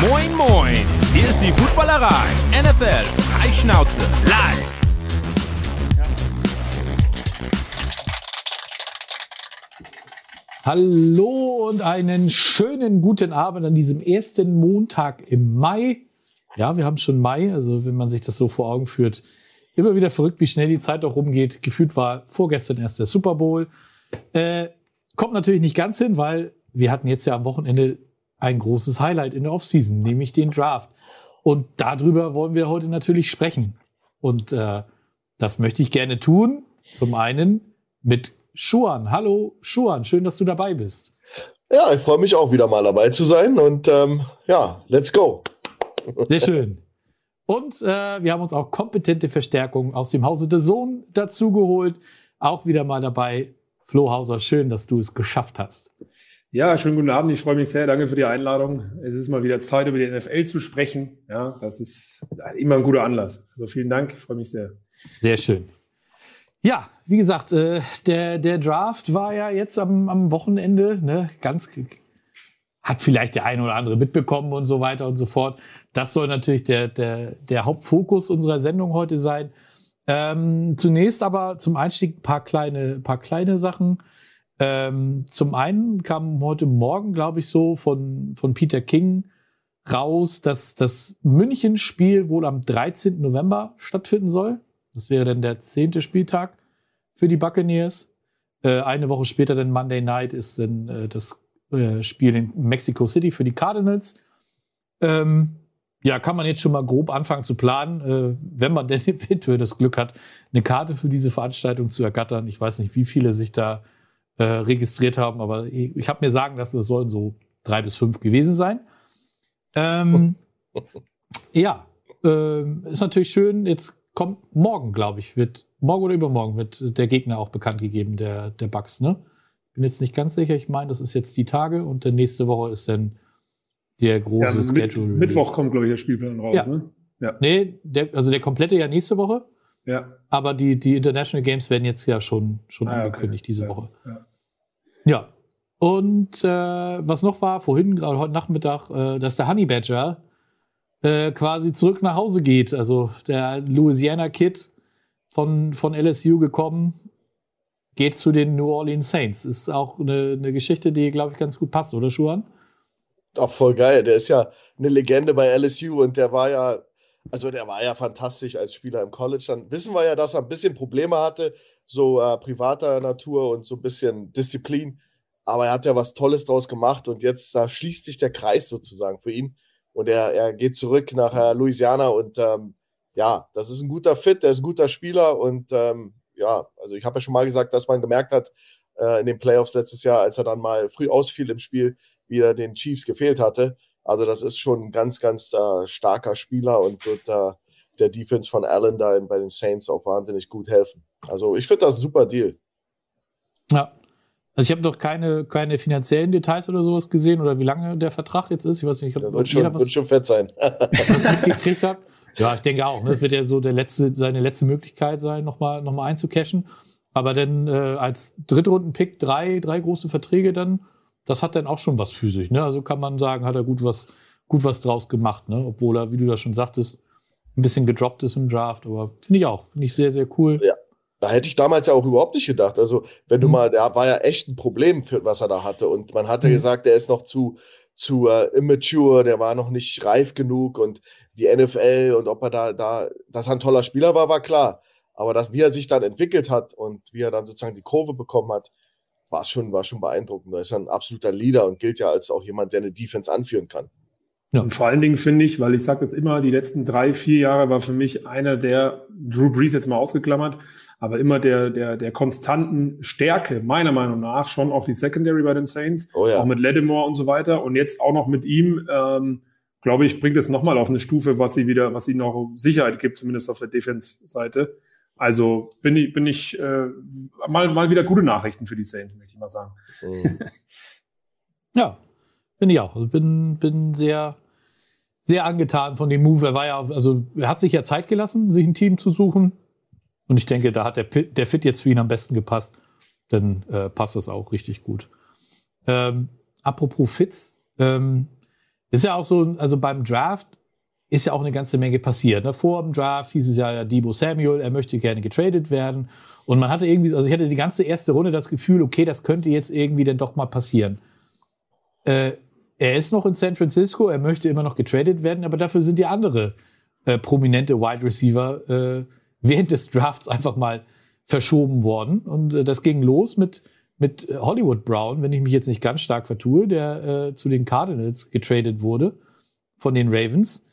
Moin, moin! Hier ist die Footballerei. NFL Freischnauze live. Hallo und einen schönen guten Abend an diesem ersten Montag im Mai. Ja, wir haben schon Mai, also wenn man sich das so vor Augen führt, immer wieder verrückt, wie schnell die Zeit auch rumgeht. Gefühlt war vorgestern erst der Super Bowl. Äh, kommt natürlich nicht ganz hin, weil wir hatten jetzt ja am Wochenende ein großes Highlight in der Offseason, nämlich den Draft. Und darüber wollen wir heute natürlich sprechen. Und äh, das möchte ich gerne tun. Zum einen mit Schuan. Hallo Schuan, schön, dass du dabei bist. Ja, ich freue mich auch wieder mal dabei zu sein. Und ähm, ja, let's go. Sehr schön. Und äh, wir haben uns auch kompetente Verstärkung aus dem Hause der Sohn dazugeholt. Auch wieder mal dabei. Flo Hauser, schön, dass du es geschafft hast. Ja, schönen guten Abend. Ich freue mich sehr. Danke für die Einladung. Es ist mal wieder Zeit, über die NFL zu sprechen. Ja, das ist immer ein guter Anlass. Also vielen Dank. Ich freue mich sehr. Sehr schön. Ja, wie gesagt, äh, der, der Draft war ja jetzt am, am Wochenende, ne, ganz hat vielleicht der eine oder andere mitbekommen und so weiter und so fort. Das soll natürlich der, der, der Hauptfokus unserer Sendung heute sein. Ähm, zunächst aber zum Einstieg ein paar kleine, paar kleine Sachen. Ähm, zum einen kam heute Morgen, glaube ich, so von, von Peter King raus, dass das München-Spiel wohl am 13. November stattfinden soll. Das wäre dann der zehnte Spieltag für die Buccaneers. Äh, eine Woche später, dann Monday Night, ist dann äh, das äh, Spiel in Mexico City für die Cardinals. Ähm, ja, kann man jetzt schon mal grob anfangen zu planen, äh, wenn man denn eventuell das Glück hat, eine Karte für diese Veranstaltung zu ergattern. Ich weiß nicht, wie viele sich da äh, registriert haben, aber ich, ich habe mir sagen lassen, es sollen so drei bis fünf gewesen sein. Ähm, ja, äh, ist natürlich schön. Jetzt kommt morgen, glaube ich, wird morgen oder übermorgen wird der Gegner auch bekannt gegeben, der, der Bugs, ne? Bin jetzt nicht ganz sicher. Ich meine, das ist jetzt die Tage und dann nächste Woche ist dann der große ja, Schedule. Mit, Mittwoch kommt, glaube ich, der Spielplan raus, ja. ne? Ja. Nee, der, also der komplette ja nächste Woche. Ja. Aber die, die International Games werden jetzt ja schon, schon ah, angekündigt okay. diese ja. Woche. Ja. Ja. Und äh, was noch war, vorhin, gerade heute Nachmittag, äh, dass der Honey Badger äh, quasi zurück nach Hause geht. Also der Louisiana Kid von, von LSU gekommen, geht zu den New Orleans Saints. Ist auch eine, eine Geschichte, die, glaube ich, ganz gut passt, oder Schuhan? Auch voll geil. Der ist ja eine Legende bei LSU und der war ja, also der war ja fantastisch als Spieler im College. Dann wissen wir ja, dass er ein bisschen Probleme hatte, so äh, privater Natur und so ein bisschen Disziplin. Aber er hat ja was Tolles draus gemacht und jetzt da schließt sich der Kreis sozusagen für ihn. Und er, er geht zurück nach äh, Louisiana und ähm, ja, das ist ein guter Fit, der ist ein guter Spieler und ähm, ja, also ich habe ja schon mal gesagt, dass man gemerkt hat äh, in den Playoffs letztes Jahr, als er dann mal früh ausfiel im Spiel, wie er den Chiefs gefehlt hatte. Also das ist schon ein ganz, ganz äh, starker Spieler und wird äh, der Defense von Allen da bei den Saints auch wahnsinnig gut helfen. Also ich finde das ein super Deal. Ja. Also ich habe noch keine, keine finanziellen Details oder sowas gesehen oder wie lange der Vertrag jetzt ist. Ich weiß nicht, ob, ja, wird, schon, was, wird schon fett sein. was mitgekriegt hat. Ja, ich denke auch. Ne? Das wird ja so der letzte, seine letzte Möglichkeit sein, nochmal noch mal einzucashen. Aber dann äh, als Drittrunden-Pick drei, drei große Verträge dann, das hat dann auch schon was für sich. Ne? Also kann man sagen, hat er gut was, gut was draus gemacht. Ne? Obwohl er, wie du ja schon sagtest, ein bisschen gedroppt ist im Draft. Aber finde ich auch. Finde ich sehr, sehr cool. Ja. Da hätte ich damals ja auch überhaupt nicht gedacht. Also, wenn du mhm. mal, der war ja echt ein Problem, für, was er da hatte. Und man hatte mhm. gesagt, der ist noch zu, zu uh, immature, der war noch nicht reif genug. Und die NFL und ob er da, da, dass er ein toller Spieler war, war klar. Aber dass, wie er sich dann entwickelt hat und wie er dann sozusagen die Kurve bekommen hat, war schon, war schon beeindruckend. Er ist ein absoluter Leader und gilt ja als auch jemand, der eine Defense anführen kann. Ja. Und vor allen Dingen finde ich, weil ich sage jetzt immer, die letzten drei, vier Jahre war für mich einer der, Drew Brees jetzt mal ausgeklammert, aber immer der, der, der konstanten Stärke, meiner Meinung nach, schon auch die Secondary bei den Saints, oh ja. auch mit Lattimore und so weiter und jetzt auch noch mit ihm, ähm, glaube ich, bringt es nochmal auf eine Stufe, was sie wieder, was ihnen noch Sicherheit gibt, zumindest auf der Defense-Seite. Also bin ich, bin ich äh, mal, mal wieder gute Nachrichten für die Saints, möchte ich mal sagen. Mhm. ja, bin ich auch. Also bin, bin sehr, sehr angetan von dem Move. Er war ja, also er hat sich ja Zeit gelassen, sich ein Team zu suchen. Und ich denke, da hat der, der Fit jetzt für ihn am besten gepasst. Dann äh, passt das auch richtig gut. Ähm, apropos Fits, ähm, ist ja auch so, also beim Draft ist ja auch eine ganze Menge passiert. Ne? Vor dem Draft hieß es ja, Debo Samuel, er möchte gerne getradet werden. Und man hatte irgendwie, also ich hatte die ganze erste Runde das Gefühl, okay, das könnte jetzt irgendwie dann doch mal passieren. Äh, er ist noch in San Francisco, er möchte immer noch getradet werden, aber dafür sind ja andere äh, prominente Wide Receiver äh, während des Drafts einfach mal verschoben worden. Und äh, das ging los mit, mit Hollywood Brown, wenn ich mich jetzt nicht ganz stark vertue, der äh, zu den Cardinals getradet wurde von den Ravens.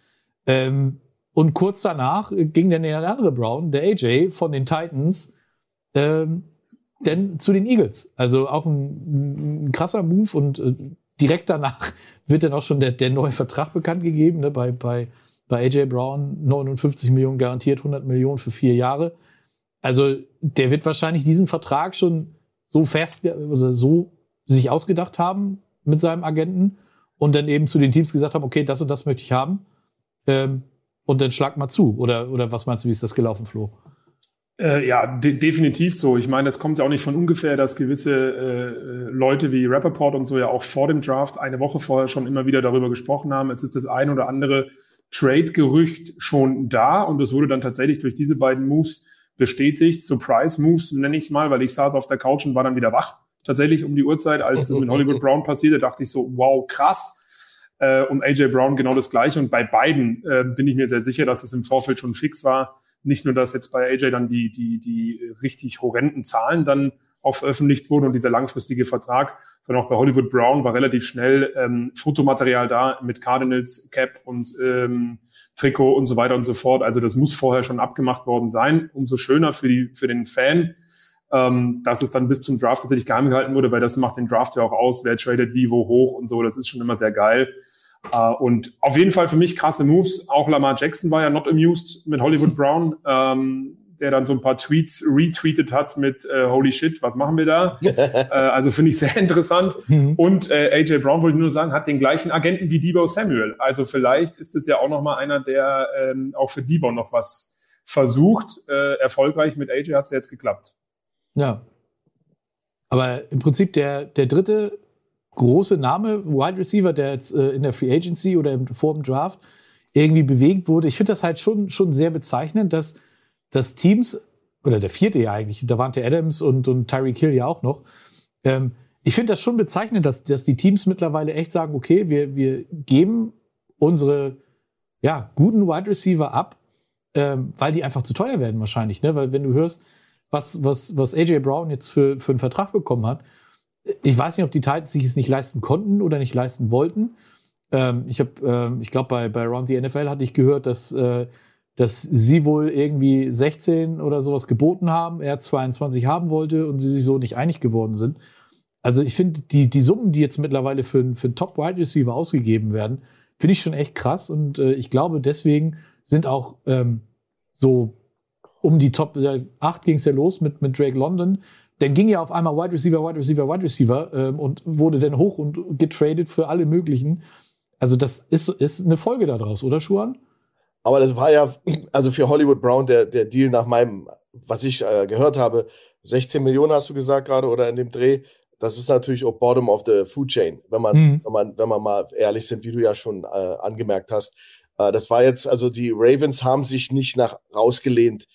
Ähm, und kurz danach ging dann der andere Brown, der AJ von den Titans, ähm, denn zu den Eagles. Also auch ein, ein krasser Move und äh, direkt danach wird dann auch schon der, der neue Vertrag bekannt gegeben, ne, bei, bei, bei AJ Brown 59 Millionen garantiert, 100 Millionen für vier Jahre. Also der wird wahrscheinlich diesen Vertrag schon so fest, also so sich ausgedacht haben mit seinem Agenten und dann eben zu den Teams gesagt haben, okay, das und das möchte ich haben. Ähm, und dann schlag mal zu. Oder, oder was meinst du, wie ist das gelaufen, Flo? Äh, ja, de definitiv so. Ich meine, es kommt ja auch nicht von ungefähr, dass gewisse äh, Leute wie Rappaport und so ja auch vor dem Draft eine Woche vorher schon immer wieder darüber gesprochen haben. Es ist das ein oder andere Trade-Gerücht schon da und es wurde dann tatsächlich durch diese beiden Moves bestätigt. Surprise-Moves nenne ich es mal, weil ich saß auf der Couch und war dann wieder wach. Tatsächlich um die Uhrzeit, als es mit Hollywood Brown passierte, dachte ich so, wow, krass. Äh, und AJ Brown genau das gleiche. Und bei beiden äh, bin ich mir sehr sicher, dass es im Vorfeld schon fix war. Nicht nur, dass jetzt bei AJ dann die, die, die richtig horrenden Zahlen dann auch veröffentlicht wurden und dieser langfristige Vertrag, sondern auch bei Hollywood Brown war relativ schnell ähm, Fotomaterial da mit Cardinals, Cap und ähm, Trikot und so weiter und so fort. Also das muss vorher schon abgemacht worden sein. Umso schöner für, die, für den Fan, ähm, dass es dann bis zum Draft tatsächlich geheim gehalten wurde, weil das macht den Draft ja auch aus, wer tradet wie, wo hoch und so. Das ist schon immer sehr geil. Uh, und auf jeden Fall für mich krasse Moves. Auch Lamar Jackson war ja not amused mit Hollywood Brown, ähm, der dann so ein paar Tweets retweetet hat mit äh, Holy shit, was machen wir da? äh, also finde ich sehr interessant. Mhm. Und äh, AJ Brown wollte ich nur sagen, hat den gleichen Agenten wie Debo Samuel. Also vielleicht ist es ja auch noch mal einer, der ähm, auch für Debo noch was versucht. Äh, erfolgreich mit AJ hat es ja jetzt geklappt. Ja. Aber im Prinzip der, der dritte große Name, Wide Receiver, der jetzt äh, in der Free Agency oder im, vor dem Draft irgendwie bewegt wurde. Ich finde das halt schon, schon sehr bezeichnend, dass, dass Teams, oder der vierte ja eigentlich, da waren der Adams und, und Tyreek Hill ja auch noch, ähm, ich finde das schon bezeichnend, dass, dass die Teams mittlerweile echt sagen, okay, wir, wir geben unsere ja, guten Wide Receiver ab, ähm, weil die einfach zu teuer werden wahrscheinlich. Ne? Weil wenn du hörst, was, was, was AJ Brown jetzt für, für einen Vertrag bekommen hat. Ich weiß nicht, ob die Titans sich es nicht leisten konnten oder nicht leisten wollten. Ähm, ich habe, ähm, ich glaube, bei, bei Around the NFL hatte ich gehört, dass, äh, dass sie wohl irgendwie 16 oder sowas geboten haben, er 22 haben wollte und sie sich so nicht einig geworden sind. Also ich finde, die, die Summen, die jetzt mittlerweile für, für einen Top-Wide Receiver ausgegeben werden, finde ich schon echt krass. Und äh, ich glaube, deswegen sind auch ähm, so um die Top 8 ging es ja los mit, mit Drake London. Dann ging ja auf einmal Wide Receiver, Wide Receiver, Wide Receiver ähm, und wurde dann hoch und getradet für alle möglichen. Also das ist, ist eine Folge daraus, oder Schuan? Aber das war ja, also für Hollywood Brown der, der Deal nach meinem, was ich äh, gehört habe, 16 Millionen hast du gesagt gerade oder in dem Dreh. Das ist natürlich auch Bottom of the Food Chain, wenn man, mhm. wenn man, wenn man mal ehrlich sind, wie du ja schon äh, angemerkt hast. Äh, das war jetzt, also die Ravens haben sich nicht nach rausgelehnt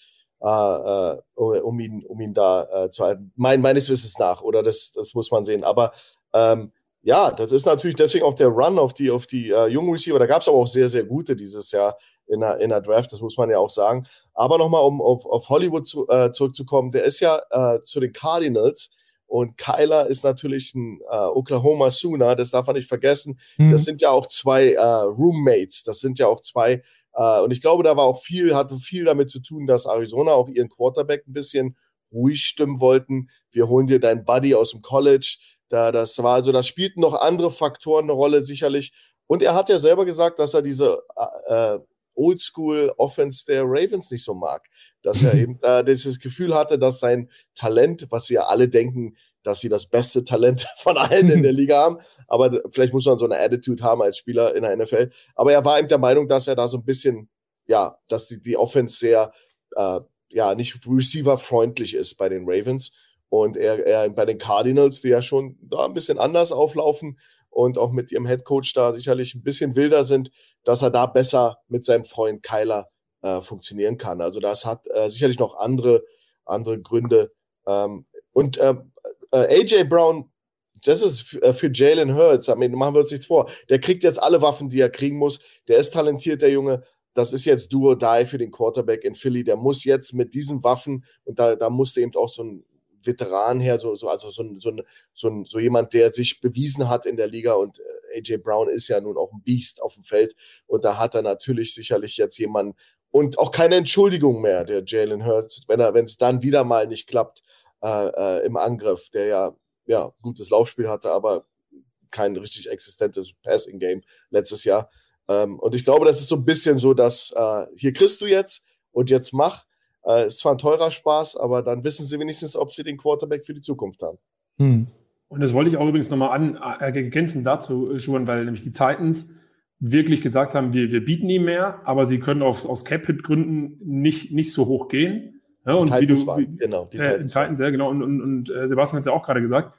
äh, äh, um ihn, um ihn da äh, zu halten. Mein, meines Wissens nach, oder das, das muss man sehen. Aber ähm, ja, das ist natürlich deswegen auch der Run auf die, auf die äh, jungen Receiver. Da gab es aber auch sehr, sehr gute dieses Jahr in der, in der Draft, das muss man ja auch sagen. Aber nochmal, um auf, auf Hollywood zu, äh, zurückzukommen, der ist ja äh, zu den Cardinals und Kyler ist natürlich ein äh, Oklahoma Sooner, das darf man nicht vergessen. Mhm. Das sind ja auch zwei äh, Roommates, das sind ja auch zwei äh, und ich glaube, da war auch viel, hatte viel damit zu tun, dass Arizona auch ihren Quarterback ein bisschen ruhig stimmen wollten. Wir holen dir deinen Buddy aus dem College. Da, das war also, das spielten noch andere Faktoren eine Rolle, sicherlich. Und er hat ja selber gesagt, dass er diese äh, äh Oldschool-Offense der Ravens nicht so mag. Dass er eben äh, dieses Gefühl hatte, dass sein Talent, was sie ja alle denken, dass sie das beste Talent von allen in der Liga haben. Aber vielleicht muss man so eine Attitude haben als Spieler in der NFL. Aber er war eben der Meinung, dass er da so ein bisschen, ja, dass die, die Offense sehr, äh, ja, nicht receiver-freundlich ist bei den Ravens. Und er, er bei den Cardinals, die ja schon da ein bisschen anders auflaufen. und auch mit ihrem Head Coach da sicherlich ein bisschen wilder sind, dass er da besser mit seinem Freund Kyler äh, funktionieren kann. Also das hat äh, sicherlich noch andere, andere Gründe. Ähm, und äh, äh AJ Brown, das ist für, äh, für Jalen Hurts, machen wir uns nichts vor. Der kriegt jetzt alle Waffen, die er kriegen muss. Der ist talentiert, der Junge. Das ist jetzt do or die für den Quarterback in Philly. Der muss jetzt mit diesen Waffen, und da, da musste eben auch so ein Veteran her, so, so, also so, so, so, so jemand, der sich bewiesen hat in der Liga und äh, AJ Brown ist ja nun auch ein Biest auf dem Feld und da hat er natürlich sicherlich jetzt jemanden und auch keine Entschuldigung mehr, der Jalen Hurts, wenn es dann wieder mal nicht klappt äh, äh, im Angriff, der ja, ja, gutes Laufspiel hatte, aber kein richtig existentes Passing-Game letztes Jahr. Ähm, und ich glaube, das ist so ein bisschen so, dass äh, hier kriegst du jetzt und jetzt mach. Äh, ist zwar ein teurer Spaß, aber dann wissen sie wenigstens, ob sie den Quarterback für die Zukunft haben. Hm. Und das wollte ich auch übrigens nochmal an, äh, ergänzen dazu, Schuhen, weil nämlich die Titans wirklich gesagt haben, wir, wir bieten ihm mehr, aber sie können aus, aus Cap-Hit-Gründen nicht, nicht so hoch gehen. Ja, und wie du, wie, genau, die äh, Titans, Titans ja, genau. Und, und, und äh, Sebastian hat es ja auch gerade gesagt.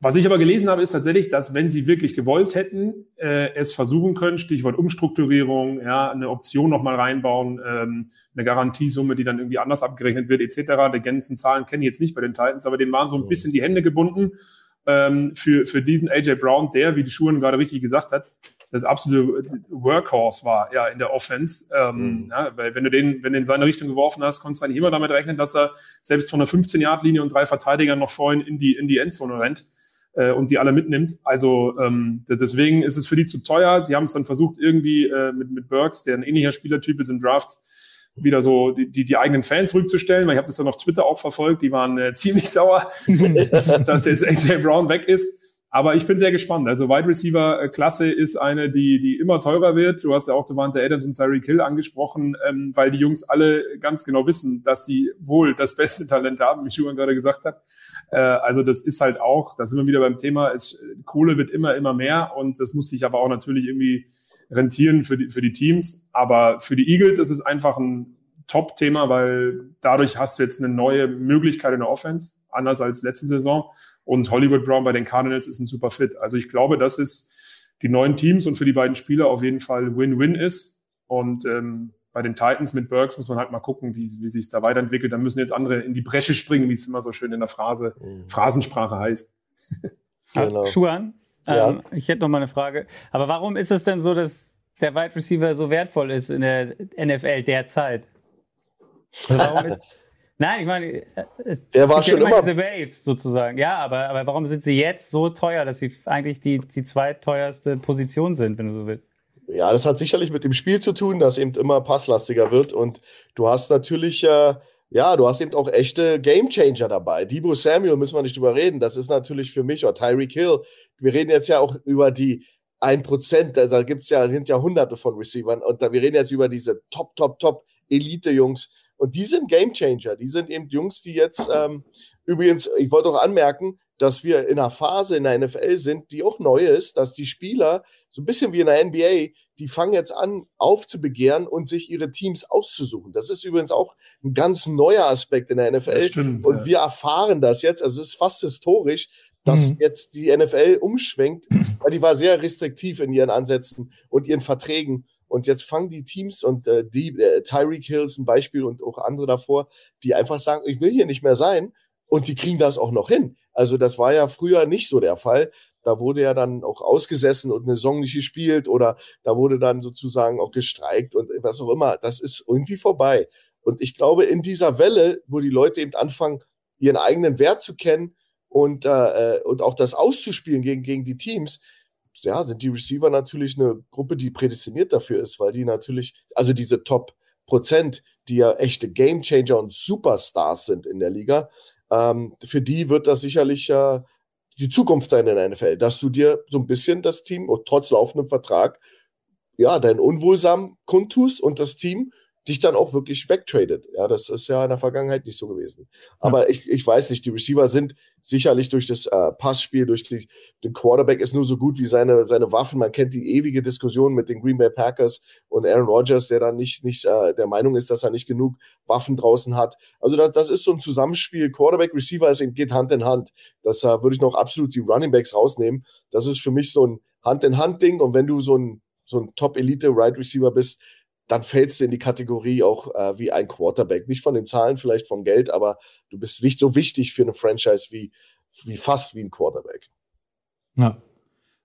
Was ich aber gelesen habe, ist tatsächlich, dass wenn sie wirklich gewollt hätten, äh, es versuchen können, Stichwort Umstrukturierung, ja, eine Option nochmal reinbauen, ähm, eine Garantiesumme, die dann irgendwie anders abgerechnet wird, etc. Die ganzen Zahlen kenne ich jetzt nicht bei den Titans, aber denen waren so ein mhm. bisschen die Hände gebunden ähm, für, für diesen AJ Brown, der, wie die Schuhen gerade richtig gesagt hat, das absolute Workhorse war, ja, in der Offense. Ähm, mhm. ja, weil wenn du den, wenn du in seine Richtung geworfen hast, konntest du eigentlich immer damit rechnen, dass er selbst von der 15-Yard-Linie und drei Verteidigern noch vorhin in die, in die Endzone rennt äh, und die alle mitnimmt. Also ähm, deswegen ist es für die zu teuer. Sie haben es dann versucht, irgendwie äh, mit, mit Burks, der ein ähnlicher Spielertyp ist im Draft, wieder so die, die, die eigenen Fans rückzustellen, weil ich habe das dann auf Twitter auch verfolgt, die waren äh, ziemlich sauer, dass jetzt AJ Brown weg ist. Aber ich bin sehr gespannt. Also Wide Receiver äh, Klasse ist eine, die, die immer teurer wird. Du hast ja auch Devante Adams und Tyreek Hill angesprochen, ähm, weil die Jungs alle ganz genau wissen, dass sie wohl das beste Talent haben, wie Schumann gerade gesagt hat. Äh, also das ist halt auch, da sind wir wieder beim Thema, es, Kohle wird immer, immer mehr und das muss sich aber auch natürlich irgendwie rentieren für die, für die Teams. Aber für die Eagles ist es einfach ein Top-Thema, weil dadurch hast du jetzt eine neue Möglichkeit in der Offense, anders als letzte Saison. Und Hollywood Brown bei den Cardinals ist ein super Fit. Also ich glaube, dass es die neuen Teams und für die beiden Spieler auf jeden Fall Win-Win ist. Und ähm, bei den Titans mit Burks muss man halt mal gucken, wie, wie sich da weiterentwickelt. Da müssen jetzt andere in die Bresche springen, wie es immer so schön in der Phrase, mhm. Phrasensprache heißt. genau. Schuhan, ja. ähm, ich hätte noch mal eine Frage. Aber warum ist es denn so, dass der Wide Receiver so wertvoll ist in der NFL derzeit? Warum ist, Nein, ich meine, es der war schon immer diese Waves sozusagen. Ja, aber, aber warum sind sie jetzt so teuer, dass sie eigentlich die, die zweiteuerste Position sind, wenn du so willst? Ja, das hat sicherlich mit dem Spiel zu tun, dass eben immer passlastiger wird und du hast natürlich äh, ja, du hast eben auch echte Gamechanger dabei. Debo Samuel müssen wir nicht drüber reden. Das ist natürlich für mich, oder Tyreek Hill. Wir reden jetzt ja auch über die 1%, da, da gibt's ja, sind ja hunderte von Receivern und da, wir reden jetzt über diese Top, Top, Top Elite-Jungs und die sind Gamechanger. Die sind eben Jungs, die jetzt ähm, übrigens, ich wollte auch anmerken, dass wir in einer Phase in der NFL sind, die auch neu ist, dass die Spieler, so ein bisschen wie in der NBA, die fangen jetzt an aufzubegehren und sich ihre Teams auszusuchen. Das ist übrigens auch ein ganz neuer Aspekt in der NFL. Stimmt, und ja. wir erfahren das jetzt, also es ist fast historisch, dass mhm. jetzt die NFL umschwenkt, weil die war sehr restriktiv in ihren Ansätzen und ihren Verträgen. Und jetzt fangen die Teams und äh, die, äh, Tyreek Hills ein Beispiel und auch andere davor, die einfach sagen, ich will hier nicht mehr sein. Und die kriegen das auch noch hin. Also das war ja früher nicht so der Fall. Da wurde ja dann auch ausgesessen und eine Song nicht gespielt oder da wurde dann sozusagen auch gestreikt und was auch immer. Das ist irgendwie vorbei. Und ich glaube, in dieser Welle, wo die Leute eben anfangen, ihren eigenen Wert zu kennen und, äh, äh und auch das auszuspielen gegen, gegen die Teams, ja, sind die Receiver natürlich eine Gruppe, die prädestiniert dafür ist, weil die natürlich, also diese Top Prozent, die ja echte Gamechanger und Superstars sind in der Liga, ähm, für die wird das sicherlich äh, die Zukunft sein in der NFL, dass du dir so ein bisschen das Team, trotz laufendem Vertrag, ja, dein Unwohlsam kundtust und das Team dich dann auch wirklich wegtradet. Ja, das ist ja in der Vergangenheit nicht so gewesen. Aber ja. ich, ich weiß nicht, die Receiver sind sicherlich durch das äh, Passspiel, durch die, den Quarterback ist nur so gut wie seine, seine Waffen. Man kennt die ewige Diskussion mit den Green Bay Packers und Aaron Rodgers, der dann nicht, nicht äh, der Meinung ist, dass er nicht genug Waffen draußen hat. Also das, das ist so ein Zusammenspiel. Quarterback, Receiver, es geht Hand in Hand. Das äh, würde ich noch absolut die Running Backs rausnehmen. Das ist für mich so ein Hand-in-Hand-Ding. Und wenn du so ein, so ein Top-Elite-Right Receiver bist, dann fällst du in die Kategorie auch äh, wie ein Quarterback. Nicht von den Zahlen, vielleicht vom Geld, aber du bist wichtig, so wichtig für eine Franchise wie, wie fast wie ein Quarterback. Ja.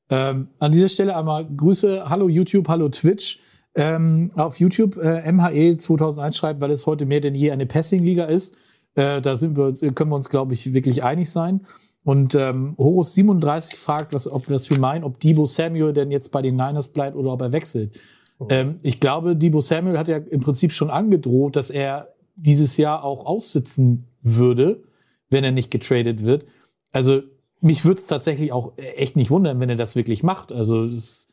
Ähm, an dieser Stelle einmal Grüße, hallo YouTube, hallo Twitch. Ähm, auf YouTube äh, MHE 2001 schreibt, weil es heute mehr denn je eine Passing-Liga ist. Äh, da sind wir, können wir uns, glaube ich, wirklich einig sein. Und ähm, Horus 37 fragt, was, ob was wir meinen, ob Debo Samuel denn jetzt bei den Niners bleibt oder ob er wechselt. Ähm, ich glaube, Debo Samuel hat ja im Prinzip schon angedroht, dass er dieses Jahr auch aussitzen würde, wenn er nicht getradet wird. Also mich würde es tatsächlich auch echt nicht wundern, wenn er das wirklich macht. Also das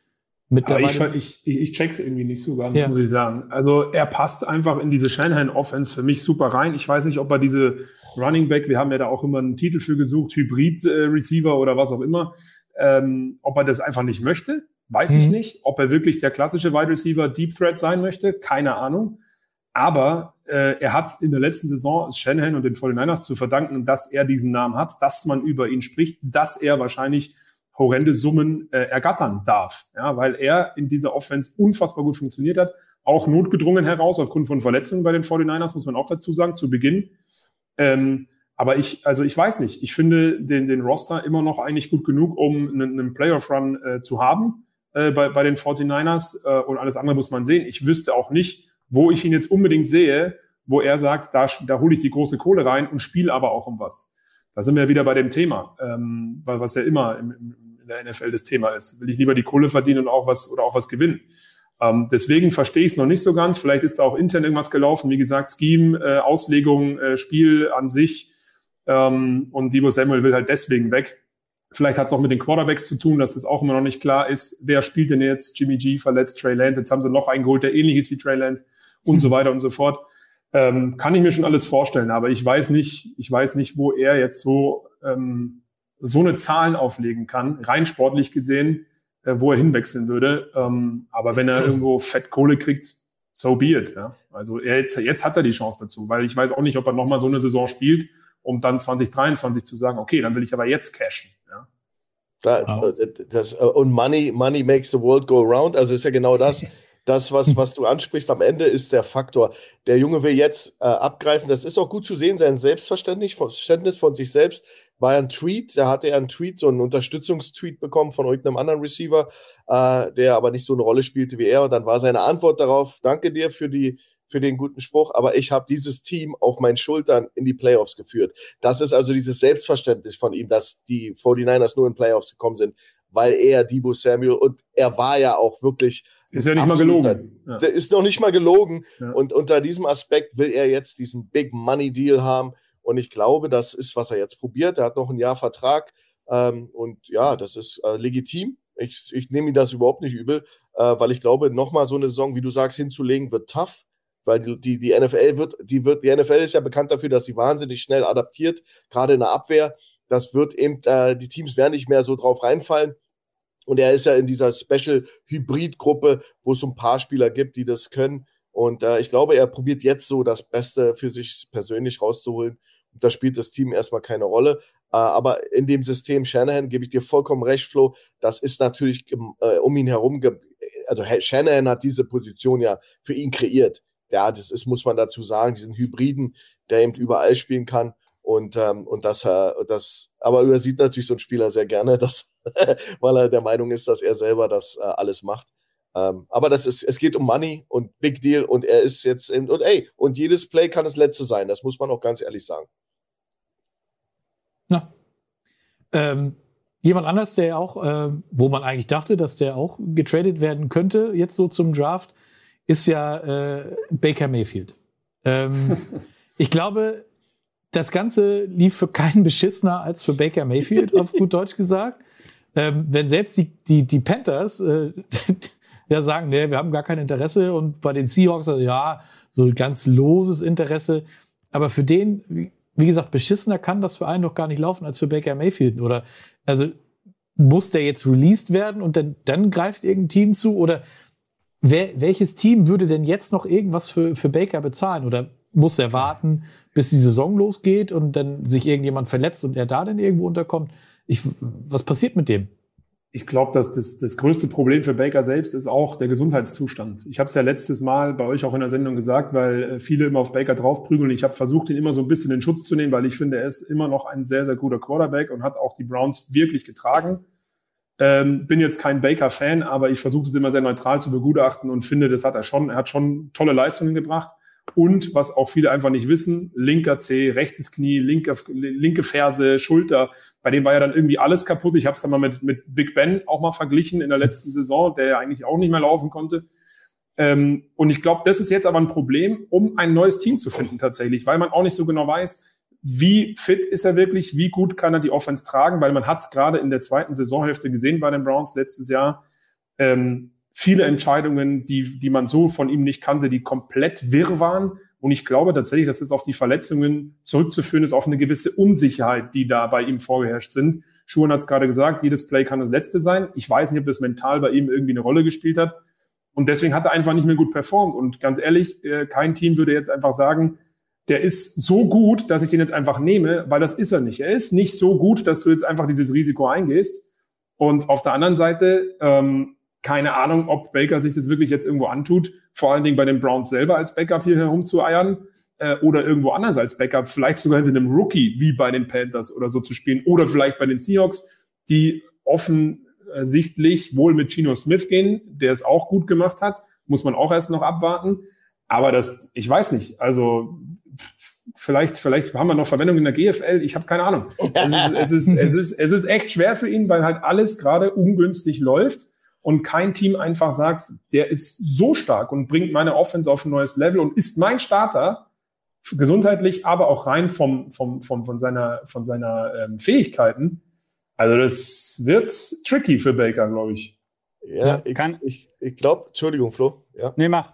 Mittlerweile. Aber ich, ich, ich check's irgendwie nicht so ganz, ja. muss ich sagen. Also er passt einfach in diese Shanahan-Offense für mich super rein. Ich weiß nicht, ob er diese Running Back, wir haben ja da auch immer einen Titel für gesucht, Hybrid-Receiver oder was auch immer, ähm, ob er das einfach nicht möchte, weiß mhm. ich nicht. Ob er wirklich der klassische Wide Receiver Deep Threat sein möchte, keine Ahnung. Aber äh, er hat in der letzten Saison Shanahan und den 49ers zu verdanken, dass er diesen Namen hat, dass man über ihn spricht, dass er wahrscheinlich horrende Summen äh, ergattern darf, ja, weil er in dieser Offense unfassbar gut funktioniert hat, auch notgedrungen heraus aufgrund von Verletzungen bei den 49ers, muss man auch dazu sagen, zu Beginn. Ähm, aber ich, also ich weiß nicht, ich finde den, den Roster immer noch eigentlich gut genug, um einen, einen Playoff-Run äh, zu haben äh, bei, bei den 49ers äh, und alles andere muss man sehen. Ich wüsste auch nicht, wo ich ihn jetzt unbedingt sehe, wo er sagt, da, da hole ich die große Kohle rein und spiele aber auch um was. Da sind wir wieder bei dem Thema, ähm, was ja immer im, im, in der NFL das Thema ist. Will ich lieber die Kohle verdienen und auch was oder auch was gewinnen? Ähm, deswegen verstehe ich es noch nicht so ganz. Vielleicht ist da auch intern irgendwas gelaufen. Wie gesagt, Scheme, äh, Auslegung, äh, Spiel an sich. Ähm, und Debo Samuel will halt deswegen weg. Vielleicht hat es auch mit den Quarterbacks zu tun, dass das auch immer noch nicht klar ist. Wer spielt denn jetzt? Jimmy G verletzt, Trey Lance. Jetzt haben sie noch einen geholt, der ähnlich ist wie Trey Lance und so weiter und so fort. Ähm, kann ich mir schon alles vorstellen, aber ich weiß nicht, ich weiß nicht, wo er jetzt so ähm, so eine Zahlen auflegen kann, rein sportlich gesehen, äh, wo er hinwechseln würde. Ähm, aber wenn er irgendwo Fettkohle kriegt, so be it. Ja? Also er jetzt, jetzt hat er die Chance dazu, weil ich weiß auch nicht, ob er nochmal so eine Saison spielt, um dann 2023 zu sagen, okay, dann will ich aber jetzt cashen. Ja? Wow. das, äh, und Money, Money makes the world go around. Also ist ja genau das. das, was, was du ansprichst, am Ende ist der Faktor. Der Junge will jetzt äh, abgreifen. Das ist auch gut zu sehen, sein Selbstverständnis von sich selbst. War ein Tweet, da hatte er einen Tweet, so einen Unterstützungstweet bekommen von irgendeinem anderen Receiver, äh, der aber nicht so eine Rolle spielte wie er. Und dann war seine Antwort darauf, danke dir für die für den guten Spruch, aber ich habe dieses Team auf meinen Schultern in die Playoffs geführt. Das ist also dieses Selbstverständnis von ihm, dass die 49ers nur in Playoffs gekommen sind, weil er Debo Samuel und er war ja auch wirklich ist ja nicht mal gelogen. Ja. Der ist noch nicht mal gelogen. Ja. Und unter diesem Aspekt will er jetzt diesen Big Money Deal haben. Und ich glaube, das ist, was er jetzt probiert. Er hat noch ein Jahr Vertrag. Ähm, und ja, das ist äh, legitim. Ich, ich nehme ihm das überhaupt nicht übel, äh, weil ich glaube, nochmal so eine Saison, wie du sagst, hinzulegen, wird tough. Weil die, die, NFL wird, die wird, die NFL ist ja bekannt dafür, dass sie wahnsinnig schnell adaptiert, gerade in der Abwehr. Das wird eben, äh, die Teams werden nicht mehr so drauf reinfallen. Und er ist ja in dieser Special-Hybrid-Gruppe, wo es so ein paar Spieler gibt, die das können. Und äh, ich glaube, er probiert jetzt so das Beste für sich persönlich rauszuholen. Da spielt das Team erstmal keine Rolle. Äh, aber in dem System Shanahan gebe ich dir vollkommen recht, Flo. Das ist natürlich äh, um ihn herum. Also Shanahan hat diese Position ja für ihn kreiert. Ja, das ist, muss man dazu sagen, diesen Hybriden, der eben überall spielen kann. Und, ähm, und das, äh, das, aber übersieht natürlich so ein Spieler sehr gerne, dass, weil er der Meinung ist, dass er selber das äh, alles macht. Ähm, aber das ist, es geht um Money und Big Deal und er ist jetzt in, und ey, und jedes Play kann das letzte sein, das muss man auch ganz ehrlich sagen. Ja. Ähm, jemand anders, der auch, äh, wo man eigentlich dachte, dass der auch getradet werden könnte, jetzt so zum Draft, ist ja äh, Baker Mayfield. Ähm, ich glaube, das Ganze lief für keinen beschissener als für Baker Mayfield, auf gut Deutsch gesagt. Ähm, wenn selbst die, die, die Panthers äh, ja sagen, nee, wir haben gar kein Interesse und bei den Seahawks, also ja, so ganz loses Interesse. Aber für den, wie gesagt, beschissener kann das für einen doch gar nicht laufen als für Baker Mayfield. Oder also muss der jetzt released werden und dann, dann greift irgendein Team zu? Oder wer, welches Team würde denn jetzt noch irgendwas für, für Baker bezahlen? Oder muss er warten, bis die Saison losgeht und dann sich irgendjemand verletzt und er da dann irgendwo unterkommt? Ich, was passiert mit dem? ich glaube, dass das, das größte Problem für Baker selbst ist auch der Gesundheitszustand. Ich habe es ja letztes Mal bei euch auch in der Sendung gesagt, weil äh, viele immer auf Baker draufprügeln. Ich habe versucht, ihn immer so ein bisschen in Schutz zu nehmen, weil ich finde, er ist immer noch ein sehr, sehr guter Quarterback und hat auch die Browns wirklich getragen. Ähm, bin jetzt kein Baker-Fan, aber ich versuche es immer sehr neutral zu begutachten und finde, das hat er schon. Er hat schon tolle Leistungen gebracht. Und was auch viele einfach nicht wissen, linker C, rechtes Knie, linke, linke Ferse, Schulter, bei dem war ja dann irgendwie alles kaputt. Ich habe es dann mal mit, mit Big Ben auch mal verglichen in der letzten Saison, der ja eigentlich auch nicht mehr laufen konnte. Ähm, und ich glaube, das ist jetzt aber ein Problem, um ein neues Team zu finden tatsächlich, weil man auch nicht so genau weiß, wie fit ist er wirklich, wie gut kann er die Offense tragen, weil man hat es gerade in der zweiten Saisonhälfte gesehen bei den Browns letztes Jahr. Ähm, viele Entscheidungen, die, die man so von ihm nicht kannte, die komplett wirr waren. Und ich glaube tatsächlich, dass es auf die Verletzungen zurückzuführen ist, auf eine gewisse Unsicherheit, die da bei ihm vorgeherrscht sind. Schuhen hat es gerade gesagt, jedes Play kann das letzte sein. Ich weiß nicht, ob das mental bei ihm irgendwie eine Rolle gespielt hat. Und deswegen hat er einfach nicht mehr gut performt. Und ganz ehrlich, äh, kein Team würde jetzt einfach sagen, der ist so gut, dass ich den jetzt einfach nehme, weil das ist er nicht. Er ist nicht so gut, dass du jetzt einfach dieses Risiko eingehst. Und auf der anderen Seite ähm, keine Ahnung, ob Baker sich das wirklich jetzt irgendwo antut, vor allen Dingen bei den Browns selber als Backup hier herumzueiern äh, oder irgendwo anders als Backup, vielleicht sogar hinter einem Rookie wie bei den Panthers oder so zu spielen oder vielleicht bei den Seahawks, die offensichtlich wohl mit Gino Smith gehen, der es auch gut gemacht hat, muss man auch erst noch abwarten. Aber das, ich weiß nicht, also vielleicht, vielleicht haben wir noch Verwendung in der GFL, ich habe keine Ahnung. Es ist, es, ist, es, ist, es ist echt schwer für ihn, weil halt alles gerade ungünstig läuft und kein Team einfach sagt, der ist so stark und bringt meine Offense auf ein neues Level und ist mein Starter, gesundheitlich, aber auch rein vom, vom, vom, von seiner, von seiner ähm, Fähigkeiten. Also das wird tricky für Baker, glaube ich. Ja, ja, ich, kann. ich, ich glaube, Entschuldigung, Flo. Ja. Nee, mach.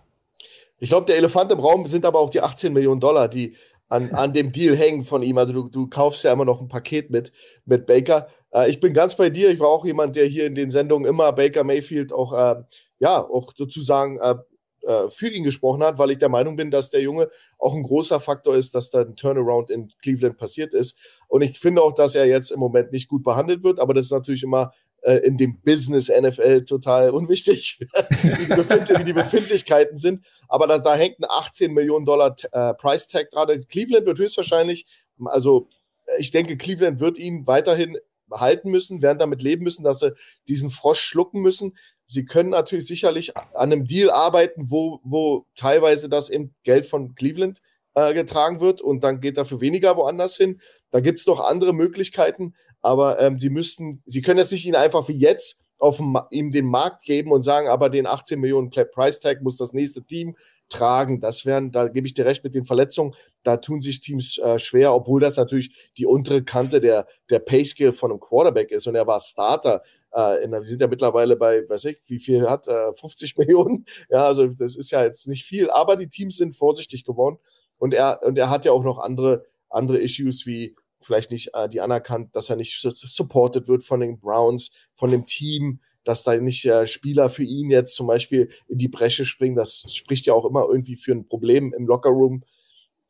Ich glaube, der Elefant im Raum sind aber auch die 18 Millionen Dollar, die an, an dem Deal hängen von ihm. Also du, du kaufst ja immer noch ein Paket mit, mit Baker. Äh, ich bin ganz bei dir. Ich war auch jemand, der hier in den Sendungen immer Baker Mayfield auch, äh, ja, auch sozusagen äh, äh, für ihn gesprochen hat, weil ich der Meinung bin, dass der Junge auch ein großer Faktor ist, dass da ein Turnaround in Cleveland passiert ist. Und ich finde auch, dass er jetzt im Moment nicht gut behandelt wird, aber das ist natürlich immer äh, in dem Business NFL total unwichtig, wie, die wie, die Befindlichkeiten sind. Aber da, da hängt ein 18 Millionen Dollar äh, Price Tag gerade. Cleveland wird höchstwahrscheinlich, also ich denke, Cleveland wird ihn weiterhin halten müssen, werden damit leben müssen, dass sie diesen Frosch schlucken müssen. Sie können natürlich sicherlich an einem Deal arbeiten, wo, wo teilweise das im Geld von Cleveland äh, getragen wird und dann geht dafür weniger woanders hin. Da gibt es noch andere Möglichkeiten, aber ähm, sie müssten, sie können jetzt nicht ihn einfach wie jetzt auf ihm den Markt geben und sagen, aber den 18 Millionen Price Tag muss das nächste Team tragen. Das wären, da gebe ich dir recht mit den Verletzungen, da tun sich Teams äh, schwer, obwohl das natürlich die untere Kante der, der Pay-Skill von einem Quarterback ist und er war Starter. Äh, in, wir sind ja mittlerweile bei, weiß ich, wie viel hat, äh, 50 Millionen. Ja, also das ist ja jetzt nicht viel, aber die Teams sind vorsichtig geworden und er, und er hat ja auch noch andere, andere Issues wie vielleicht nicht äh, die anerkannt, dass er nicht supported wird von den Browns, von dem Team dass da nicht äh, Spieler für ihn jetzt zum Beispiel in die Bresche springen. Das spricht ja auch immer irgendwie für ein Problem im Lockerroom.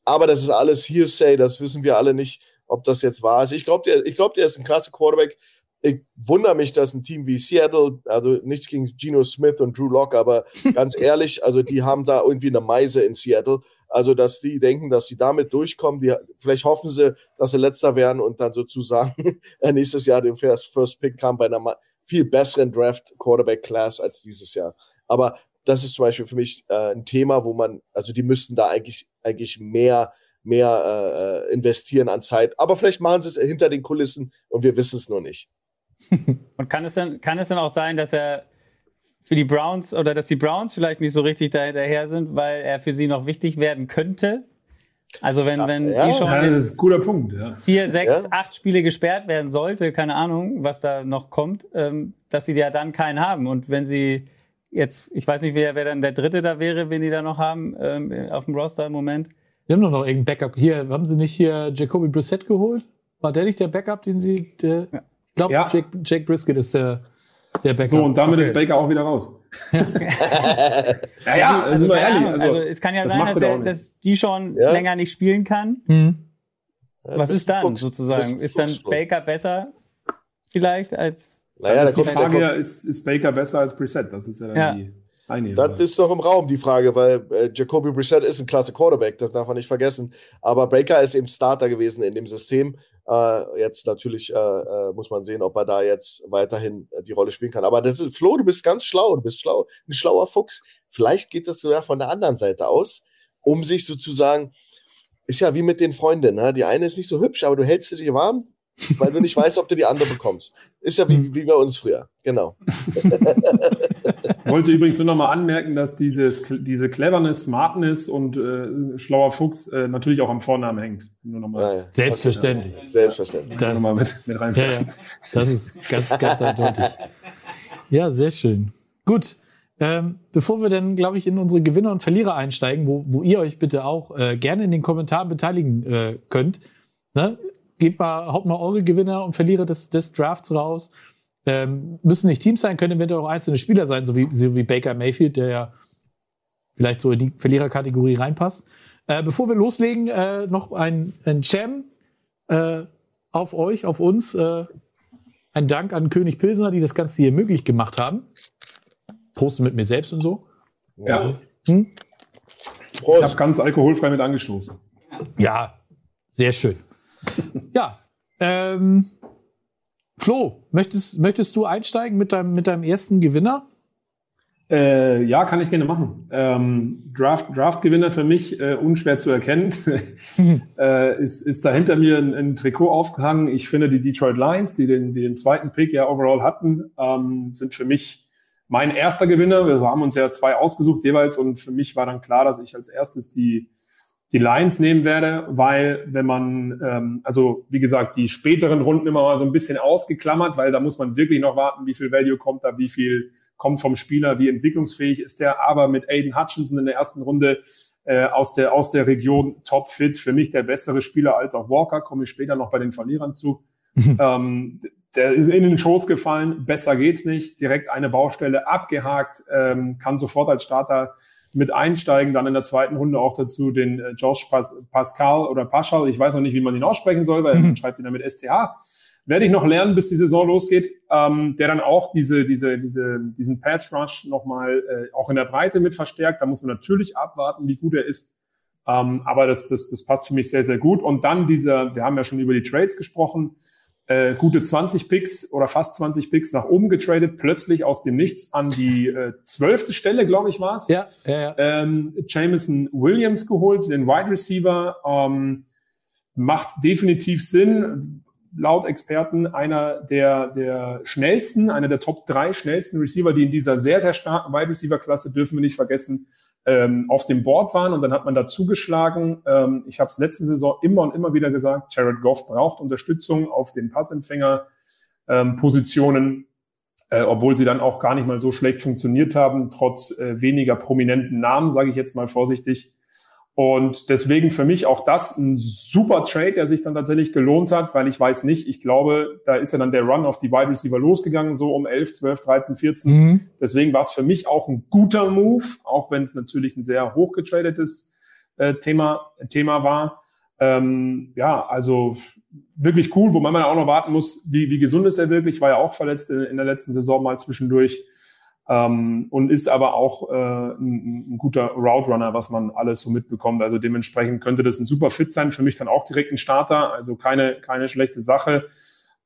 Aber das ist alles Hearsay, das wissen wir alle nicht, ob das jetzt wahr ist. Ich glaube, der, glaub, der ist ein klasse Quarterback. Ich wundere mich, dass ein Team wie Seattle, also nichts gegen Geno Smith und Drew Locke, aber ganz ehrlich, also die haben da irgendwie eine Meise in Seattle. Also, dass die denken, dass sie damit durchkommen. Die, vielleicht hoffen sie, dass sie letzter werden und dann sozusagen nächstes Jahr den First, Pick kam bei einer viel besseren Draft-Quarterback-Class als dieses Jahr. Aber das ist zum Beispiel für mich äh, ein Thema, wo man, also die müssten da eigentlich, eigentlich mehr, mehr äh, investieren an Zeit. Aber vielleicht machen sie es hinter den Kulissen und wir wissen es nur nicht. und kann es dann, kann es dann auch sein, dass er für die Browns oder dass die Browns vielleicht nicht so richtig dahinterher sind, weil er für sie noch wichtig werden könnte? Also wenn, wenn ja, die schon ja, das ist ein guter Punkt, ja. vier, sechs, ja. acht Spiele gesperrt werden sollte, keine Ahnung, was da noch kommt, ähm, dass sie ja dann keinen haben. Und wenn sie jetzt, ich weiß nicht, wer, wer dann der Dritte da wäre, wenn die da noch haben ähm, auf dem Roster im Moment. Wir haben doch noch irgendein Backup. Hier, haben sie nicht hier Jacoby Brissett geholt? War der nicht der Backup, den sie. Der, ja. Ich glaube, ja. Jake, Jake Brisket ist der, der Backup. So, und damit okay. ist Baker auch wieder raus. ja, ja, also, also, ehrlich, also, also, es kann ja sein, dass, der, dass, die schon ja? länger nicht spielen kann. Mhm. Was ist dann Fuchs, sozusagen? Ist dann Baker besser vielleicht als. Naja, da ist die Frage ja, ist, ist Baker besser als Preset? Das ist ja dann ja. die eine. Das ist doch im Raum die Frage, weil äh, Jacoby Brissett ist ein klasse Quarterback, das darf man nicht vergessen. Aber Baker ist eben Starter gewesen in dem System. Äh, jetzt natürlich äh, äh muss man sehen, ob er da jetzt weiterhin die Rolle spielen kann. Aber das ist, Flo, du bist ganz schlau, du bist schlau, ein schlauer Fuchs. Vielleicht geht das sogar von der anderen Seite aus, um sich sozusagen, ist ja wie mit den Freundinnen. Ne? Die eine ist nicht so hübsch, aber du hältst sie dir warm weil du nicht weißt, ob du die andere bekommst. Ist ja wie, wie bei uns früher, genau. Ich wollte übrigens nur nochmal anmerken, dass dieses, diese Cleverness, Smartness und äh, schlauer Fuchs äh, natürlich auch am Vornamen hängt. Nur noch mal ja, ja. Selbstverständlich. Selbstverständlich. Das, mal mit, mit ja, ja. das ist ganz, ganz eindeutig. Ja, sehr schön. Gut. Ähm, bevor wir dann, glaube ich, in unsere Gewinner und Verlierer einsteigen, wo, wo ihr euch bitte auch äh, gerne in den Kommentaren beteiligen äh, könnt, ne? Gebt mal, haut mal eure Gewinner und Verlierer des, des Drafts raus. Ähm, müssen nicht Teams sein, können eventuell auch einzelne Spieler sein, so wie, so wie Baker Mayfield, der ja vielleicht so in die Verliererkategorie reinpasst. Äh, bevor wir loslegen, äh, noch ein, ein Jam äh, auf euch, auf uns. Äh, ein Dank an König Pilsner, die das Ganze hier möglich gemacht haben. Posten mit mir selbst und so. Ja. Hm? Ich habe ganz alkoholfrei mit angestoßen. Ja, sehr schön. Ja, ähm, Flo, möchtest, möchtest du einsteigen mit deinem, mit deinem ersten Gewinner? Äh, ja, kann ich gerne machen. Ähm, Draft, Draft-Gewinner für mich äh, unschwer zu erkennen. äh, ist, ist da hinter mir ein, ein, Trikot aufgehangen. Ich finde, die Detroit Lions, die den, die den zweiten Pick ja overall hatten, ähm, sind für mich mein erster Gewinner. Wir haben uns ja zwei ausgesucht jeweils und für mich war dann klar, dass ich als erstes die die Lions nehmen werde, weil wenn man, ähm, also wie gesagt, die späteren Runden immer mal so ein bisschen ausgeklammert, weil da muss man wirklich noch warten, wie viel Value kommt da, wie viel kommt vom Spieler, wie entwicklungsfähig ist der. Aber mit Aiden Hutchinson in der ersten Runde äh, aus, der, aus der Region top fit, für mich der bessere Spieler als auch Walker, komme ich später noch bei den Verlierern zu. ähm, der ist in den Schoß gefallen, besser geht's nicht, direkt eine Baustelle abgehakt, ähm, kann sofort als Starter mit einsteigen. Dann in der zweiten Runde auch dazu den äh, Josh Pas Pascal oder Paschal. Ich weiß noch nicht, wie man ihn aussprechen soll, weil mhm. er schreibt ihn dann mit STH. Werde ich noch lernen, bis die Saison losgeht, ähm, der dann auch diese, diese, diese, diesen Pass Rush nochmal äh, auch in der Breite mit verstärkt. Da muss man natürlich abwarten, wie gut er ist. Ähm, aber das, das, das passt für mich sehr, sehr gut. Und dann dieser, wir haben ja schon über die Trades gesprochen, äh, gute 20 Picks oder fast 20 Picks nach oben getradet, plötzlich aus dem Nichts an die äh, zwölfte äh, Stelle, glaube ich, war es. Ja, ja, ja. Ähm, Jameson Williams geholt, den Wide Receiver. Ähm, macht definitiv Sinn. Laut Experten einer der, der schnellsten, einer der Top drei schnellsten Receiver, die in dieser sehr, sehr starken Wide Receiver Klasse, dürfen wir nicht vergessen, ähm, auf dem Board waren und dann hat man da zugeschlagen. Ähm, ich habe es letzte Saison immer und immer wieder gesagt, Jared Goff braucht Unterstützung auf den Passempfänger-Positionen, ähm, äh, obwohl sie dann auch gar nicht mal so schlecht funktioniert haben, trotz äh, weniger prominenten Namen, sage ich jetzt mal vorsichtig. Und deswegen für mich auch das ein super Trade, der sich dann tatsächlich gelohnt hat, weil ich weiß nicht, ich glaube, da ist ja dann der Run auf die Wide Receiver losgegangen, so um 11, 12, 13, 14. Mhm. Deswegen war es für mich auch ein guter Move, auch wenn es natürlich ein sehr hochgetradetes äh, Thema, Thema war. Ähm, ja, also wirklich cool, wo man auch noch warten muss, wie, wie gesund ist er wirklich, war ja auch verletzt in, in der letzten Saison mal zwischendurch ähm, und ist aber auch äh, ein, ein guter Route Runner, was man alles so mitbekommt. Also dementsprechend könnte das ein super Fit sein. Für mich dann auch direkt ein Starter, also keine, keine schlechte Sache.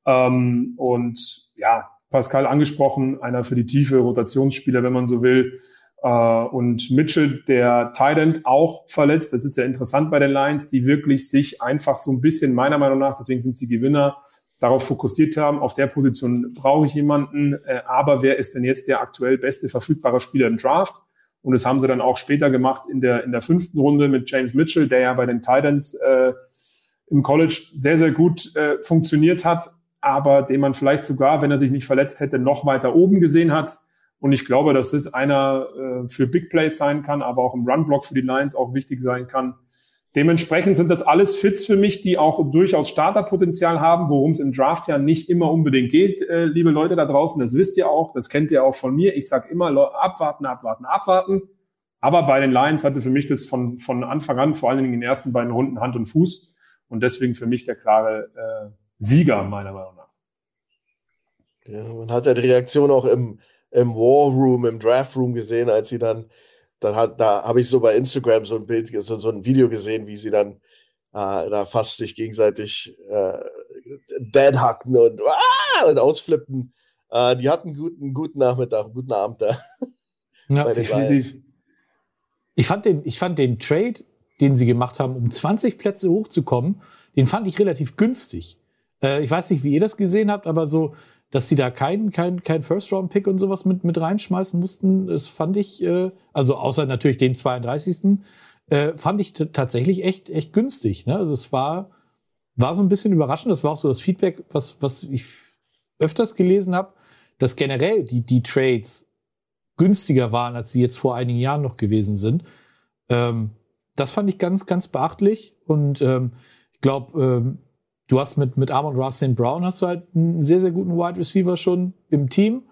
Ähm, und ja, Pascal angesprochen, einer für die Tiefe, Rotationsspieler, wenn man so will. Äh, und Mitchell, der Tight auch verletzt. Das ist ja interessant bei den Lions, die wirklich sich einfach so ein bisschen, meiner Meinung nach, deswegen sind sie Gewinner, darauf fokussiert haben, auf der Position brauche ich jemanden, äh, aber wer ist denn jetzt der aktuell beste verfügbare Spieler im Draft? Und das haben sie dann auch später gemacht in der, in der fünften Runde mit James Mitchell, der ja bei den Titans äh, im College sehr, sehr gut äh, funktioniert hat, aber den man vielleicht sogar, wenn er sich nicht verletzt hätte, noch weiter oben gesehen hat. Und ich glaube, dass das einer äh, für Big Plays sein kann, aber auch im Run-Block für die Lions auch wichtig sein kann. Dementsprechend sind das alles Fits für mich, die auch durchaus Starterpotenzial haben, worum es im Draft ja nicht immer unbedingt geht, äh, liebe Leute da draußen. Das wisst ihr auch, das kennt ihr auch von mir. Ich sage immer, abwarten, abwarten, abwarten. Aber bei den Lions hatte für mich das von, von Anfang an, vor allen Dingen in den ersten beiden Runden, Hand und Fuß. Und deswegen für mich der klare äh, Sieger, meiner Meinung nach. Ja, man hat ja die Reaktion auch im, im War Room, im Draft Room gesehen, als sie dann da, hat, da habe ich so bei Instagram so ein Bild, so, so ein Video gesehen, wie sie dann äh, da fast sich gegenseitig äh, dead hacken und, ah, und ausflippen. Äh, die hatten einen guten, guten Nachmittag, einen guten Abend da. Ja, definitiv. Ich fand, den, ich fand den Trade, den sie gemacht haben, um 20 Plätze hochzukommen, den fand ich relativ günstig. Äh, ich weiß nicht, wie ihr das gesehen habt, aber so dass sie da keinen kein, kein First-Round-Pick und sowas mit, mit reinschmeißen mussten, das fand ich, äh, also außer natürlich den 32. Äh, fand ich tatsächlich echt, echt günstig. Ne? Also es war, war so ein bisschen überraschend. Das war auch so das Feedback, was, was ich öfters gelesen habe, dass generell die, die Trades günstiger waren, als sie jetzt vor einigen Jahren noch gewesen sind. Ähm, das fand ich ganz, ganz beachtlich. Und ähm, ich glaube, ähm, du hast mit, mit Armand St. Brown hast du halt einen sehr, sehr guten Wide Receiver schon im Team.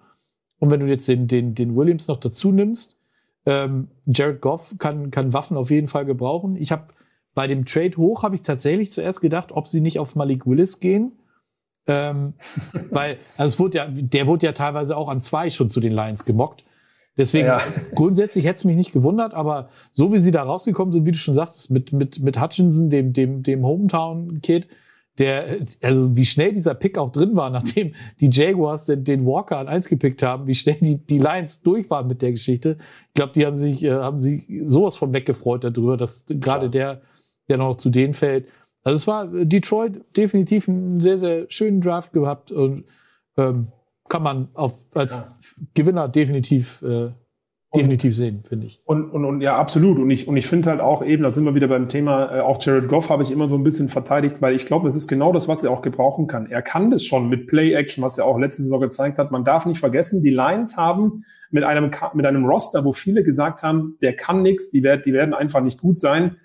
Und wenn du jetzt den, den, den Williams noch dazu nimmst, ähm, Jared Goff kann, kann Waffen auf jeden Fall gebrauchen. Ich habe bei dem Trade hoch habe ich tatsächlich zuerst gedacht, ob sie nicht auf Malik Willis gehen. Ähm, weil, also es wurde ja, der wurde ja teilweise auch an zwei schon zu den Lions gemockt. Deswegen, ja. grundsätzlich hätte es mich nicht gewundert, aber so wie sie da rausgekommen sind, wie du schon sagtest, mit, mit, mit Hutchinson, dem, dem, dem Hometown-Kid, der, also wie schnell dieser Pick auch drin war, nachdem die Jaguars den, den Walker an eins gepickt haben, wie schnell die, die Lions durch waren mit der Geschichte. Ich glaube, die haben sich, äh, haben sich sowas von weggefreut darüber, dass gerade ja. der, der noch zu denen fällt. Also es war Detroit definitiv einen sehr, sehr schönen Draft gehabt und ähm, kann man auf, als ja. Gewinner definitiv äh, definitiv sehen, finde ich. Und, und, und ja, absolut. Und ich, und ich finde halt auch eben, da sind wir wieder beim Thema, äh, auch Jared Goff habe ich immer so ein bisschen verteidigt, weil ich glaube, das ist genau das, was er auch gebrauchen kann. Er kann das schon mit Play-Action, was er auch letzte Saison gezeigt hat. Man darf nicht vergessen, die Lions haben mit einem, mit einem Roster, wo viele gesagt haben, der kann nichts, die, werd, die werden einfach nicht gut sein,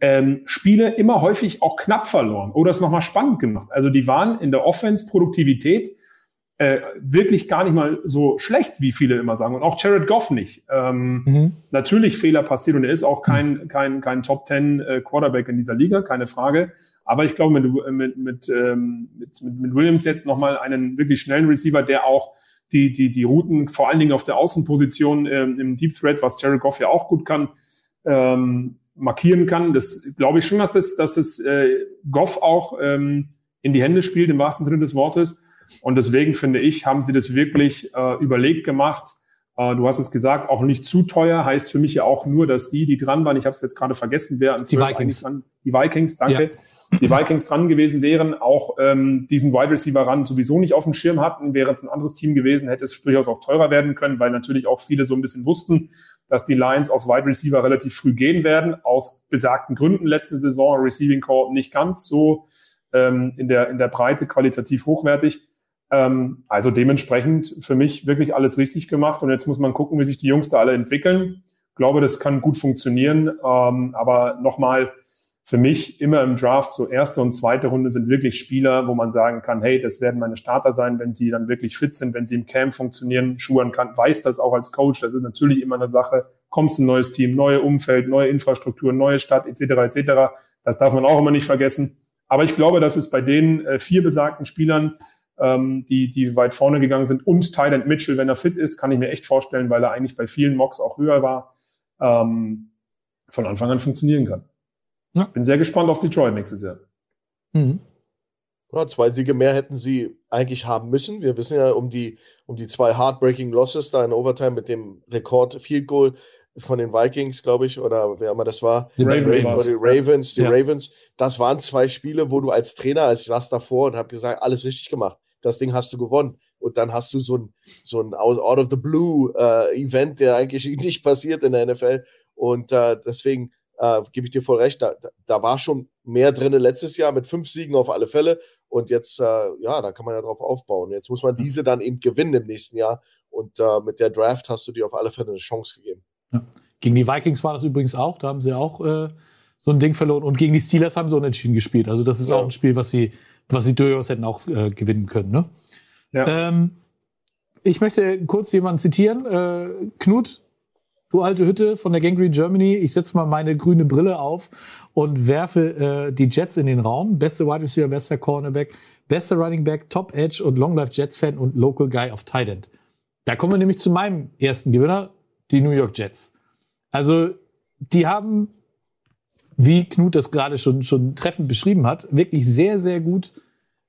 ähm, Spiele immer häufig auch knapp verloren oder es nochmal spannend gemacht. Also die waren in der Offense-Produktivität äh, wirklich gar nicht mal so schlecht, wie viele immer sagen. Und auch Jared Goff nicht. Ähm, mhm. Natürlich Fehler passiert und er ist auch kein, kein, kein Top Ten äh, Quarterback in dieser Liga, keine Frage. Aber ich glaube, mit, mit, mit, ähm, mit, mit Williams jetzt nochmal einen wirklich schnellen Receiver, der auch die, die, die Routen, vor allen Dingen auf der Außenposition ähm, im Deep Threat, was Jared Goff ja auch gut kann, ähm, markieren kann. Das glaube ich schon, dass das, dass das äh, Goff auch ähm, in die Hände spielt, im wahrsten Sinne des Wortes. Und deswegen finde ich, haben sie das wirklich äh, überlegt gemacht. Äh, du hast es gesagt, auch nicht zu teuer, heißt für mich ja auch nur, dass die, die dran waren, ich habe es jetzt gerade vergessen, wer an die Vikings. Dran, die Vikings, danke. Ja. Die Vikings dran gewesen wären, auch ähm, diesen Wide Receiver ran sowieso nicht auf dem Schirm hatten, wäre es ein anderes Team gewesen, hätte es durchaus auch teurer werden können, weil natürlich auch viele so ein bisschen wussten, dass die Lions auf Wide Receiver relativ früh gehen werden, aus besagten Gründen letzte Saison, Receiving Core nicht ganz so ähm, in, der, in der Breite qualitativ hochwertig. Ähm, also dementsprechend für mich wirklich alles richtig gemacht. Und jetzt muss man gucken, wie sich die Jungs da alle entwickeln. Ich glaube, das kann gut funktionieren. Ähm, aber nochmal, für mich immer im Draft so erste und zweite Runde sind wirklich Spieler, wo man sagen kann, hey, das werden meine Starter sein, wenn sie dann wirklich fit sind, wenn sie im Camp funktionieren. Schuhan kann, weiß das auch als Coach. Das ist natürlich immer eine Sache. Kommst ein neues Team, neue Umfeld, neue Infrastruktur, neue Stadt etc. etc. Das darf man auch immer nicht vergessen. Aber ich glaube, dass es bei den äh, vier besagten Spielern ähm, die, die weit vorne gegangen sind. Und Thailand Mitchell, wenn er fit ist, kann ich mir echt vorstellen, weil er eigentlich bei vielen Mocks auch höher war, ähm, von Anfang an funktionieren kann. Ja. Bin sehr gespannt auf Detroit nächstes Jahr. Mhm. Ja, zwei Siege mehr hätten sie eigentlich haben müssen. Wir wissen ja um die, um die zwei Heartbreaking Losses da in Overtime mit dem Rekord Field Goal von den Vikings, glaube ich, oder wer immer das war. Die Ravens. Ravens die Ravens, die ja. Ravens. Das waren zwei Spiele, wo du als Trainer, als ich saß davor und habe gesagt, alles richtig gemacht das Ding hast du gewonnen. Und dann hast du so ein, so ein Out of the Blue äh, Event, der eigentlich nicht passiert in der NFL. Und äh, deswegen äh, gebe ich dir voll recht, da, da war schon mehr drin letztes Jahr mit fünf Siegen auf alle Fälle. Und jetzt, äh, ja, da kann man ja drauf aufbauen. Jetzt muss man diese dann eben gewinnen im nächsten Jahr. Und äh, mit der Draft hast du dir auf alle Fälle eine Chance gegeben. Ja. Gegen die Vikings war das übrigens auch. Da haben sie auch äh, so ein Ding verloren. Und gegen die Steelers haben sie unentschieden gespielt. Also das ist ja. auch ein Spiel, was sie, was sie durchaus hätten auch äh, gewinnen können. Ne? Ja. Ähm, ich möchte kurz jemanden zitieren. Äh, Knut, du alte Hütte von der Gangrene Germany. Ich setze mal meine grüne Brille auf und werfe äh, die Jets in den Raum. Beste Wide Receiver, bester Cornerback, bester Running Back, Top Edge und Long Life Jets Fan und Local Guy of Tight End. Da kommen wir nämlich zu meinem ersten Gewinner, die New York Jets. Also, die haben, wie Knut das gerade schon, schon treffend beschrieben hat, wirklich sehr, sehr gut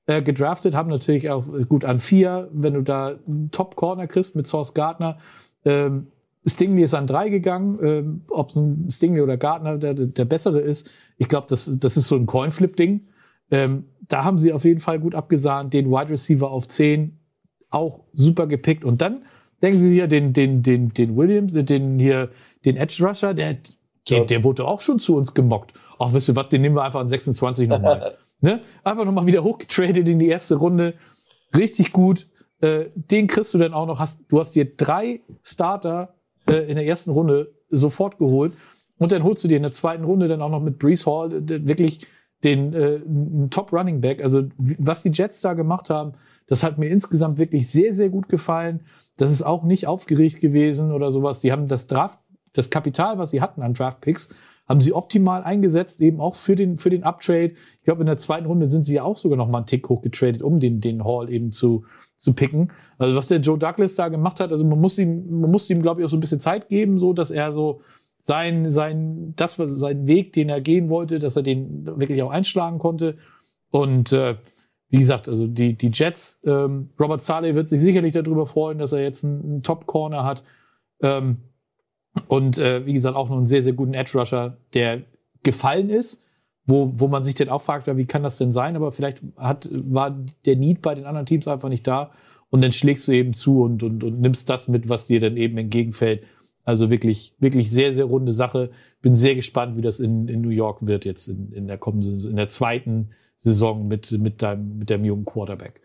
äh, gedraftet, haben natürlich auch gut an vier, wenn du da Top-Corner kriegst mit Source Gardner. Ähm, Stingley ist an drei gegangen. Ähm, Ob ein Stingley oder Gardner der, der bessere ist, ich glaube, das, das ist so ein Coinflip-Ding. Ähm, da haben sie auf jeden Fall gut abgesahnt. Den Wide Receiver auf zehn auch super gepickt. Und dann denken Sie hier den, den, den, den Williams, den hier, den Edge Rusher, der, der, der wurde auch schon zu uns gemockt. Ach, wisst ihr was, den nehmen wir einfach an 26 nochmal. ne? Einfach nochmal wieder hochgetradet in die erste Runde. Richtig gut. Äh, den kriegst du dann auch noch. Hast, du hast dir drei Starter äh, in der ersten Runde sofort geholt. Und dann holst du dir in der zweiten Runde dann auch noch mit Brees Hall wirklich den äh, Top Running Back. Also was die Jets da gemacht haben, das hat mir insgesamt wirklich sehr, sehr gut gefallen. Das ist auch nicht aufgeregt gewesen oder sowas. Die haben das Draft, das Kapital, was sie hatten an Draft Picks, haben sie optimal eingesetzt, eben auch für den, für den Uptrade. Ich glaube, in der zweiten Runde sind sie ja auch sogar noch mal einen Tick hochgetradet, um den, den Hall eben zu, zu picken. Also was der Joe Douglas da gemacht hat, also man muss ihm, man muss ihm, glaube ich, auch so ein bisschen Zeit geben, so dass er so sein, sein, das sein Weg, den er gehen wollte, dass er den wirklich auch einschlagen konnte. Und äh, wie gesagt, also die, die Jets, ähm, Robert Saleh wird sich sicherlich darüber freuen, dass er jetzt einen, einen Top-Corner hat. Ähm, und äh, wie gesagt, auch noch einen sehr, sehr guten Edge-Rusher, der gefallen ist, wo, wo man sich dann auch fragt, wie kann das denn sein? Aber vielleicht hat, war der Need bei den anderen Teams einfach nicht da. Und dann schlägst du eben zu und, und, und nimmst das mit, was dir dann eben entgegenfällt. Also wirklich, wirklich sehr, sehr runde Sache. Bin sehr gespannt, wie das in, in New York wird jetzt in, in der kommenden, in der zweiten Saison mit, mit deinem, mit dem jungen Quarterback.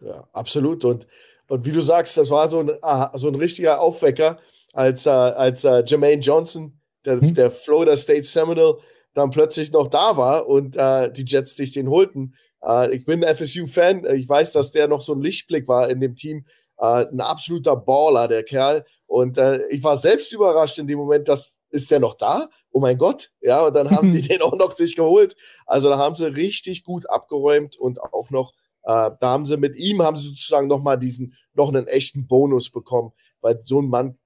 Ja, absolut. Und, und wie du sagst, das war so ein, so ein richtiger Aufwecker als, äh, als äh, Jermaine Johnson, der, hm. der Florida State Seminole, dann plötzlich noch da war und äh, die Jets sich den holten. Äh, ich bin FSU-Fan. Ich weiß, dass der noch so ein Lichtblick war in dem Team. Äh, ein absoluter Baller, der Kerl. Und äh, ich war selbst überrascht in dem Moment, dass ist der noch da? Oh mein Gott. Ja, und dann haben die den auch noch sich geholt. Also da haben sie richtig gut abgeräumt und auch noch, äh, da haben sie mit ihm, haben sie sozusagen nochmal diesen, noch einen echten Bonus bekommen, weil so ein Mann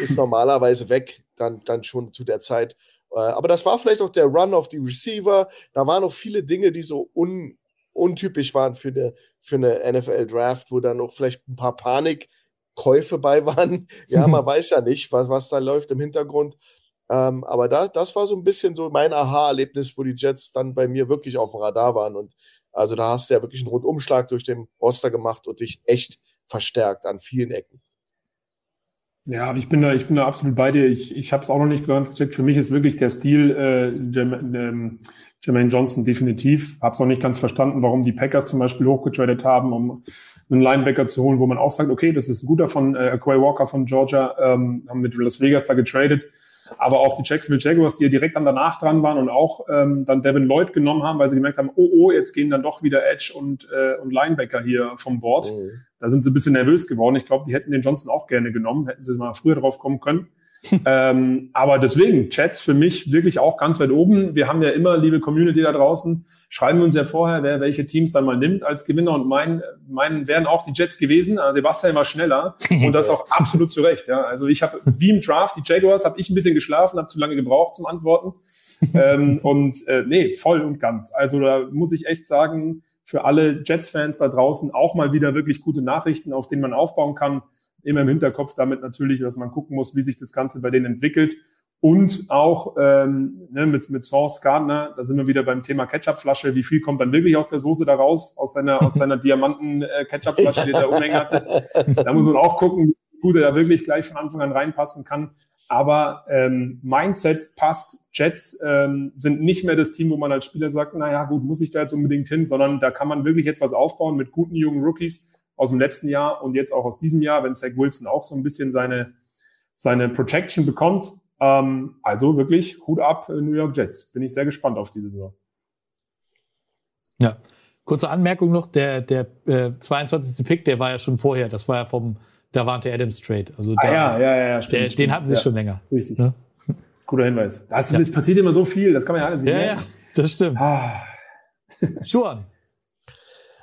ist normalerweise weg, dann, dann schon zu der Zeit. Äh, aber das war vielleicht auch der Run auf die Receiver. Da waren noch viele Dinge, die so un, untypisch waren für eine, für eine NFL-Draft, wo dann noch vielleicht ein paar Panikkäufe bei waren. Ja, man weiß ja nicht, was, was da läuft im Hintergrund. Ähm, aber da, das war so ein bisschen so mein Aha-Erlebnis, wo die Jets dann bei mir wirklich auf dem Radar waren. Und also da hast du ja wirklich einen Rundumschlag durch den Roster gemacht und dich echt verstärkt an vielen Ecken. Ja, ich bin da, ich bin da absolut bei dir. Ich, ich habe es auch noch nicht ganz gecheckt. Für mich ist wirklich der Stil äh, ähm, Jermaine Johnson definitiv. Habe es auch nicht ganz verstanden, warum die Packers zum Beispiel hochgetradet haben, um einen Linebacker zu holen, wo man auch sagt, okay, das ist ein guter von äh, Quay Walker von Georgia, ähm, haben mit Las Vegas da getradet aber auch die Jacksonville Jaguars, die ja direkt dann danach dran waren und auch ähm, dann Devin Lloyd genommen haben, weil sie gemerkt haben, oh, oh, jetzt gehen dann doch wieder Edge und, äh, und Linebacker hier vom Board. Mhm. Da sind sie ein bisschen nervös geworden. Ich glaube, die hätten den Johnson auch gerne genommen, hätten sie mal früher drauf kommen können. ähm, aber deswegen, Chats für mich wirklich auch ganz weit oben. Wir haben ja immer, liebe Community da draußen, schreiben wir uns ja vorher, wer welche Teams dann mal nimmt als Gewinner. Und mein, mein wären auch die Jets gewesen. Also Sebastian war schneller und das auch absolut zu Recht. Ja. Also ich habe wie im Draft, die Jaguars, habe ich ein bisschen geschlafen, habe zu lange gebraucht zum Antworten. ähm, und äh, nee, voll und ganz. Also da muss ich echt sagen, für alle Jets-Fans da draußen auch mal wieder wirklich gute Nachrichten, auf denen man aufbauen kann. Immer im Hinterkopf damit natürlich, dass man gucken muss, wie sich das Ganze bei denen entwickelt. Und auch ähm, ne, mit, mit Sauce Gardner, da sind wir wieder beim Thema Ketchupflasche. Wie viel kommt dann wirklich aus der Soße da raus, aus seiner, aus seiner Diamanten-Ketchupflasche, äh, die er da hatte? Da muss man auch gucken, wie gut er da wirklich gleich von Anfang an reinpassen kann. Aber ähm, Mindset passt. Jets ähm, sind nicht mehr das Team, wo man als Spieler sagt, naja gut, muss ich da jetzt unbedingt hin, sondern da kann man wirklich jetzt was aufbauen mit guten jungen Rookies aus dem letzten Jahr und jetzt auch aus diesem Jahr, wenn Zach Wilson auch so ein bisschen seine, seine Protection bekommt. Ähm, also wirklich Hut ab, New York Jets. Bin ich sehr gespannt auf diese Saison. Ja. Kurze Anmerkung noch, der, der äh, 22. Pick, der war ja schon vorher, das war ja vom Davante Adams Trade. Also ah, ja, ja, ja, stimmt, der, stimmt. Den hatten sie ja. schon länger. Richtig. Ja? Guter Hinweis. Das, ja. passiert immer so viel, das kann man ja alles sehen. Ja, ja, das stimmt. Ah. Schuhan.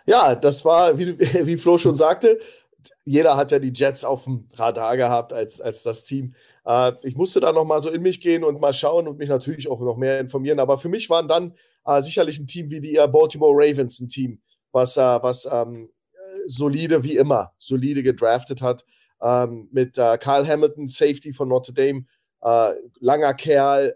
Ja, das war, wie, wie Flo schon sagte, jeder hat ja die Jets auf dem Radar gehabt als, als das Team. Äh, ich musste da noch mal so in mich gehen und mal schauen und mich natürlich auch noch mehr informieren. Aber für mich waren dann äh, sicherlich ein Team wie die äh, Baltimore Ravens ein Team, was, äh, was ähm, solide wie immer, solide gedraftet hat. Ähm, mit äh, Kyle Hamilton, Safety von Notre Dame, äh, langer Kerl,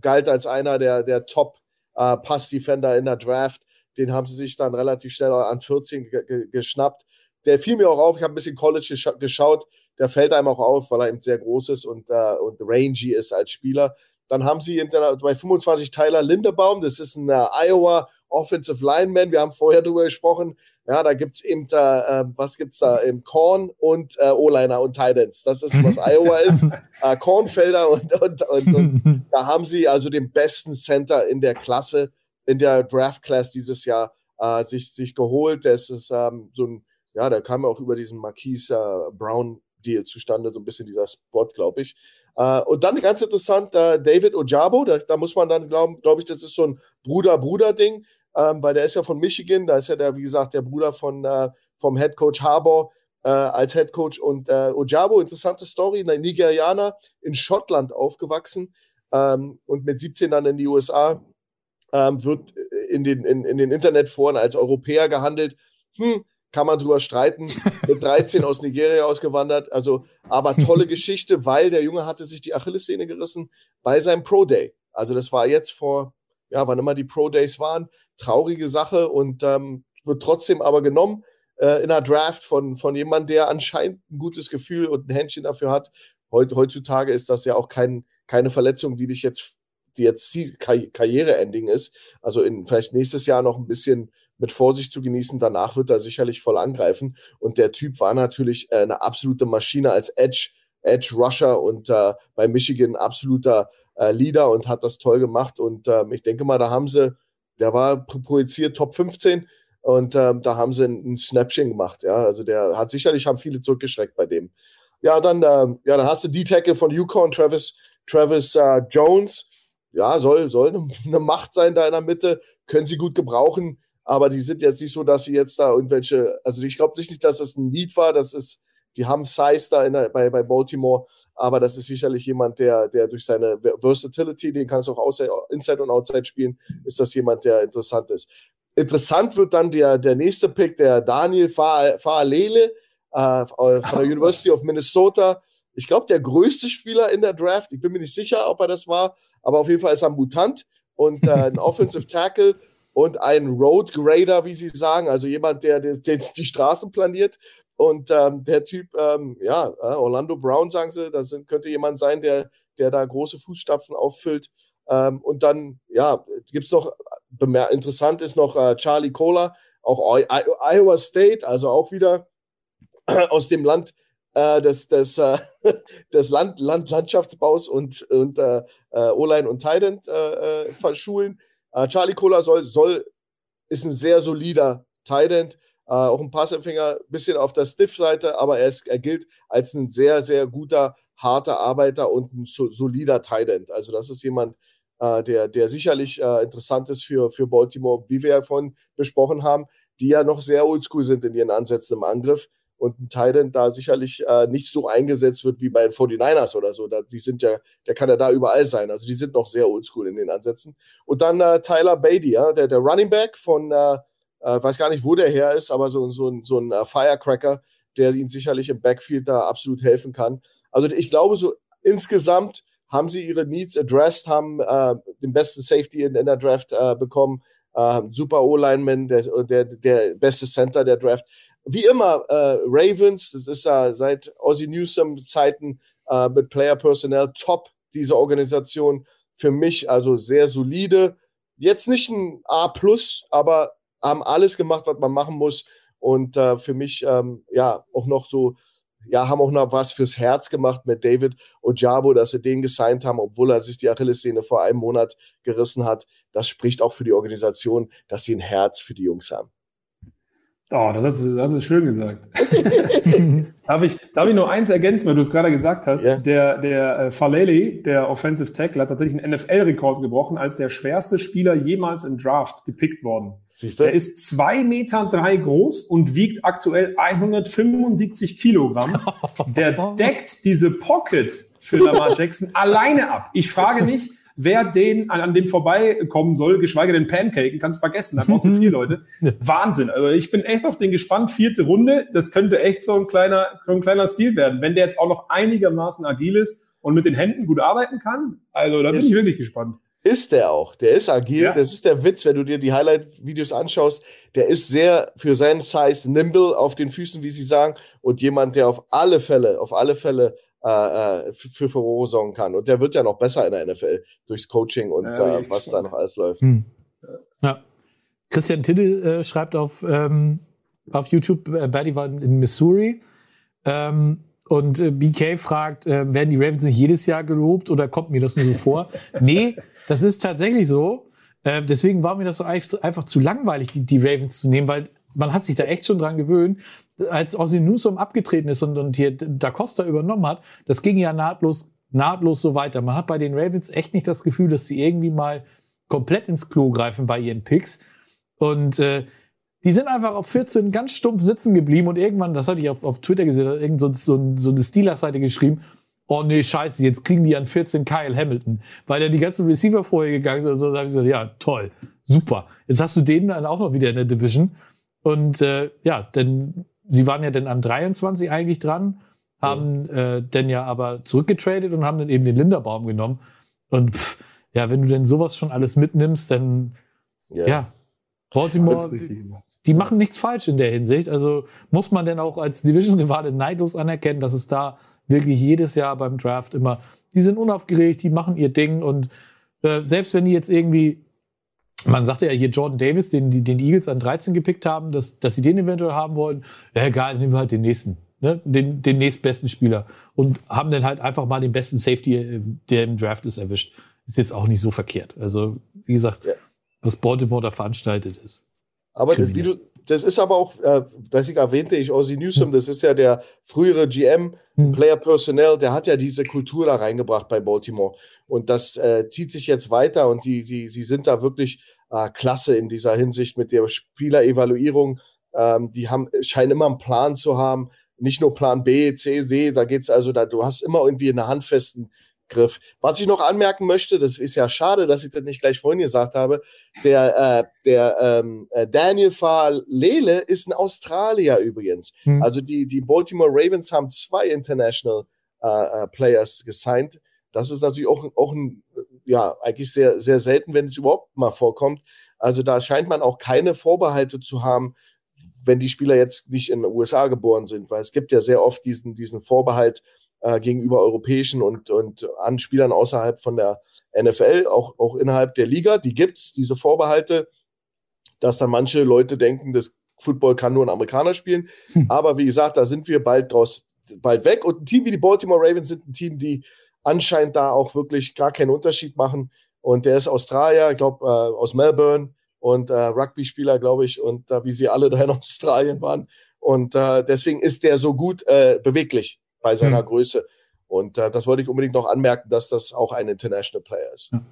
galt als einer der, der Top Pass-Defender in der Draft. Den haben sie sich dann relativ schnell an 14 geschnappt. Der fiel mir auch auf, ich habe ein bisschen College gesch geschaut, der fällt einem auch auf, weil er eben sehr groß ist und, äh, und rangy ist als Spieler. Dann haben sie bei 25 Tyler Lindebaum, das ist ein äh, Iowa Offensive Lineman. Wir haben vorher darüber gesprochen. Ja, da gibt es eben, da, äh, was gibt es da? Im Korn und äh, O-Liner und Titans. Das ist, was Iowa ist. Äh, Kornfelder und, und, und, und da haben sie also den besten Center in der Klasse, in der Draft Class dieses Jahr äh, sich, sich geholt. Das ist ähm, so ein, ja, da kam auch über diesen Marquise äh, Brown Deal zustande, so ein bisschen dieser Spot, glaube ich. Uh, und dann ganz interessant, uh, David Ojabo, da, da, muss man dann glauben, glaube ich, das ist so ein Bruder-Bruder-Ding, ähm, weil der ist ja von Michigan, da ist ja der, wie gesagt, der Bruder von, uh, vom Head Coach Harbour als Head Coach und Ojabo, interessante Story, ein Nigerianer in Schottland aufgewachsen ähm, und mit 17 dann in die USA, ähm, wird in den, in, in den Internetforen als Europäer gehandelt. Hm, kann man drüber streiten. Mit 13 aus Nigeria ausgewandert. Also, aber tolle Geschichte, weil der Junge hatte sich die Achillessehne gerissen bei seinem Pro Day. Also, das war jetzt vor, ja, wann immer die Pro Days waren. Traurige Sache und ähm, wird trotzdem aber genommen äh, in einer Draft von, von jemandem, der anscheinend ein gutes Gefühl und ein Händchen dafür hat. Heut, heutzutage ist das ja auch kein, keine Verletzung, die dich jetzt, die jetzt Karriere-Ending ist. Also in, vielleicht nächstes Jahr noch ein bisschen mit Vorsicht zu genießen. Danach wird er sicherlich voll angreifen. Und der Typ war natürlich äh, eine absolute Maschine als Edge, Edge Rusher und äh, bei Michigan absoluter äh, Leader und hat das toll gemacht. Und ähm, ich denke mal, da haben sie, der war projiziert Top 15 und ähm, da haben sie ein, ein Snapchen gemacht. Ja, also der hat sicherlich haben viele zurückgeschreckt bei dem. Ja, dann, ähm, ja, dann hast du die Tackle von Yukon, Travis, Travis äh, Jones. Ja, soll, soll eine Macht sein da in der Mitte. Können sie gut gebrauchen aber die sind jetzt nicht so, dass sie jetzt da irgendwelche, also ich glaube nicht, dass das ein Lied war, das ist, die haben Size da der, bei, bei Baltimore, aber das ist sicherlich jemand, der, der durch seine Versatility, den kannst du auch outside, Inside und Outside spielen, ist das jemand, der interessant ist. Interessant wird dann der, der nächste Pick, der Daniel Faalele äh, von der University of Minnesota. Ich glaube, der größte Spieler in der Draft. Ich bin mir nicht sicher, ob er das war, aber auf jeden Fall ist er ein Mutant und äh, ein Offensive Tackle und ein Road Grader, wie sie sagen, also jemand, der, der, der die Straßen planiert. Und ähm, der Typ, ähm, ja, äh, Orlando Brown, sagen sie, das sind, könnte jemand sein, der, der da große Fußstapfen auffüllt. Ähm, und dann, ja, gibt es noch, interessant ist noch äh, Charlie Kohler, auch I Iowa State, also auch wieder aus dem Land äh, des, des, äh, des Land, Land, Landschaftsbaus und, und äh, äh O-Line und Tident äh, äh, verschulen. Äh, Charlie Kohler soll, soll, ist ein sehr solider Tight äh, auch ein Passempfänger, bisschen auf der Stiff-Seite, aber er, ist, er gilt als ein sehr, sehr guter, harter Arbeiter und ein so, solider Tight. Also das ist jemand, äh, der, der sicherlich äh, interessant ist für, für Baltimore, wie wir ja vorhin besprochen haben, die ja noch sehr oldschool sind in ihren Ansätzen im Angriff und ein Titan da sicherlich äh, nicht so eingesetzt wird wie bei den 49ers oder so. Da, die sind ja, der kann ja da überall sein. Also die sind noch sehr oldschool in den Ansätzen. Und dann äh, Tyler Beatty, ja, der, der Running Back von, äh, äh, weiß gar nicht, wo der her ist, aber so, so, so ein äh, Firecracker, der ihnen sicherlich im Backfield da absolut helfen kann. Also ich glaube, so insgesamt haben sie ihre Needs addressed, haben äh, den besten Safety in, in der Draft bekommen, äh, super O-Lineman, der, der, der beste Center der Draft wie immer, äh, Ravens, das ist ja seit Ozzy Newsom Zeiten äh, mit Player Personnel top, diese Organisation. Für mich also sehr solide. Jetzt nicht ein A, aber haben alles gemacht, was man machen muss. und äh, für mich ähm, ja auch noch so ja, haben auch noch was fürs Herz gemacht mit David Ojabo, dass sie den gesigned haben, obwohl er sich die Achillessehne vor einem Monat gerissen hat. Das spricht auch für die Organisation, dass sie ein Herz für die Jungs haben. Oh, das ist, das ist schön gesagt. darf, ich, darf ich nur eins ergänzen, weil du es gerade gesagt hast? Ja. Der, der äh, Falele, der Offensive Tackle, hat tatsächlich einen NFL-Rekord gebrochen, als der schwerste Spieler jemals im Draft gepickt worden. Siehst du? Er ist zwei Meter drei groß und wiegt aktuell 175 Kilogramm. Der deckt diese Pocket für Lamar Jackson alleine ab. Ich frage mich, wer den an, an dem vorbeikommen soll, geschweige denn Pancaken, kannst vergessen, da brauchst du vier Leute. Wahnsinn. Also ich bin echt auf den gespannt. Vierte Runde, das könnte echt so ein kleiner, so ein kleiner Stil werden. Wenn der jetzt auch noch einigermaßen agil ist und mit den Händen gut arbeiten kann, also da bin ist, ich wirklich gespannt. Ist der auch. Der ist agil. Ja. Das ist der Witz, wenn du dir die Highlight-Videos anschaust. Der ist sehr für seinen Size nimble auf den Füßen, wie sie sagen. Und jemand, der auf alle Fälle, auf alle Fälle äh, äh für Furore sorgen kann. Und der wird ja noch besser in der NFL durchs Coaching und ja, äh, was da noch alles läuft. Hm. Ja. Christian Tiddel äh, schreibt auf, ähm, auf YouTube, äh, Betty war in Missouri. Ähm, und äh, BK fragt, äh, werden die Ravens nicht jedes Jahr gelobt oder kommt mir das nur so vor? nee, das ist tatsächlich so. Äh, deswegen war mir das so einfach zu langweilig, die, die Ravens zu nehmen, weil man hat sich da echt schon dran gewöhnt. Als Ozzy Newsom abgetreten ist und, und hier Da Costa übernommen hat, das ging ja nahtlos, nahtlos so weiter. Man hat bei den Ravens echt nicht das Gefühl, dass sie irgendwie mal komplett ins Klo greifen bei ihren Picks. Und äh, die sind einfach auf 14 ganz stumpf sitzen geblieben und irgendwann, das hatte ich auf, auf Twitter gesehen, hat irgend so, so, so eine Steelers-Seite geschrieben, oh nee, scheiße, jetzt kriegen die an 14 Kyle Hamilton, weil er die ganzen Receiver vorher gegangen ist. Also habe ich gesagt, ja, toll, super. Jetzt hast du den dann auch noch wieder in der Division. Und äh, ja, denn sie waren ja dann an 23 eigentlich dran, haben ja. äh, dann ja aber zurückgetradet und haben dann eben den Linderbaum genommen. Und pff, ja, wenn du denn sowas schon alles mitnimmst, dann ja, ja Baltimore, die, die machen nichts falsch in der Hinsicht. Also muss man denn auch als Division-Rivale neidlos anerkennen, dass es da wirklich jedes Jahr beim Draft immer, die sind unaufgeregt, die machen ihr Ding und äh, selbst wenn die jetzt irgendwie man sagte ja hier Jordan Davis, den die den Eagles an 13 gepickt haben, dass, dass sie den eventuell haben wollen. Ja, egal, nehmen wir halt den nächsten, ne? den, den nächstbesten Spieler. Und haben dann halt einfach mal den besten Safety, äh, der im Draft ist, erwischt. Ist jetzt auch nicht so verkehrt. Also, wie gesagt, ja. was Baltimore da veranstaltet ist. Aber das, wie du, das ist aber auch, äh, das ich erwähnte, ich Ozzy Newsom, das ist ja der frühere GM, hm. Player Personnel, der hat ja diese Kultur da reingebracht bei Baltimore. Und das äh, zieht sich jetzt weiter und die, die, sie sind da wirklich äh, klasse in dieser Hinsicht mit der Spielerevaluierung. Ähm, die haben, scheinen immer einen Plan zu haben, nicht nur Plan B, C, D, da geht's also, da, du hast immer irgendwie einen handfesten Griff. Was ich noch anmerken möchte, das ist ja schade, dass ich das nicht gleich vorhin gesagt habe, der, äh, der ähm, äh, Daniel Falele ist ein Australier übrigens. Hm. Also die, die Baltimore Ravens haben zwei International äh, äh, Players gesigned. Das ist natürlich auch, auch ein, ja, eigentlich sehr, sehr selten, wenn es überhaupt mal vorkommt. Also da scheint man auch keine Vorbehalte zu haben, wenn die Spieler jetzt nicht in den USA geboren sind, weil es gibt ja sehr oft diesen, diesen Vorbehalt, äh, gegenüber europäischen und, und an Spielern außerhalb von der NFL, auch, auch innerhalb der Liga. Die gibt es, diese Vorbehalte, dass dann manche Leute denken, das Football kann nur ein Amerikaner spielen. Hm. Aber wie gesagt, da sind wir bald draus, bald weg. Und ein Team wie die Baltimore Ravens sind ein Team, die anscheinend da auch wirklich gar keinen Unterschied machen. Und der ist Australier, ich glaube, äh, aus Melbourne und äh, Rugby-Spieler, glaube ich, und äh, wie sie alle da in Australien waren. Und äh, deswegen ist der so gut äh, beweglich bei seiner hm. Größe. Und äh, das wollte ich unbedingt noch anmerken, dass das auch ein International Player ist. Ja.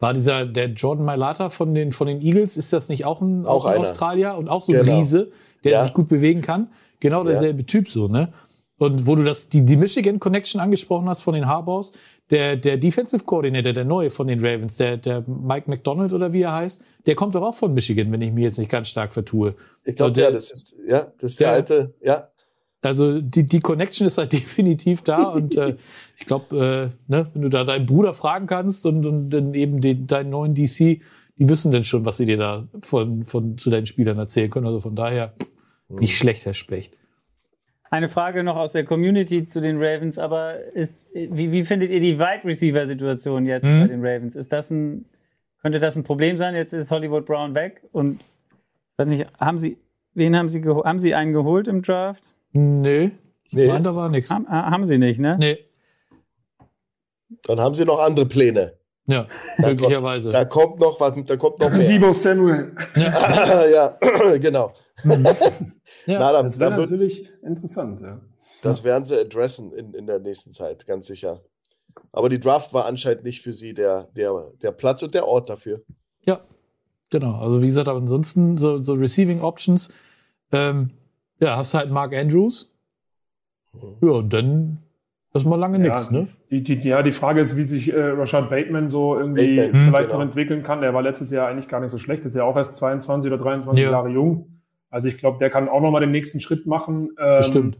War dieser, der Jordan Mailata von den, von den Eagles, ist das nicht auch ein, auch ein Australier und auch so ein genau. Riese, der ja. sich gut bewegen kann? Genau derselbe ja. Typ so, ne? Und wo du das, die, die Michigan Connection angesprochen hast von den Harbaus, der, der Defensive Coordinator, der neue von den Ravens, der, der Mike McDonald oder wie er heißt, der kommt doch auch von Michigan, wenn ich mich jetzt nicht ganz stark vertue. Ich glaube, ja, das ist, ja, das ist der, der alte, ja, also die, die Connection ist halt definitiv da und äh, ich glaube, äh, ne, wenn du da deinen Bruder fragen kannst und, und dann eben den, deinen neuen DC, die wissen dann schon, was sie dir da von, von zu deinen Spielern erzählen können. Also von daher nicht mhm. schlecht, Herr Specht. Eine Frage noch aus der Community zu den Ravens, aber ist, wie, wie findet ihr die Wide Receiver Situation jetzt mhm. bei den Ravens? Ist das ein, könnte das ein Problem sein? Jetzt ist Hollywood Brown weg und weiß nicht, haben sie wen haben Sie? Haben Sie einen geholt im Draft? Nee. Nee. Nein, da war nichts. Haben, haben Sie nicht, ne? Nee. Dann haben Sie noch andere Pläne. Ja, da möglicherweise. Kommt, da kommt noch was, da kommt noch mehr. Debo Samuel. Ja, ja genau. Mhm. ja, Na, da, das wäre natürlich interessant, ja. Das werden sie adressen in, in der nächsten Zeit, ganz sicher. Aber die Draft war anscheinend nicht für sie der, der, der Platz und der Ort dafür. Ja, genau. Also wie gesagt, aber ansonsten so, so Receiving Options, ähm, ja, hast halt Mark Andrews. Mhm. Ja, und dann ist mal lange ja, nichts, ne? Die, die, ja, die Frage ist, wie sich äh, Rashad Bateman so irgendwie Bateman, vielleicht genau. noch entwickeln kann. Der war letztes Jahr eigentlich gar nicht so schlecht. Ist ja auch erst 22 oder 23 ja. Jahre jung. Also ich glaube, der kann auch noch mal den nächsten Schritt machen. Ähm, Bestimmt.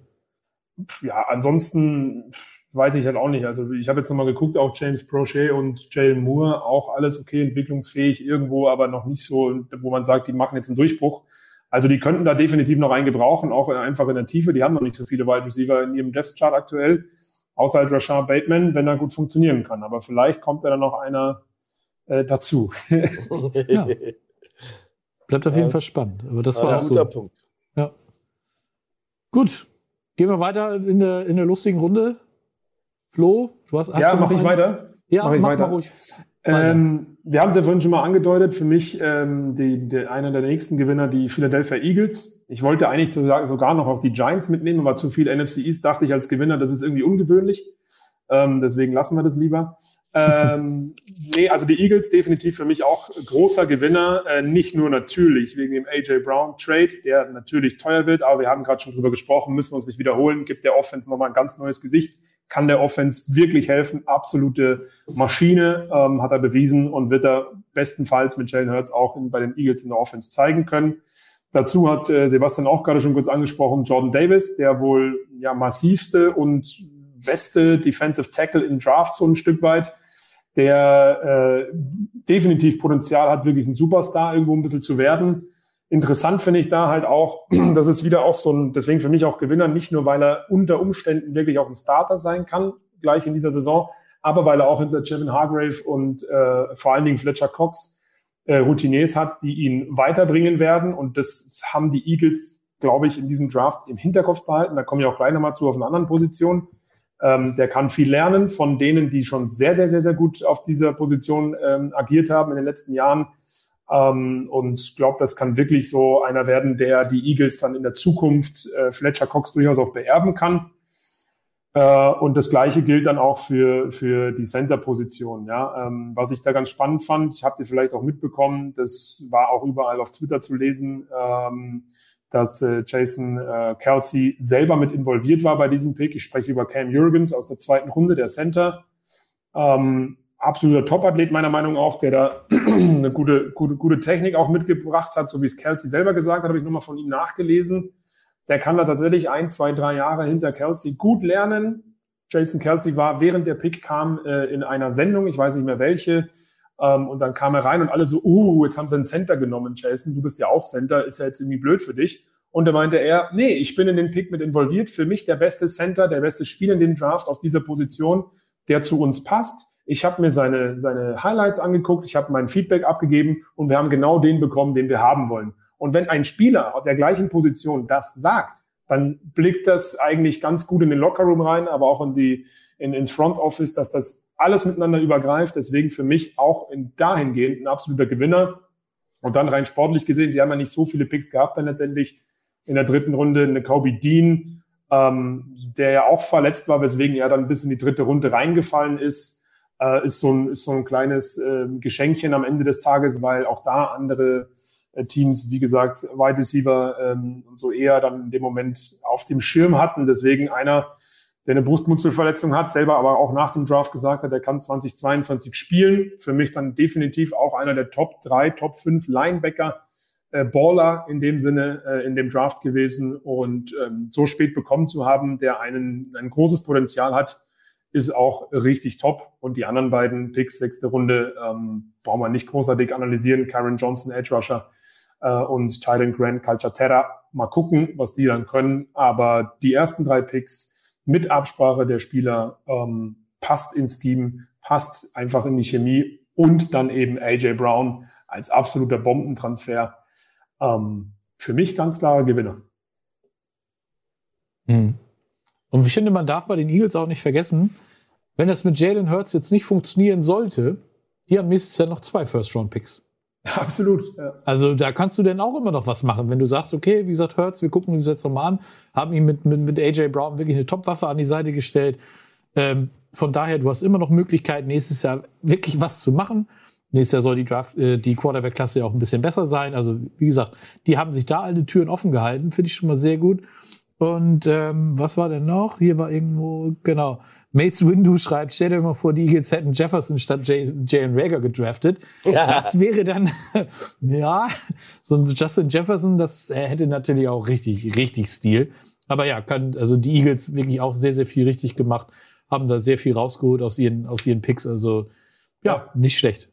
Ja, ansonsten weiß ich halt auch nicht. Also ich habe jetzt noch mal geguckt, auch James Prochet und Jalen Moore, auch alles okay, entwicklungsfähig irgendwo, aber noch nicht so, wo man sagt, die machen jetzt einen Durchbruch. Also die könnten da definitiv noch einen gebrauchen, auch einfach in der Tiefe. Die haben noch nicht so viele Wide Receiver in ihrem Death Chart aktuell außer halt Rashad Bateman, wenn er gut funktionieren kann. Aber vielleicht kommt da dann noch einer äh, dazu. ja. Bleibt auf jeden Fall spannend. Aber das war auch so. Punkt. Ja. Gut. Gehen wir weiter in der, in der lustigen Runde. Flo, du hast, hast ja, mach ich einen? weiter. Ja, mach, ich mach weiter. mal ruhig. Ähm, wir haben es ja vorhin schon mal angedeutet. Für mich ähm, die, die, einer der nächsten Gewinner, die Philadelphia Eagles. Ich wollte eigentlich sogar noch auch die Giants mitnehmen, aber zu viel NFC East dachte ich als Gewinner, das ist irgendwie ungewöhnlich. Ähm, deswegen lassen wir das lieber. ähm, nee, also die Eagles definitiv für mich auch großer Gewinner. Äh, nicht nur natürlich wegen dem AJ Brown Trade, der natürlich teuer wird, aber wir haben gerade schon drüber gesprochen, müssen wir uns nicht wiederholen, gibt der Offense nochmal ein ganz neues Gesicht kann der Offense wirklich helfen. Absolute Maschine ähm, hat er bewiesen und wird er bestenfalls mit Jalen Hurts auch in, bei den Eagles in der Offense zeigen können. Dazu hat äh, Sebastian auch gerade schon kurz angesprochen, Jordan Davis, der wohl ja massivste und beste Defensive Tackle im Draft so ein Stück weit, der äh, definitiv Potenzial hat, wirklich ein Superstar irgendwo ein bisschen zu werden. Interessant finde ich da halt auch, das ist wieder auch so ein, deswegen für mich auch Gewinner, nicht nur, weil er unter Umständen wirklich auch ein Starter sein kann, gleich in dieser Saison, aber weil er auch hinter Kevin Hargrave und äh, vor allen Dingen Fletcher Cox äh, Routiniers hat, die ihn weiterbringen werden. Und das haben die Eagles, glaube ich, in diesem Draft im Hinterkopf behalten. Da komme ich auch gleich nochmal zu auf einer anderen Position. Ähm, der kann viel lernen von denen, die schon sehr, sehr, sehr, sehr gut auf dieser Position ähm, agiert haben in den letzten Jahren. Ähm, und glaube, das kann wirklich so einer werden, der die Eagles dann in der Zukunft äh, Fletcher Cox durchaus auch beerben kann. Äh, und das Gleiche gilt dann auch für, für die Center-Position. Ja? Ähm, was ich da ganz spannend fand, ich habt ihr vielleicht auch mitbekommen, das war auch überall auf Twitter zu lesen, ähm, dass äh, Jason äh, Kelsey selber mit involviert war bei diesem Pick. Ich spreche über Cam Jurgens aus der zweiten Runde, der Center. Ähm, absoluter Topathlet meiner Meinung nach der da eine gute, gute, gute Technik auch mitgebracht hat, so wie es Kelsey selber gesagt hat, habe ich nochmal von ihm nachgelesen. Der kann da tatsächlich ein, zwei, drei Jahre hinter Kelsey gut lernen. Jason Kelsey war, während der Pick kam, äh, in einer Sendung, ich weiß nicht mehr welche, ähm, und dann kam er rein und alle so, uh, jetzt haben sie einen Center genommen, Jason, du bist ja auch Center, ist ja jetzt irgendwie blöd für dich. Und da meinte er, nee, ich bin in den Pick mit involviert, für mich der beste Center, der beste Spieler in dem Draft auf dieser Position, der zu uns passt ich habe mir seine, seine Highlights angeguckt, ich habe mein Feedback abgegeben und wir haben genau den bekommen, den wir haben wollen. Und wenn ein Spieler auf der gleichen Position das sagt, dann blickt das eigentlich ganz gut in den Lockerroom rein, aber auch in die, in, ins Front Office, dass das alles miteinander übergreift. Deswegen für mich auch in dahingehend ein absoluter Gewinner. Und dann rein sportlich gesehen, sie haben ja nicht so viele Picks gehabt dann letztendlich in der dritten Runde eine Kobe Dean, ähm, der ja auch verletzt war, weswegen er dann bis in die dritte Runde reingefallen ist äh, ist, so ein, ist so ein kleines äh, Geschenkchen am Ende des Tages, weil auch da andere äh, Teams, wie gesagt, Wide Receiver ähm, und so eher dann in dem Moment auf dem Schirm hatten. Deswegen einer, der eine Brustmuskelverletzung hat, selber aber auch nach dem Draft gesagt hat, er kann 2022 spielen. Für mich dann definitiv auch einer der Top 3, Top 5 Linebacker, äh, Baller in dem Sinne äh, in dem Draft gewesen und ähm, so spät bekommen zu haben, der einen, ein großes Potenzial hat, ist auch richtig top. Und die anderen beiden Picks, sechste Runde, ähm, brauchen wir nicht großartig analysieren. Karen Johnson, Edge Rusher äh, und Titan Grant Calcaterra. Mal gucken, was die dann können. Aber die ersten drei Picks mit Absprache der Spieler ähm, passt ins Scheme, passt einfach in die Chemie und dann eben AJ Brown als absoluter Bombentransfer. Ähm, für mich ganz klarer Gewinner. Hm. Und ich finde, man darf bei den Eagles auch nicht vergessen, wenn das mit Jalen Hurts jetzt nicht funktionieren sollte, die haben nächstes Jahr noch zwei First-Round-Picks. Absolut. Ja. Also da kannst du denn auch immer noch was machen, wenn du sagst, okay, wie gesagt, Hurts, wir gucken uns jetzt nochmal an, haben ihn mit, mit, mit AJ Brown wirklich eine Top-Waffe an die Seite gestellt. Ähm, von daher, du hast immer noch Möglichkeit, nächstes Jahr wirklich was zu machen. Nächstes Jahr soll die Draft, äh, die Quarterback-Klasse ja auch ein bisschen besser sein. Also, wie gesagt, die haben sich da alle Türen offen gehalten, finde ich schon mal sehr gut. Und ähm, was war denn noch? Hier war irgendwo, genau. Mace Windu schreibt, stell dir mal vor, die Eagles hätten Jefferson statt Jalen Rager gedraftet. Ja. Das wäre dann, ja, so ein Justin Jefferson, das er hätte natürlich auch richtig, richtig Stil. Aber ja, kann, also die Eagles wirklich auch sehr, sehr viel richtig gemacht, haben da sehr viel rausgeholt aus ihren, aus ihren Picks. Also, ja, nicht schlecht.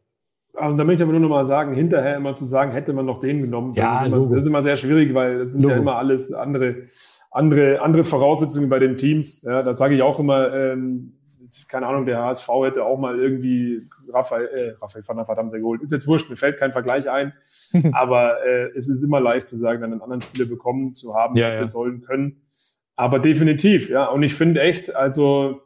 Also da möchte ich aber nur noch mal sagen, hinterher immer zu sagen, hätte man noch den genommen. Das, ja, ist, immer, das ist immer sehr schwierig, weil das sind Logo. ja immer alles andere andere, andere Voraussetzungen bei den Teams. Ja, das sage ich auch immer, ähm, keine Ahnung, der HSV hätte auch mal irgendwie Raphael, äh, Raphael van der verdammt sehr geholt. Ist jetzt wurscht, mir fällt kein Vergleich ein. aber äh, es ist immer leicht zu sagen, dann einen anderen Spieler bekommen zu haben, ja, ja. sollen können. Aber definitiv, ja. Und ich finde echt, also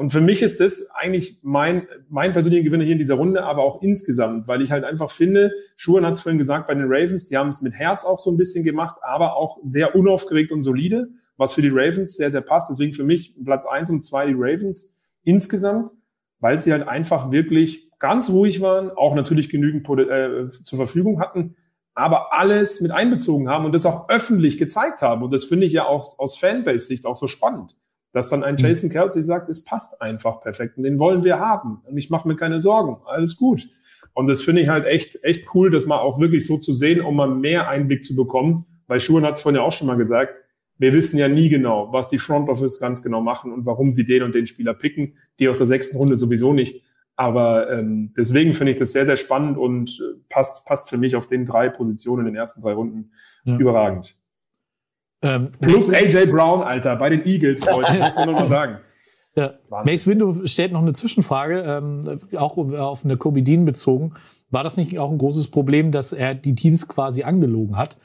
und für mich ist das eigentlich mein, mein persönlicher Gewinner hier in dieser Runde, aber auch insgesamt, weil ich halt einfach finde, Schuhen hat es vorhin gesagt bei den Ravens, die haben es mit Herz auch so ein bisschen gemacht, aber auch sehr unaufgeregt und solide, was für die Ravens sehr, sehr passt. Deswegen für mich Platz eins und zwei die Ravens insgesamt, weil sie halt einfach wirklich ganz ruhig waren, auch natürlich genügend äh, zur Verfügung hatten, aber alles mit einbezogen haben und das auch öffentlich gezeigt haben. Und das finde ich ja auch aus Fanbase-Sicht auch so spannend dass dann ein hm. Jason Kelsey sagt, es passt einfach perfekt und den wollen wir haben und ich mache mir keine Sorgen, alles gut. Und das finde ich halt echt, echt cool, das mal auch wirklich so zu sehen, um mal mehr Einblick zu bekommen, weil Schuhen hat es vorhin ja auch schon mal gesagt, wir wissen ja nie genau, was die Front Office ganz genau machen und warum sie den und den Spieler picken, die aus der sechsten Runde sowieso nicht. Aber ähm, deswegen finde ich das sehr, sehr spannend und äh, passt, passt für mich auf den drei Positionen in den ersten drei Runden ja. überragend. Ähm, Plus AJ Brown, Alter, bei den Eagles heute, muss man nur mal sagen. Ja. Mace Window stellt noch eine Zwischenfrage, ähm, auch auf eine Kobe Dean bezogen. War das nicht auch ein großes Problem, dass er die Teams quasi angelogen hat?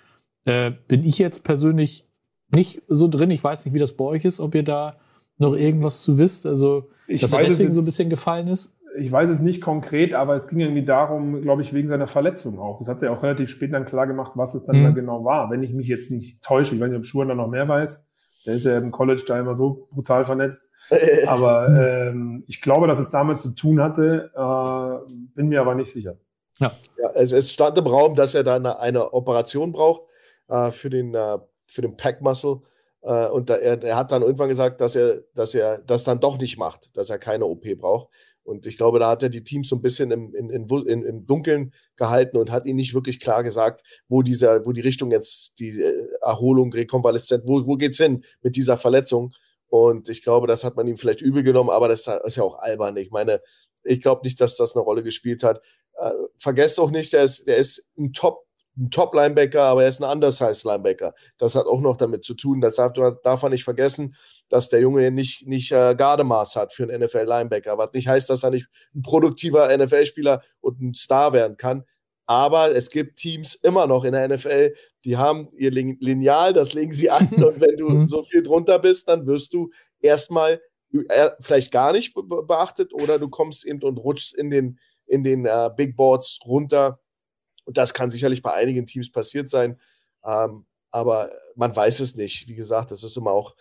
Äh, bin ich jetzt persönlich nicht so drin. Ich weiß nicht, wie das bei euch ist, ob ihr da noch irgendwas zu wisst. Also, ich dass er deswegen so ein bisschen gefallen ist ich weiß es nicht konkret, aber es ging irgendwie darum, glaube ich, wegen seiner Verletzung auch. Das hat er auch relativ spät dann klar gemacht, was es dann mhm. da genau war. Wenn ich mich jetzt nicht täusche, ich weiß nicht, ob Schuhen da noch mehr weiß. Der ist ja im College da immer so brutal vernetzt. aber ähm, ich glaube, dass es damit zu tun hatte, äh, bin mir aber nicht sicher. Ja, ja es, es, stand im Raum, dass er da eine, eine Operation braucht äh, für den, äh, für den Pack Muscle. Äh, und da, er, er, hat dann irgendwann gesagt, dass er, dass er das dann doch nicht macht, dass er keine OP braucht. Und ich glaube, da hat er die Teams so ein bisschen im, in, in, im Dunkeln gehalten und hat ihnen nicht wirklich klar gesagt, wo dieser, wo die Richtung jetzt, die äh, Erholung, Rekonvaleszent, wo, wo geht's hin mit dieser Verletzung? Und ich glaube, das hat man ihm vielleicht übel genommen, aber das ist ja auch albern. Ich meine, ich glaube nicht, dass das eine Rolle gespielt hat. Äh, vergesst auch nicht, der ist, der ist ein Top, ein Top-Linebacker, aber er ist ein Undersize-Linebacker. Das hat auch noch damit zu tun. Das darf, darf man nicht vergessen dass der Junge nicht, nicht äh, Gardemaß hat für einen NFL-Linebacker. Was nicht heißt, dass er nicht ein produktiver NFL-Spieler und ein Star werden kann. Aber es gibt Teams immer noch in der NFL, die haben ihr Lineal, das legen sie an. Und wenn du mhm. so viel drunter bist, dann wirst du erstmal äh, vielleicht gar nicht beachtet oder du kommst eben und rutschst in den, in den uh, Big Boards runter. Und das kann sicherlich bei einigen Teams passiert sein. Ähm, aber man weiß es nicht. Wie gesagt, das ist immer auch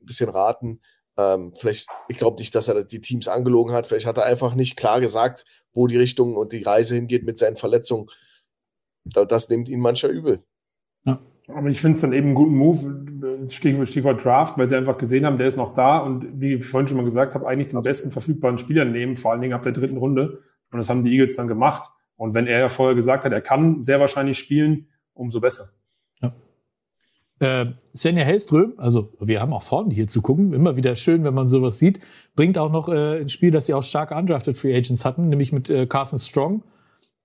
ein bisschen raten. Ähm, vielleicht, ich glaube nicht, dass er die Teams angelogen hat. Vielleicht hat er einfach nicht klar gesagt, wo die Richtung und die Reise hingeht mit seinen Verletzungen. Das nimmt ihn mancher übel. Ja. Aber ich finde es dann eben einen guten Move, Stichwort, Stichwort, Draft, weil sie einfach gesehen haben, der ist noch da und wie ich vorhin schon mal gesagt habe, eigentlich den besten verfügbaren Spieler nehmen, vor allen Dingen ab der dritten Runde. Und das haben die Eagles dann gemacht. Und wenn er ja vorher gesagt hat, er kann sehr wahrscheinlich spielen, umso besser. Äh, Svenja Hellström, also wir haben auch Frauen, die hier zu gucken, immer wieder schön, wenn man sowas sieht, bringt auch noch äh, ins Spiel, dass sie auch starke undrafted Free Agents hatten, nämlich mit äh, Carson Strong.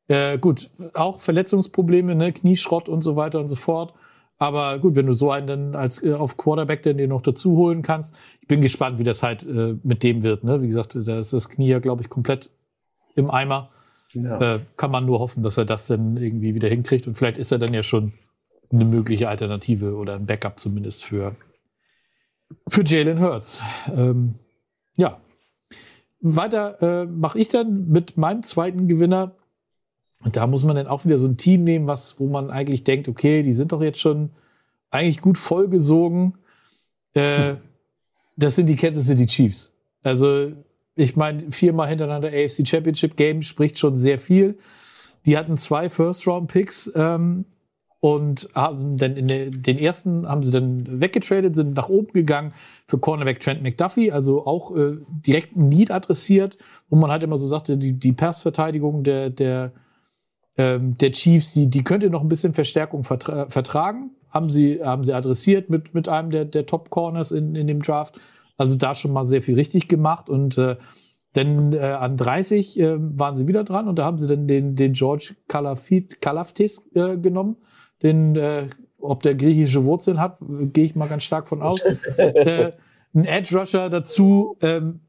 Äh, gut, auch Verletzungsprobleme, ne, Knieschrott und so weiter und so fort. Aber gut, wenn du so einen dann als äh, auf Quarterback dann dir noch dazu holen kannst, ich bin gespannt, wie das halt äh, mit dem wird. Ne? Wie gesagt, da ist das Knie ja, glaube ich, komplett im Eimer. Ja. Äh, kann man nur hoffen, dass er das dann irgendwie wieder hinkriegt. Und vielleicht ist er dann ja schon eine mögliche Alternative oder ein Backup zumindest für, für Jalen Hurts. Ähm, ja. Weiter äh, mache ich dann mit meinem zweiten Gewinner. Und da muss man dann auch wieder so ein Team nehmen, was, wo man eigentlich denkt, okay, die sind doch jetzt schon eigentlich gut vollgesogen. Äh, das sind die Kansas City Chiefs. Also, ich meine, viermal hintereinander AFC Championship Game spricht schon sehr viel. Die hatten zwei First-Round-Picks ähm, und haben dann in den ersten haben sie dann weggetradet, sind nach oben gegangen für Cornerback Trent McDuffie, also auch äh, direkt ein Need adressiert, wo man halt immer so sagte, die, die Passverteidigung der, der, ähm, der Chiefs, die, die könnte noch ein bisschen Verstärkung vertra vertragen. Haben sie, haben sie adressiert mit, mit einem der, der Top-Corners in, in dem Draft. Also da schon mal sehr viel richtig gemacht und äh, denn äh, an 30 äh, waren sie wieder dran und da haben sie dann den, den George Kalaftis äh, genommen. Den, äh, ob der griechische Wurzeln hat, gehe ich mal ganz stark von aus. äh, ein Edge Rusher dazu, ähm,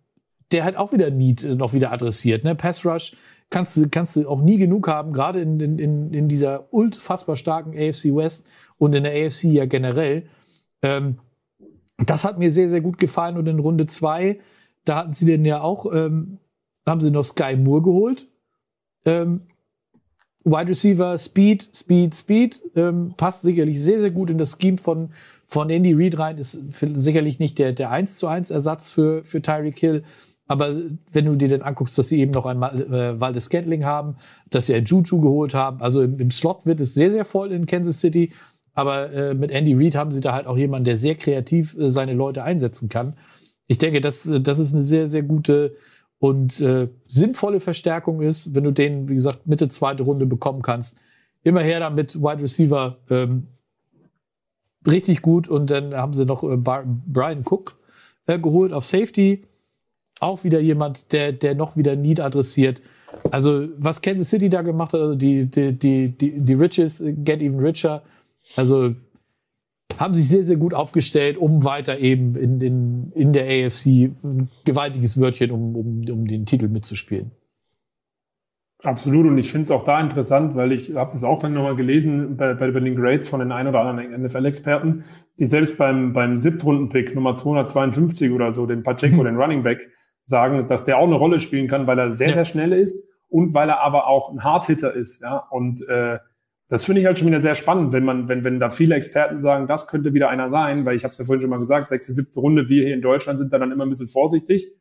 der halt auch wieder Need äh, noch wieder adressiert. Ne? Pass Rush kannst du, kannst du auch nie genug haben, gerade in, in, in dieser unfassbar starken AFC West und in der AFC ja generell. Ähm, das hat mir sehr, sehr gut gefallen. Und in Runde zwei da hatten sie denn ja auch, ähm, haben sie noch Sky Moore geholt. Ähm, Wide Receiver, Speed, Speed, Speed, ähm, passt sicherlich sehr, sehr gut in das Scheme von, von Andy Reid rein. Ist sicherlich nicht der, der 1 zu 1 Ersatz für, für Tyreek Hill. Aber wenn du dir dann anguckst, dass sie eben noch einmal äh, Waldes Scantling haben, dass sie ein Juju geholt haben. Also im, im Slot wird es sehr, sehr voll in Kansas City. Aber äh, mit Andy Reid haben sie da halt auch jemanden, der sehr kreativ äh, seine Leute einsetzen kann ich denke, dass das ist eine sehr, sehr gute und äh, sinnvolle Verstärkung ist, wenn du den, wie gesagt, Mitte zweite Runde bekommen kannst. Immer her damit Wide Receiver ähm, richtig gut und dann haben sie noch äh, Brian Cook äh, geholt auf Safety. Auch wieder jemand, der, der noch wieder Need adressiert. Also, was Kansas City da gemacht hat, also die, die, die, die, die Riches get even richer. Also, haben sich sehr, sehr gut aufgestellt, um weiter eben in, in, in der AFC ein gewaltiges Wörtchen, um, um, um den Titel mitzuspielen. Absolut, und ich finde es auch da interessant, weil ich habe das auch dann nochmal gelesen bei, bei, bei den Grades von den ein oder anderen NFL-Experten, die selbst beim, beim Siebtrunden-Pick Nummer 252 oder so, den Pacheco, mhm. den Running Back, sagen, dass der auch eine Rolle spielen kann, weil er sehr, ja. sehr schnell ist und weil er aber auch ein Hardhitter ist. Ja? Und äh, das finde ich halt schon wieder sehr spannend, wenn man, wenn, wenn da viele Experten sagen, das könnte wieder einer sein, weil ich habe es ja vorhin schon mal gesagt, sechste, siebte Runde, wir hier in Deutschland sind da dann immer ein bisschen vorsichtig.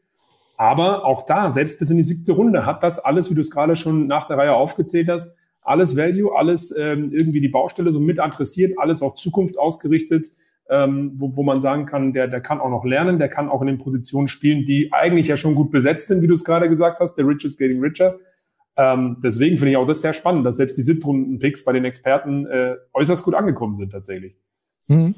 Aber auch da, selbst bis in die siebte Runde, hat das alles, wie du es gerade schon nach der Reihe aufgezählt hast, alles Value, alles ähm, irgendwie die Baustelle so mit adressiert, alles auch zukunftsausgerichtet, ähm, wo, wo man sagen kann, der, der kann auch noch lernen, der kann auch in den Positionen spielen, die eigentlich ja schon gut besetzt sind, wie du es gerade gesagt hast, der Rich is getting richer. Ähm, deswegen finde ich auch das sehr spannend, dass selbst die Siebtrunden-Picks bei den Experten äh, äußerst gut angekommen sind tatsächlich. Mhm.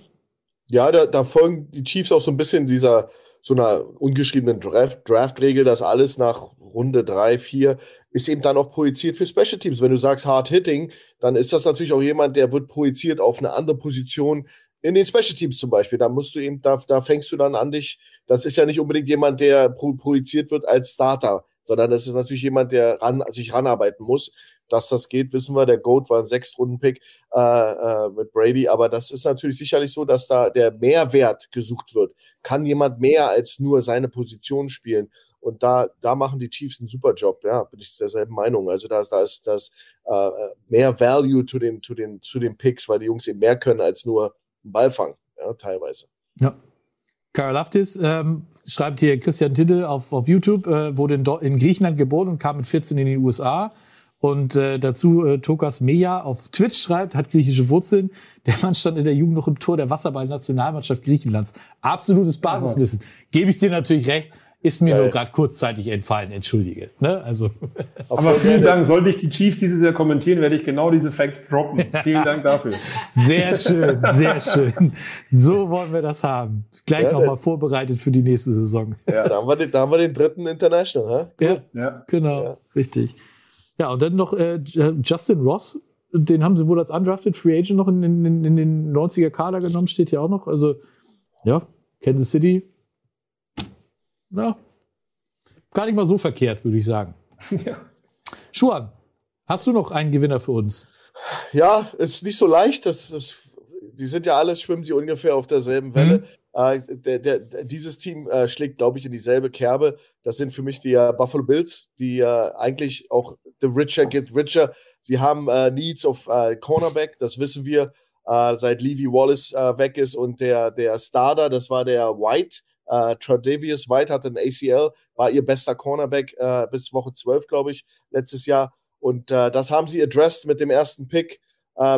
Ja, da, da folgen die Chiefs auch so ein bisschen dieser so einer ungeschriebenen Draft, Draft-Regel, dass alles nach Runde drei, vier ist eben dann auch projiziert für Special Teams. Wenn du sagst Hard Hitting, dann ist das natürlich auch jemand, der wird projiziert auf eine andere Position in den Special Teams zum Beispiel. Da musst du eben, da, da fängst du dann an dich. Das ist ja nicht unbedingt jemand, der pro, projiziert wird als Starter sondern das ist natürlich jemand, der ran, sich ranarbeiten muss. Dass das geht, wissen wir. Der Goat war ein Sechstrunden-Pick äh, äh, mit Brady, aber das ist natürlich sicherlich so, dass da der Mehrwert gesucht wird. Kann jemand mehr als nur seine Position spielen? Und da, da machen die Chiefs einen super Job. Ja, bin ich derselben Meinung. Also da, da ist das äh, mehr Value zu den, zu den, zu den Picks, weil die Jungs eben mehr können als nur einen Ball fangen, ja, teilweise. Ja, Karolaftis ähm, schreibt hier Christian Tidde auf, auf YouTube, äh, wurde in, in, Griechenland geboren und kam mit 14 in die USA. Und äh, dazu äh, Tokas Meja auf Twitch schreibt, hat griechische Wurzeln. Der Mann stand in der Jugend noch im Tor der Wasserball-Nationalmannschaft Griechenlands. Absolutes Basiswissen. Gebe ich dir natürlich recht. Ist mir Geil. nur gerade kurzzeitig entfallen, entschuldige. Ne? Also. Aber vielen Dank. Sollte ich die Chiefs dieses Jahr kommentieren, werde ich genau diese Facts droppen. vielen Dank dafür. Sehr schön, sehr schön. So wollen wir das haben. Gleich ja, nochmal vorbereitet für die nächste Saison. Ja. Da, haben wir den, da haben wir den dritten International. Cool. Ja, ja, genau, ja. richtig. Ja, und dann noch äh, Justin Ross. Den haben sie wohl als undrafted Free Agent noch in, in, in den 90er Kader genommen, steht hier auch noch. Also, ja, Kansas City na, gar nicht mal so verkehrt, würde ich sagen. Ja. Schuan, hast du noch einen Gewinner für uns? Ja, ist nicht so leicht. Das, das die sind ja alle, schwimmen sie ungefähr auf derselben Welle. Mhm. Äh, der, der, dieses Team äh, schlägt, glaube ich, in dieselbe Kerbe. Das sind für mich die äh, Buffalo Bills, die äh, eigentlich auch The Richer get richer. Sie haben äh, Needs auf äh, Cornerback, das wissen wir, seit Levy Wallace weg ist und der, der Starter, das war der White. Uh, Tredavious White hatte ein ACL, war ihr bester Cornerback bis Woche 12, glaube ich, letztes Jahr. Und das haben sie addressed mit dem ersten Pick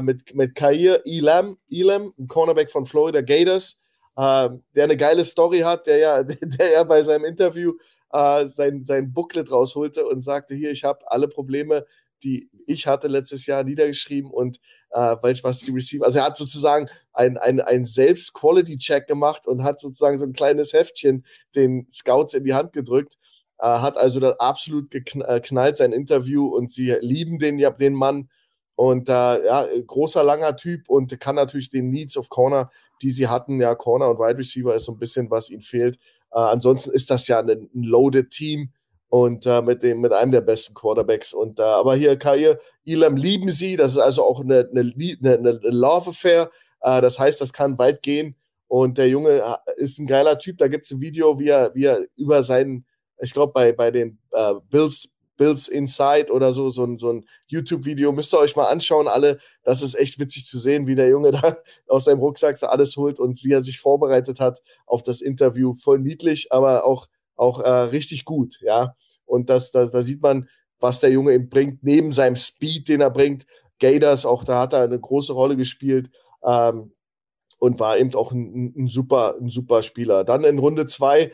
mit, mit Kair Elam, Elam, ein Cornerback von Florida Gators äh, der eine geile Story hat, der ja, der ja bei seinem Interview äh, sein, sein Booklet rausholte und sagte, hier, ich habe alle Probleme, die ich hatte letztes Jahr niedergeschrieben und äh, weil ich was die Receiver, also er hat sozusagen ein, ein, ein Selbst-Quality-Check gemacht und hat sozusagen so ein kleines Heftchen den Scouts in die Hand gedrückt, äh, hat also da absolut geknallt äh, sein Interview und sie lieben den, den Mann und äh, ja, großer, langer Typ und kann natürlich den Needs of Corner die sie hatten. Ja, Corner und Wide Receiver ist so ein bisschen, was ihnen fehlt. Äh, ansonsten ist das ja ein, ein loaded Team und äh, mit, dem, mit einem der besten Quarterbacks. Und äh, aber hier, Kair, Elam lieben sie. Das ist also auch eine, eine, eine, eine Love Affair. Äh, das heißt, das kann weit gehen. Und der Junge äh, ist ein geiler Typ. Da gibt es ein Video, wie er, wie er über seinen, ich glaube, bei, bei den äh, Bills Bills Inside oder so, so ein, so ein YouTube-Video. Müsst ihr euch mal anschauen, alle. Das ist echt witzig zu sehen, wie der Junge da aus seinem Rucksack so alles holt und wie er sich vorbereitet hat auf das Interview. Voll niedlich, aber auch, auch äh, richtig gut, ja. Und das, da, da sieht man, was der Junge eben bringt, neben seinem Speed, den er bringt. Gators, auch da hat er eine große Rolle gespielt. Ähm, und war eben auch ein, ein, super, ein super Spieler. Dann in Runde zwei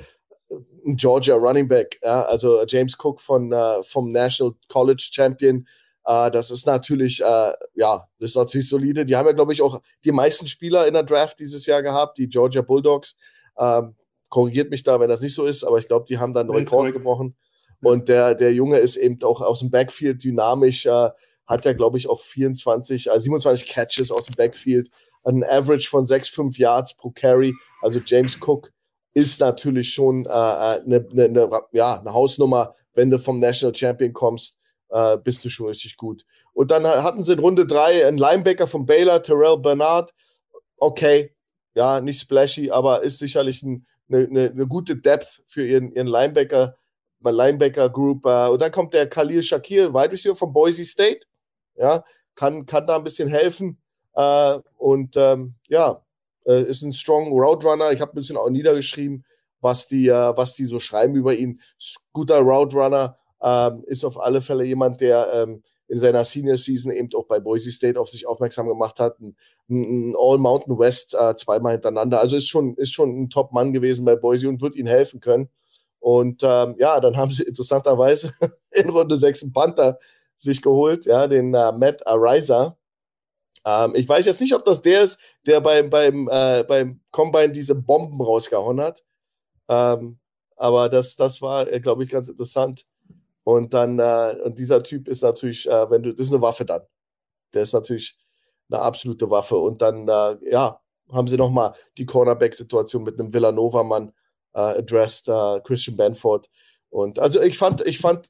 ein Georgia Running Back, ja, also James Cook von, äh, vom National College Champion. Äh, das ist natürlich, äh, ja, das ist natürlich solide. Die haben ja, glaube ich, auch die meisten Spieler in der Draft dieses Jahr gehabt, die Georgia Bulldogs. Ähm, korrigiert mich da, wenn das nicht so ist, aber ich glaube, die haben dann einen Rekord gebrochen. Und der, der Junge ist eben auch aus dem Backfield dynamisch, äh, hat ja, glaube ich, auch 24, äh, 27 Catches aus dem Backfield, ein Average von 6,5 Yards pro Carry. Also James Cook ist natürlich schon eine äh, ne, ne, ne, ja, ne Hausnummer. Wenn du vom National Champion kommst, äh, bist du schon richtig gut. Und dann hatten sie in Runde drei einen Linebacker von Baylor, Terrell Bernard. Okay, ja, nicht splashy, aber ist sicherlich eine ne, ne gute Depth für ihren, ihren Linebacker, Linebacker Group. Äh, und dann kommt der Khalil Shakir, Wide Receiver von Boise State. Ja, kann, kann da ein bisschen helfen. Äh, und ähm, ja, äh, ist ein strong Route Runner. Ich habe ein bisschen auch niedergeschrieben, was die, was die so schreiben über ihn. Guter Route Runner ähm, ist auf alle Fälle jemand, der ähm, in seiner Senior Season eben auch bei Boise State auf sich aufmerksam gemacht hat. Ein, ein All Mountain West äh, zweimal hintereinander. Also ist schon, ist schon ein Top-Mann gewesen bei Boise und wird ihnen helfen können. Und ähm, ja, dann haben sie interessanterweise in Runde 6 einen Panther sich geholt, ja, den äh, Matt Ariza. Ähm, ich weiß jetzt nicht, ob das der ist, der beim, beim, äh, beim Combine diese Bomben rausgehauen hat. Ähm, aber das, das war, äh, glaube ich, ganz interessant. Und dann, äh, und dieser Typ ist natürlich, äh, wenn du, das ist eine Waffe dann. Der ist natürlich eine absolute Waffe. Und dann, äh, ja, haben sie nochmal die Cornerback-Situation mit einem Villanova-Mann äh, addressed, äh, Christian Benford. Und also ich fand, ich fand,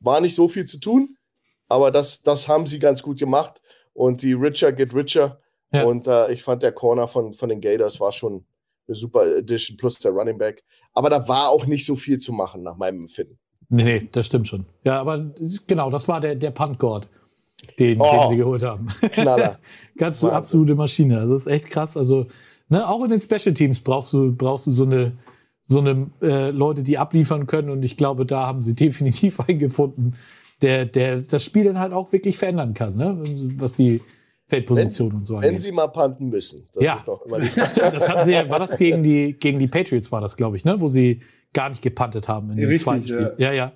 war nicht so viel zu tun, aber das, das haben sie ganz gut gemacht und die Richer get richer. Ja. Und äh, ich fand der Corner von, von den Gators war schon eine super Edition plus der Running Back. Aber da war auch nicht so viel zu machen, nach meinem Empfinden. Nee, nee, das stimmt schon. Ja, aber genau, das war der, der Punt-God, den, oh, den sie geholt haben. Knaller. Ganz so absolute Maschine. Also das ist echt krass. Also, ne, auch in den Special Teams brauchst du, brauchst du so eine, so eine äh, Leute, die abliefern können. Und ich glaube, da haben sie definitiv einen gefunden, der, der das Spiel dann halt auch wirklich verändern kann, ne? was die Feldposition wenn, und so angeht. Wenn sie mal panten müssen. Das ja, das hatten sie, war das gegen die, gegen die Patriots, war das, glaube ich, ne? wo sie gar nicht gepantet haben in ja, dem richtig, zweiten Spiel. Ja. ja,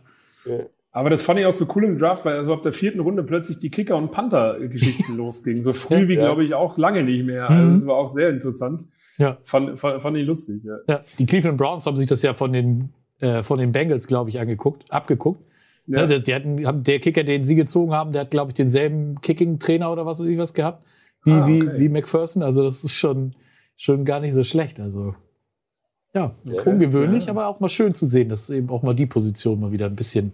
ja. Aber das fand ich auch so cool im Draft, weil also ab der vierten Runde plötzlich die Kicker- und Panther-Geschichten losgingen. So früh wie, glaube ich, auch lange nicht mehr. Also mhm. das war auch sehr interessant. Ja. Fand, fand, fand ich lustig. Ja. ja. Die Cleveland Browns haben sich das ja von den, äh, von den Bengals, glaube ich, angeguckt, abgeguckt. Ja. Ne, der, der, hat, der, Kicker, den sie gezogen haben, der hat, glaube ich, denselben Kicking-Trainer oder was was gehabt wie, ah, okay. wie, wie McPherson. Also das ist schon, schon gar nicht so schlecht. Also ja, ja ungewöhnlich, ja. aber auch mal schön zu sehen, dass eben auch mal die Position mal wieder ein bisschen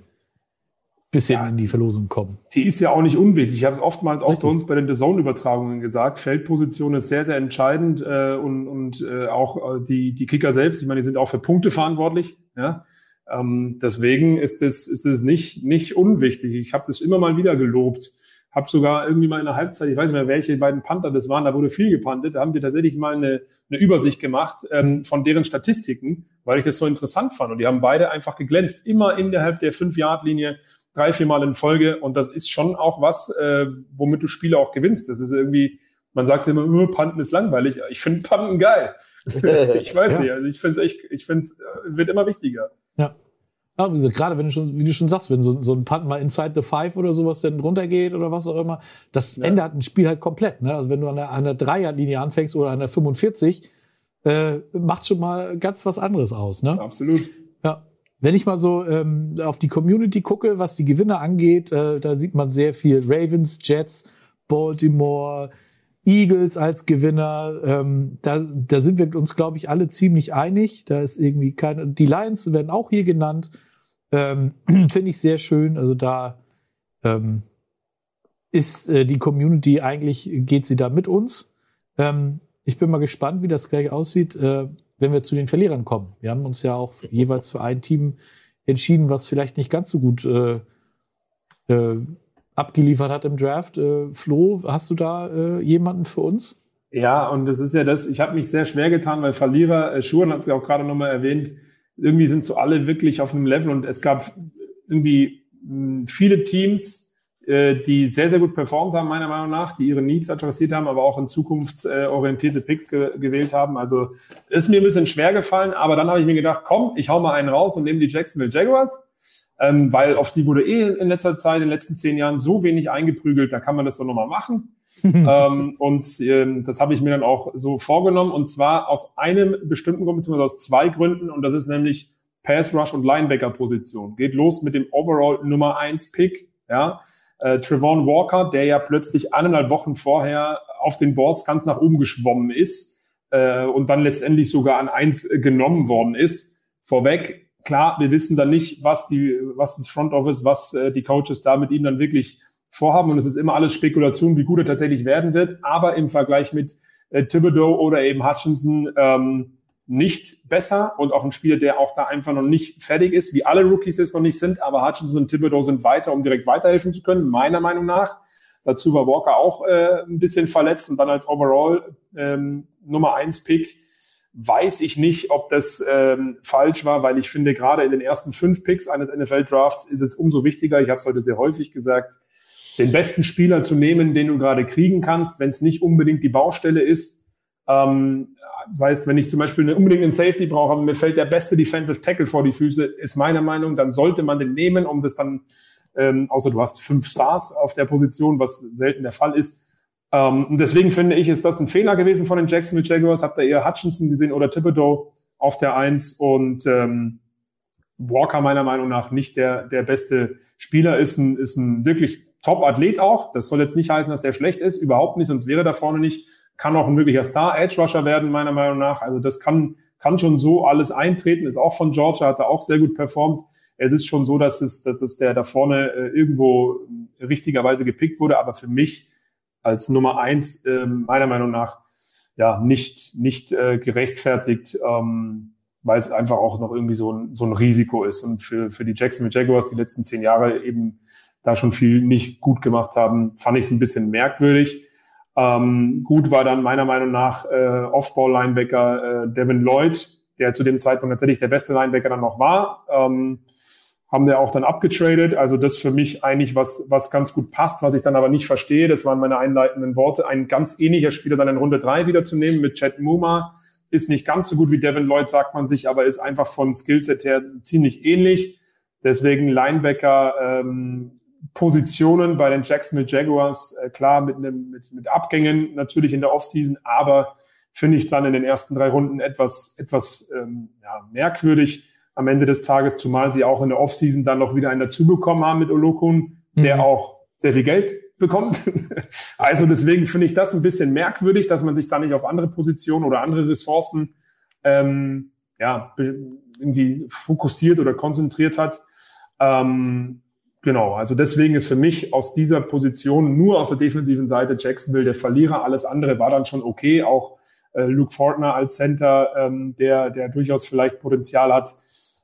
bisschen in die Verlosung kommen. Die ist ja auch nicht unwichtig. Ich habe es oftmals auch Richtig. bei uns bei den The Zone-Übertragungen gesagt. Feldposition ist sehr, sehr entscheidend äh, und, und äh, auch äh, die, die Kicker selbst, ich meine, die sind auch für Punkte verantwortlich. Ja? Ähm, deswegen ist es, ist es nicht, nicht unwichtig. Ich habe das immer mal wieder gelobt. Habe sogar irgendwie mal in der Halbzeit, ich weiß nicht mehr, welche beiden Panther das waren, da wurde viel gepantet. Da haben wir tatsächlich mal eine, eine Übersicht gemacht ähm, von deren Statistiken, weil ich das so interessant fand. Und die haben beide einfach geglänzt, immer innerhalb der Fünf-Yard-Linie drei, vier Mal in Folge. Und das ist schon auch was, äh, womit du Spiele auch gewinnst. Das ist irgendwie, man sagt immer, oh, Panten ist langweilig. Ich finde Panten geil. ich weiß ja. nicht. Also ich finde es echt, ich finde es äh, wird immer wichtiger. Ja. Ja, gerade wenn du schon, wie du schon sagst, wenn so, so ein Punt mal inside the five oder sowas dann runtergeht oder was auch immer, das ja. ändert ein Spiel halt komplett. Ne? Also wenn du an der, an der Dreierlinie anfängst oder an der 45, äh, macht schon mal ganz was anderes aus. Ne? Absolut. Ja. Wenn ich mal so ähm, auf die Community gucke, was die Gewinner angeht, äh, da sieht man sehr viel Ravens, Jets, Baltimore, Eagles als Gewinner. Ähm, da, da sind wir uns, glaube ich, alle ziemlich einig. Da ist irgendwie keine. Die Lions werden auch hier genannt. Ähm, Finde ich sehr schön. Also da ähm, ist äh, die Community eigentlich, geht sie da mit uns. Ähm, ich bin mal gespannt, wie das gleich aussieht. Äh, wenn wir zu den Verlierern kommen. Wir haben uns ja auch jeweils für ein Team entschieden, was vielleicht nicht ganz so gut äh, äh, abgeliefert hat im Draft. Äh, Flo, hast du da äh, jemanden für uns? Ja, und das ist ja das, ich habe mich sehr schwer getan, weil Verlierer, äh, Schuren hat es ja auch gerade nochmal erwähnt, irgendwie sind so alle wirklich auf einem Level und es gab irgendwie mh, viele Teams, äh, die sehr, sehr gut performt haben, meiner Meinung nach, die ihre Needs adressiert haben, aber auch in zukunftsorientierte Picks ge gewählt haben. Also ist mir ein bisschen schwer gefallen, aber dann habe ich mir gedacht, komm, ich hau mal einen raus und nehme die Jacksonville Jaguars. Ähm, weil auf die wurde eh in letzter Zeit, in den letzten zehn Jahren so wenig eingeprügelt, da kann man das so nochmal machen. ähm, und ähm, das habe ich mir dann auch so vorgenommen und zwar aus einem bestimmten Grund, beziehungsweise aus zwei Gründen und das ist nämlich Pass Rush und Linebacker Position. Geht los mit dem Overall Nummer eins Pick, ja äh, Trevon Walker, der ja plötzlich eineinhalb Wochen vorher auf den Boards ganz nach oben geschwommen ist äh, und dann letztendlich sogar an eins genommen worden ist. Vorweg, klar, wir wissen dann nicht, was die, was das Front Office, was äh, die Coaches da mit ihm dann wirklich vorhaben und es ist immer alles Spekulation, wie gut er tatsächlich werden wird. Aber im Vergleich mit äh, Thibodeau oder eben Hutchinson ähm, nicht besser und auch ein Spieler, der auch da einfach noch nicht fertig ist, wie alle Rookies es noch nicht sind, aber Hutchinson und Thibodeau sind weiter, um direkt weiterhelfen zu können, meiner Meinung nach. Dazu war Walker auch äh, ein bisschen verletzt und dann als Overall ähm, Nummer eins Pick weiß ich nicht, ob das ähm, falsch war, weil ich finde, gerade in den ersten fünf Picks eines NFL-Drafts ist es umso wichtiger, ich habe es heute sehr häufig gesagt, den besten Spieler zu nehmen, den du gerade kriegen kannst, wenn es nicht unbedingt die Baustelle ist. Ähm, das heißt, wenn ich zum Beispiel eine, unbedingt einen Safety brauche, aber mir fällt der beste Defensive Tackle vor die Füße, ist meiner Meinung, dann sollte man den nehmen, um das dann, ähm, außer du hast fünf Stars auf der Position, was selten der Fall ist. Ähm, deswegen finde ich, ist das ein Fehler gewesen von den Jacksonville Jaguars. Habt ihr eher Hutchinson gesehen oder Thibodeau auf der Eins und ähm, Walker meiner Meinung nach nicht der, der beste Spieler, ist ein, ist ein wirklich Top-Athlet auch. Das soll jetzt nicht heißen, dass der schlecht ist, überhaupt nicht, sonst wäre da vorne nicht kann auch ein wirklicher Star-Edge-Rusher werden, meiner Meinung nach. Also das kann, kann schon so alles eintreten, ist auch von Georgia, hat er auch sehr gut performt. Es ist schon so, dass es, dass es der da vorne äh, irgendwo richtigerweise gepickt wurde, aber für mich als Nummer eins äh, meiner Meinung nach ja nicht nicht äh, gerechtfertigt, ähm, weil es einfach auch noch irgendwie so ein, so ein Risiko ist und für für die Jacksonville Jaguars die letzten zehn Jahre eben da schon viel nicht gut gemacht haben, fand ich es ein bisschen merkwürdig. Ähm, gut war dann meiner Meinung nach äh, Off-Ball-Linebacker äh, Devin Lloyd, der zu dem Zeitpunkt tatsächlich der beste Linebacker dann noch war. Ähm, haben der auch dann abgetradet. Also das für mich eigentlich was, was ganz gut passt, was ich dann aber nicht verstehe. Das waren meine einleitenden Worte. Ein ganz ähnlicher Spieler dann in Runde drei wiederzunehmen mit Chad Muma. Ist nicht ganz so gut wie Devin Lloyd, sagt man sich, aber ist einfach vom Skillset her ziemlich ähnlich. Deswegen Linebacker ähm, Positionen bei den Jacksonville Jaguars, äh, klar mit, einem, mit, mit Abgängen natürlich in der Offseason, aber finde ich dann in den ersten drei Runden etwas, etwas ähm, ja, merkwürdig am Ende des Tages, zumal sie auch in der Offseason dann noch wieder einen dazu bekommen haben mit Olokun, der mhm. auch sehr viel Geld bekommt. also deswegen finde ich das ein bisschen merkwürdig, dass man sich da nicht auf andere Positionen oder andere Ressourcen ähm, ja, irgendwie fokussiert oder konzentriert hat. Ähm, Genau, also deswegen ist für mich aus dieser Position nur aus der defensiven Seite Jacksonville der Verlierer. Alles andere war dann schon okay. Auch äh, Luke Fortner als Center, ähm, der, der durchaus vielleicht Potenzial hat,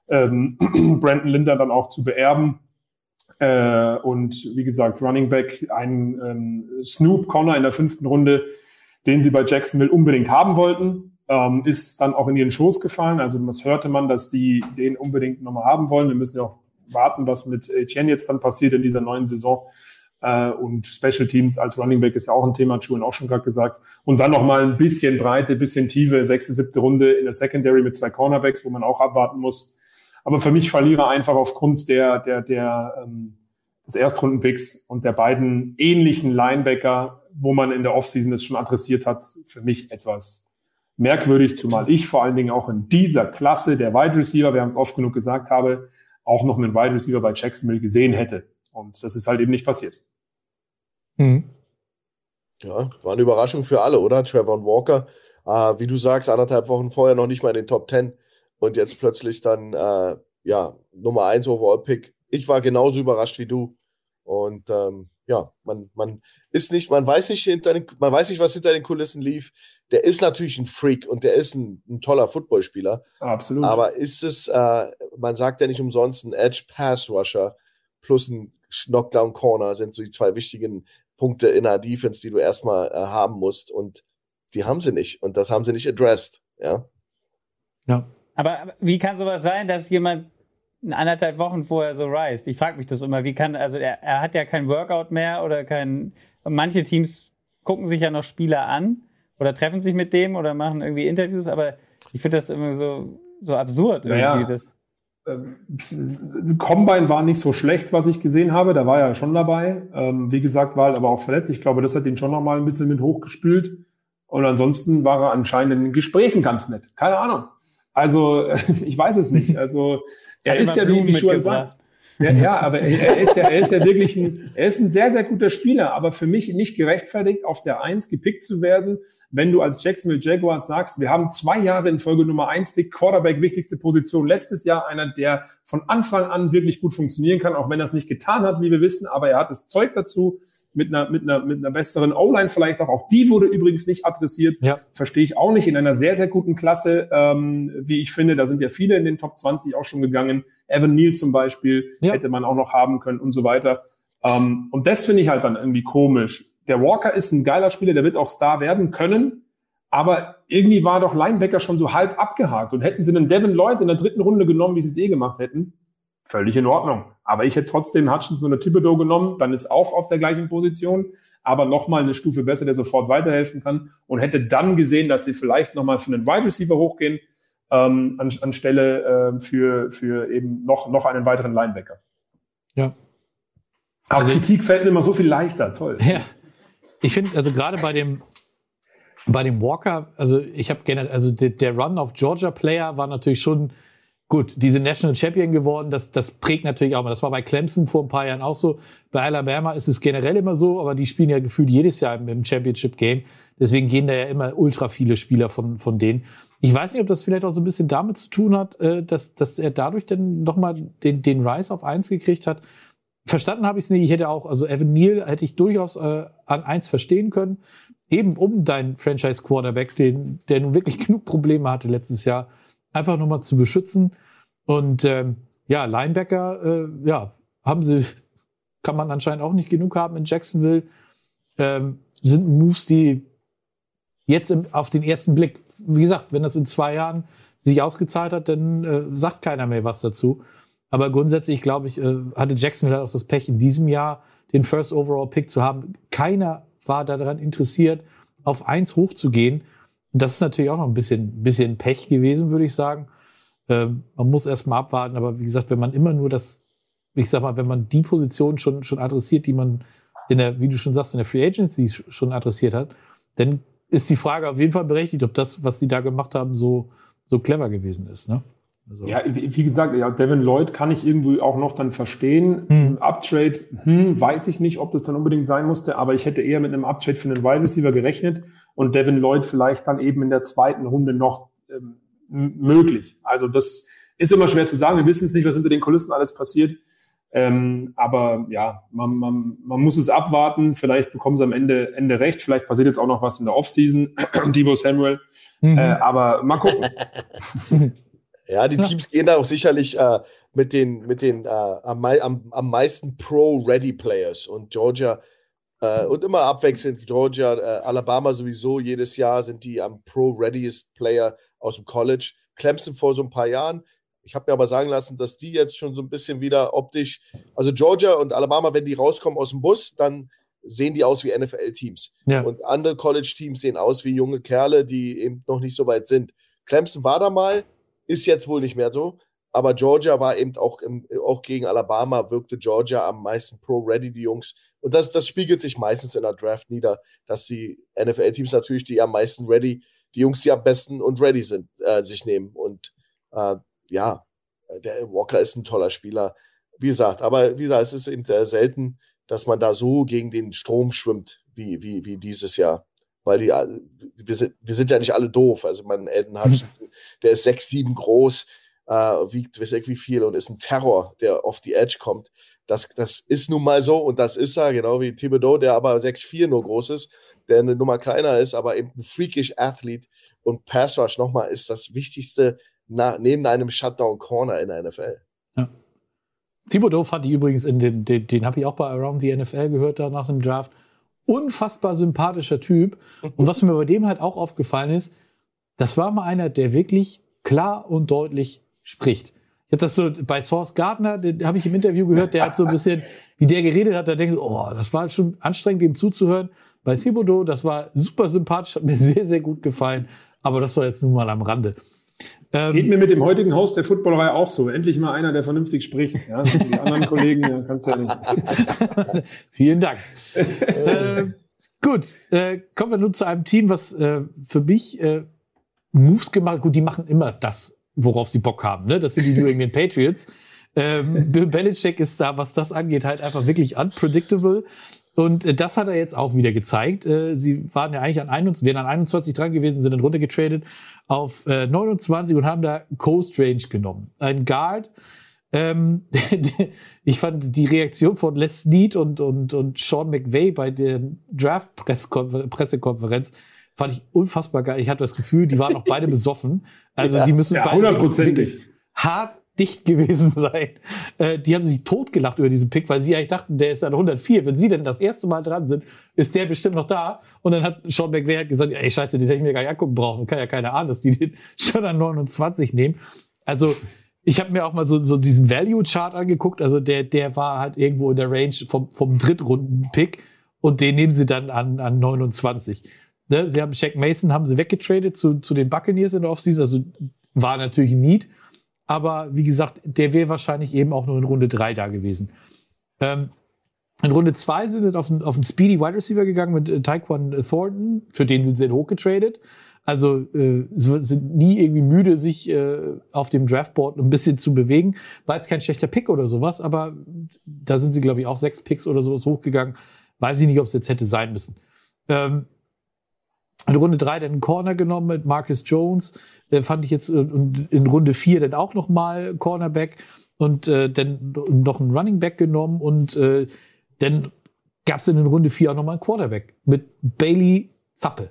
ähm, Brandon Linder dann auch zu beerben. Äh, und wie gesagt, Running Back, ein ähm, Snoop Connor in der fünften Runde, den sie bei Jacksonville unbedingt haben wollten, ähm, ist dann auch in ihren Schoß gefallen. Also das hörte man, dass die den unbedingt nochmal haben wollen. Wir müssen ja auch warten, was mit Etienne jetzt dann passiert in dieser neuen Saison. Äh, und Special Teams als Running Back ist ja auch ein Thema, Julian auch schon gerade gesagt. Und dann nochmal ein bisschen Breite, bisschen Tiefe, sechste, siebte Runde in der Secondary mit zwei Cornerbacks, wo man auch abwarten muss. Aber für mich Verlierer einfach aufgrund der, der, der, ähm, des Erstrundenpicks und der beiden ähnlichen Linebacker, wo man in der Offseason das schon adressiert hat, für mich etwas merkwürdig, zumal ich vor allen Dingen auch in dieser Klasse der Wide Receiver, wir haben es oft genug gesagt habe, auch noch einen Wide Receiver bei Jacksonville gesehen hätte. Und das ist halt eben nicht passiert. Mhm. Ja, war eine Überraschung für alle, oder? Trevor Walker, äh, wie du sagst, anderthalb Wochen vorher noch nicht mal in den Top Ten und jetzt plötzlich dann, äh, ja, Nummer 1 Overall-Pick. Ich war genauso überrascht wie du. Und ähm, ja, man, man ist nicht, man weiß nicht, hinter den, man weiß nicht, was hinter den Kulissen lief. Der ist natürlich ein Freak und der ist ein, ein toller Footballspieler. Absolut. Aber ist es, äh, man sagt ja nicht umsonst, ein Edge Pass Rusher plus ein Knockdown Corner sind so die zwei wichtigen Punkte in der Defense, die du erstmal äh, haben musst. Und die haben sie nicht. Und das haben sie nicht addressed. Ja. Ja. Aber wie kann sowas sein, dass jemand anderthalb Wochen vorher so reist? Ich frage mich das immer. Wie kann, also er, er hat ja kein Workout mehr oder kein. Manche Teams gucken sich ja noch Spieler an oder treffen sich mit dem oder machen irgendwie Interviews, aber ich finde das immer so, so absurd. Irgendwie, naja. ähm, Combine war nicht so schlecht, was ich gesehen habe. Da war er schon dabei. Ähm, wie gesagt, war halt aber auch verletzt. Ich glaube, das hat ihn schon noch mal ein bisschen mit hochgespült. Und ansonsten war er anscheinend in den Gesprächen ganz nett. Keine Ahnung. Also, ich weiß es nicht. Also, er ist ja, wie, wie schon sagt, ja, ja aber er ist ja, er ist ja wirklich ein, er ist ein sehr, sehr guter Spieler, aber für mich nicht gerechtfertigt, auf der Eins gepickt zu werden, wenn du als Jacksonville Jaguars sagst, wir haben zwei Jahre in Folge Nummer eins Pick, Quarterback, wichtigste Position. Letztes Jahr einer, der von Anfang an wirklich gut funktionieren kann, auch wenn er es nicht getan hat, wie wir wissen, aber er hat das Zeug dazu mit einer, mit einer, mit einer besseren O-Line vielleicht auch. Auch die wurde übrigens nicht adressiert. Ja. Verstehe ich auch nicht. In einer sehr, sehr guten Klasse, ähm, wie ich finde. Da sind ja viele in den Top 20 auch schon gegangen. Evan Neal zum Beispiel ja. hätte man auch noch haben können und so weiter. Ähm, und das finde ich halt dann irgendwie komisch. Der Walker ist ein geiler Spieler, der wird auch Star werden können. Aber irgendwie war doch Linebacker schon so halb abgehakt. Und hätten sie einen Devin Lloyd in der dritten Runde genommen, wie sie es eh gemacht hätten, völlig in Ordnung. Aber ich hätte trotzdem Hutchinson oder Thibodeau genommen, dann ist auch auf der gleichen Position, aber nochmal eine Stufe besser, der sofort weiterhelfen kann und hätte dann gesehen, dass sie vielleicht nochmal für einen Wide Receiver hochgehen, ähm, an, anstelle äh, für, für eben noch, noch einen weiteren Linebacker. Ja. Aber also Kritik fällt mir immer so viel leichter, toll. Ja. Ich finde, also gerade bei dem, bei dem Walker, also ich habe generell, also der, der Run auf Georgia Player war natürlich schon Gut, diese National Champion geworden, das, das prägt natürlich auch mal. Das war bei Clemson vor ein paar Jahren auch so. Bei Alabama ist es generell immer so, aber die spielen ja gefühlt jedes Jahr im, Championship Game. Deswegen gehen da ja immer ultra viele Spieler von, von denen. Ich weiß nicht, ob das vielleicht auch so ein bisschen damit zu tun hat, äh, dass, dass er dadurch dann nochmal den, den Rise auf eins gekriegt hat. Verstanden habe ich es nicht. Ich hätte auch, also Evan Neal hätte ich durchaus äh, an eins verstehen können. Eben um deinen Franchise Quarterback, den, der nun wirklich genug Probleme hatte letztes Jahr, einfach nochmal zu beschützen. Und ähm, ja, Linebacker, äh, ja, haben sie, kann man anscheinend auch nicht genug haben in Jacksonville. Ähm, sind Moves, die jetzt im, auf den ersten Blick, wie gesagt, wenn das in zwei Jahren sich ausgezahlt hat, dann äh, sagt keiner mehr was dazu. Aber grundsätzlich, glaube ich, äh, hatte Jacksonville halt auch das Pech, in diesem Jahr den First Overall Pick zu haben. Keiner war daran interessiert, auf eins hochzugehen. Das ist natürlich auch noch ein bisschen, bisschen Pech gewesen, würde ich sagen. Ähm, man muss erst mal abwarten, aber wie gesagt, wenn man immer nur das, ich sag mal, wenn man die Position schon, schon adressiert, die man in der, wie du schon sagst, in der Free Agency schon adressiert hat, dann ist die Frage auf jeden Fall berechtigt, ob das, was sie da gemacht haben, so, so clever gewesen ist. Ne? Also. Ja, wie gesagt, ja, Devin Lloyd kann ich irgendwie auch noch dann verstehen. Hm. Uptrade, hm, weiß ich nicht, ob das dann unbedingt sein musste, aber ich hätte eher mit einem Uptrade für einen Wide Receiver gerechnet und Devin Lloyd vielleicht dann eben in der zweiten Runde noch ähm, möglich. Also das ist immer schwer zu sagen. Wir wissen es nicht, was hinter den Kulissen alles passiert. Ähm, aber ja, man, man, man muss es abwarten. Vielleicht bekommen sie am Ende, Ende recht. Vielleicht passiert jetzt auch noch was in der Offseason. Debo Samuel. Mhm. Äh, aber mal gucken. ja, die Teams gehen da auch sicherlich äh, mit den, mit den äh, am, am, am meisten Pro-Ready-Players. Und Georgia äh, und immer abwechselnd Georgia, äh, Alabama sowieso jedes Jahr sind die am Pro-Readiest Player aus dem College. Clemson vor so ein paar Jahren. Ich habe mir aber sagen lassen, dass die jetzt schon so ein bisschen wieder optisch, also Georgia und Alabama, wenn die rauskommen aus dem Bus, dann sehen die aus wie NFL-Teams. Ja. Und andere College-Teams sehen aus wie junge Kerle, die eben noch nicht so weit sind. Clemson war da mal, ist jetzt wohl nicht mehr so. Aber Georgia war eben auch, im, auch gegen Alabama, wirkte Georgia am meisten pro-ready, die Jungs. Und das, das spiegelt sich meistens in der Draft nieder, dass die NFL-Teams natürlich die am meisten ready, die Jungs, die am besten und ready sind, äh, sich nehmen. Und äh, ja, der Walker ist ein toller Spieler. Wie gesagt, aber wie gesagt, es ist eben selten, dass man da so gegen den Strom schwimmt, wie, wie, wie dieses Jahr. Weil die, wir sind, wir sind ja nicht alle doof. Also mein Elton Hutchinson, der ist sechs, sieben groß, äh, wiegt weiß ich wie viel und ist ein Terror, der auf die Edge kommt. Das, das ist nun mal so und das ist er, genau wie Thibodeau, der aber 6'4 nur groß ist, der eine Nummer kleiner ist, aber eben ein freakish Athlet und Pass Rush nochmal ist das Wichtigste na, neben einem Shutdown Corner in der NFL. Ja. Thibodeau fand ich übrigens in den, den, den habe ich auch bei Around the NFL gehört da nach dem Draft. Unfassbar sympathischer Typ. Und was mir bei dem halt auch aufgefallen ist, das war mal einer, der wirklich klar und deutlich spricht. Ich habe das so bei Source Gardner, den habe ich im Interview gehört, der hat so ein bisschen, wie der geredet hat, da denke ich, oh, das war schon anstrengend, dem zuzuhören. Bei Thibodeau, das war super sympathisch, hat mir sehr, sehr gut gefallen. Aber das war jetzt nun mal am Rande. Ähm, Geht mir mit dem heutigen Haus der Footballerei auch so. Endlich mal einer, der vernünftig spricht. Ja, die anderen Kollegen ja, kannst ja nicht. Vielen Dank. äh, gut, äh, kommen wir nun zu einem Team, was äh, für mich äh, Moves gemacht. Gut, die machen immer das, worauf sie Bock haben. Ne? Das sind die New England Patriots. Ähm, Bill Belichick ist da, was das angeht, halt einfach wirklich unpredictable. Und äh, das hat er jetzt auch wieder gezeigt. Äh, sie waren ja eigentlich an 21, wären an 21 dran gewesen, sind dann runtergetradet auf äh, 29 und haben da Coast Range genommen. Ein Guard. Ähm, ich fand die Reaktion von Les Snead und, und, und Sean McVay bei der Draft-Pressekonferenz fand ich unfassbar geil. Ich hatte das Gefühl, die waren auch beide besoffen. Also ja, die müssen ja, beide hundertprozentig hart dicht gewesen sein. Äh, die haben sich totgelacht über diesen Pick, weil sie eigentlich dachten, der ist an 104. Wenn sie denn das erste Mal dran sind, ist der bestimmt noch da. Und dann hat Sean McVay halt gesagt, ey, scheiße, den hätte ich mir gar nicht angucken brauchen. Kann ja keiner ahnen, dass die den schon an 29 nehmen. Also, ich habe mir auch mal so, so diesen Value-Chart angeguckt. Also der, der war halt irgendwo in der Range vom, vom Drittrunden-Pick. Und den nehmen sie dann an, an 29. Ne? Sie haben Shaq Mason haben sie weggetradet zu, zu den Buccaneers in der Offseason. Also war natürlich ein Need. Aber wie gesagt, der wäre wahrscheinlich eben auch nur in Runde 3 da gewesen. Ähm, in Runde 2 sind sie auf auf einen Speedy Wide Receiver gegangen mit äh, Taekwon Thornton. Für den sind sie hochgetradet. Also äh, sind nie irgendwie müde, sich äh, auf dem Draftboard ein bisschen zu bewegen. War jetzt kein schlechter Pick oder sowas, aber da sind sie, glaube ich, auch sechs Picks oder sowas hochgegangen. Weiß ich nicht, ob es jetzt hätte sein müssen. Ähm, in Runde drei dann einen Corner genommen mit Marcus Jones. Äh, fand ich jetzt äh, und in Runde vier dann auch nochmal Cornerback und äh, dann noch einen Running Back genommen und äh, dann gab es in Runde vier auch nochmal einen Quarterback mit Bailey Zappe.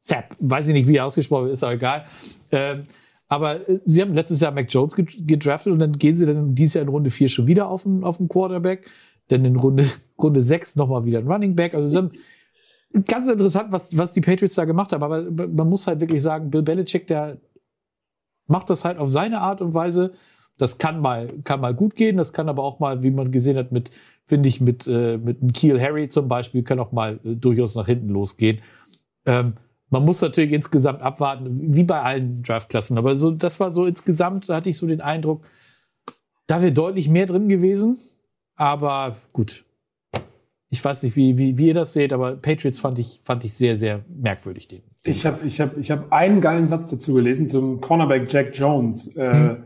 Zapp, weiß ich nicht, wie er ausgesprochen wird, ist auch egal. Ähm, aber äh, sie haben letztes Jahr Mac Jones gedraftet und dann gehen sie dann dieses Jahr in Runde vier schon wieder auf einen, auf einen Quarterback. Dann in Runde, Runde sechs nochmal wieder ein Running Back. Also sie haben ganz interessant, was, was die Patriots da gemacht haben. Aber man muss halt wirklich sagen, Bill Belichick, der macht das halt auf seine Art und Weise. Das kann mal, kann mal gut gehen, das kann aber auch mal, wie man gesehen hat, mit, finde ich, mit, äh, mit einem Kiel Harry zum Beispiel, kann auch mal äh, durchaus nach hinten losgehen. Ähm, man muss natürlich insgesamt abwarten, wie bei allen Draftklassen. Aber so, das war so insgesamt, da hatte ich so den Eindruck, da wäre deutlich mehr drin gewesen. Aber gut, ich weiß nicht, wie, wie, wie ihr das seht, aber Patriots fand ich, fand ich sehr, sehr merkwürdig. Den, den ich habe ich hab, ich hab einen geilen Satz dazu gelesen zum Cornerback Jack Jones, äh, hm.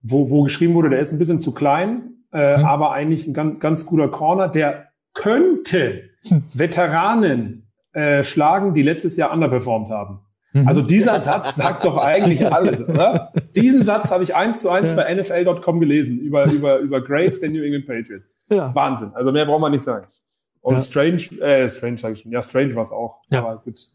wo, wo geschrieben wurde, der ist ein bisschen zu klein, äh, hm. aber eigentlich ein ganz, ganz guter Corner, der könnte hm. Veteranen äh, schlagen, die letztes Jahr underperformed haben. Mhm. Also dieser Satz sagt doch eigentlich alles, oder? Diesen Satz habe ich eins zu eins ja. bei NFL.com gelesen über, über, über Great der New England Patriots. Ja. Wahnsinn. Also mehr braucht man nicht sagen. Und ja. Strange, äh, Strange sage ich schon. Ja, Strange war es auch. Ja. Aber gut.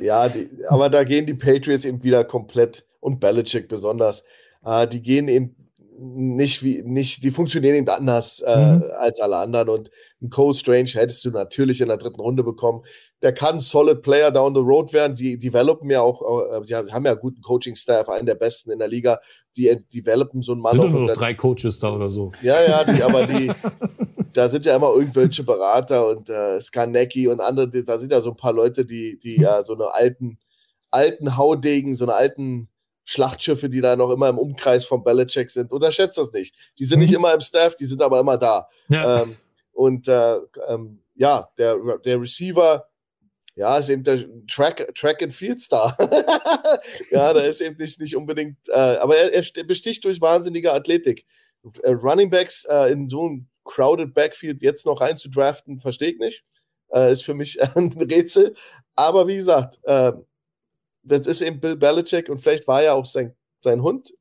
Ja, die, aber da gehen die Patriots eben wieder komplett und Belichick besonders. Äh, die gehen eben nicht wie nicht, die funktionieren eben anders äh, mhm. als alle anderen. Und einen Cole Strange hättest du natürlich in der dritten Runde bekommen. Der kann Solid Player down the road werden. Die developen ja auch, äh, sie haben ja einen guten Coaching-Staff, einen der besten in der Liga. Die developen so einen Mann. Sind nur noch drei Coaches da oder so. Ja, ja, die, aber die, da sind ja immer irgendwelche Berater und äh, Skarnecki und andere, da sind ja so ein paar Leute, die, die ja so eine alten, alten Haudegen, so eine alten Schlachtschiffe, die da noch immer im Umkreis von Belichick sind. Unterschätzt das nicht. Die sind nicht mhm. immer im Staff, die sind aber immer da. Ja. Ähm, und äh, ähm, ja, der, der Receiver, ja, ist eben der Track, Track and Field Star. ja, da ist eben nicht, nicht unbedingt, äh, aber er, er, besticht durch wahnsinnige Athletik. Äh, Running Backs äh, in so ein crowded Backfield jetzt noch rein zu draften, verstehe ich nicht. Äh, ist für mich ein Rätsel. Aber wie gesagt, äh, das ist eben Bill Belichick und vielleicht war ja auch sein, sein Hund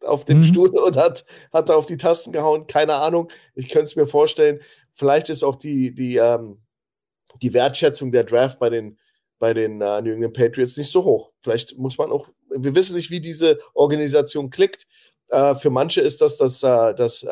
auf dem mhm. Stuhl und hat, hat da auf die Tasten gehauen. Keine Ahnung. Ich könnte es mir vorstellen. Vielleicht ist auch die, die, ähm, die Wertschätzung der Draft bei den, bei den uh, New England Patriots nicht so hoch. Vielleicht muss man auch, wir wissen nicht, wie diese Organisation klickt. Uh, für manche ist das das, uh, das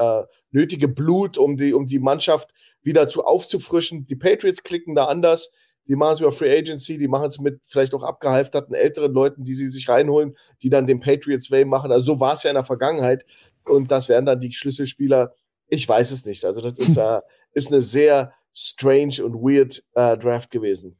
nötige Blut, um die, um die Mannschaft wieder zu aufzufrischen. Die Patriots klicken da anders die machen es über Free Agency, die machen es mit vielleicht auch abgehalfterten älteren Leuten, die sie sich reinholen, die dann den Patriots Way machen. Also so war es ja in der Vergangenheit. Und das wären dann die Schlüsselspieler. Ich weiß es nicht. Also das ist, äh, ist eine sehr strange und weird äh, Draft gewesen.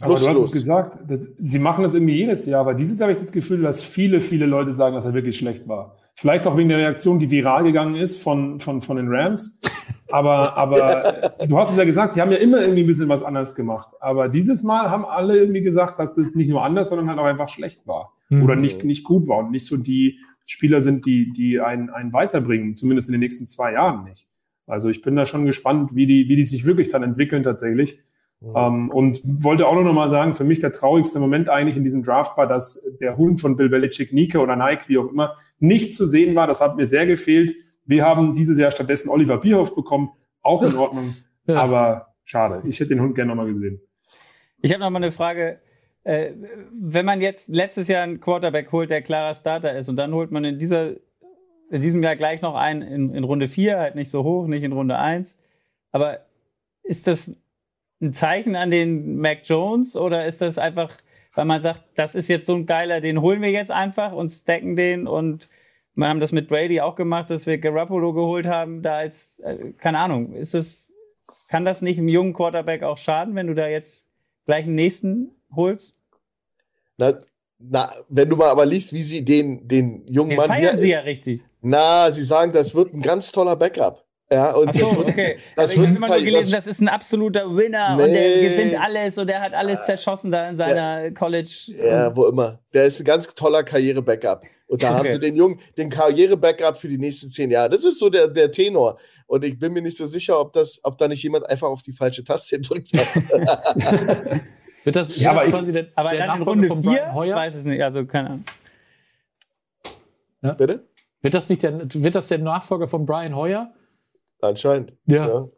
Aber du hast es gesagt, sie machen das irgendwie jedes Jahr, aber dieses Jahr habe ich das Gefühl, dass viele, viele Leute sagen, dass er wirklich schlecht war. Vielleicht auch wegen der Reaktion, die viral gegangen ist von, von, von den Rams. Aber, aber du hast es ja gesagt, die haben ja immer irgendwie ein bisschen was anders gemacht. Aber dieses Mal haben alle irgendwie gesagt, dass das nicht nur anders, sondern halt auch einfach schlecht war. Mhm. Oder nicht, nicht gut war und nicht so die Spieler sind, die, die einen, einen weiterbringen, zumindest in den nächsten zwei Jahren nicht. Also ich bin da schon gespannt, wie die, wie die sich wirklich dann entwickeln tatsächlich. Mhm. Ähm, und wollte auch noch mal sagen, für mich der traurigste Moment eigentlich in diesem Draft war, dass der Hund von Bill Belichick, Nike oder Nike, wie auch immer, nicht zu sehen war. Das hat mir sehr gefehlt. Wir haben dieses Jahr stattdessen Oliver Bierhoff bekommen. Auch in Ordnung. ja. Aber schade. Ich hätte den Hund gerne nochmal gesehen. Ich habe noch mal eine Frage. Äh, wenn man jetzt letztes Jahr einen Quarterback holt, der klarer Starter ist, und dann holt man in, dieser, in diesem Jahr gleich noch einen in, in Runde 4, halt nicht so hoch, nicht in Runde 1. Aber ist das ein Zeichen an den Mac Jones oder ist das einfach, weil man sagt, das ist jetzt so ein geiler, den holen wir jetzt einfach und stacken den und wir haben das mit Brady auch gemacht, dass wir Garoppolo geholt haben, da als, äh, keine Ahnung, ist das, kann das nicht einem jungen Quarterback auch schaden, wenn du da jetzt gleich einen nächsten holst? Na, na, wenn du mal aber liest, wie sie den, den jungen den Mann. Feiern sie ja richtig. Na, sie sagen, das wird ein ganz toller Backup. Ja, und so, okay. Das ich habe immer nur gelesen, das, das, ist ein absoluter Winner nee. und der gewinnt alles und der hat alles zerschossen da in seiner ja. College. Ja, wo immer. Der ist ein ganz toller Karriere-Backup. Und da okay. haben sie den Jungen, den Karriere-Backup für die nächsten zehn Jahre. Das ist so der, der Tenor. Und ich bin mir nicht so sicher, ob, das, ob da nicht jemand einfach auf die falsche Taste gedrückt hat. wird das, ja, aber, ich, der, aber der dann in Runde 4? Ich weiß es nicht, also keine Ahnung. Ja? Bitte? Wird das, nicht der, wird das der Nachfolger von Brian Hoyer? Anscheinend. Ja. ja.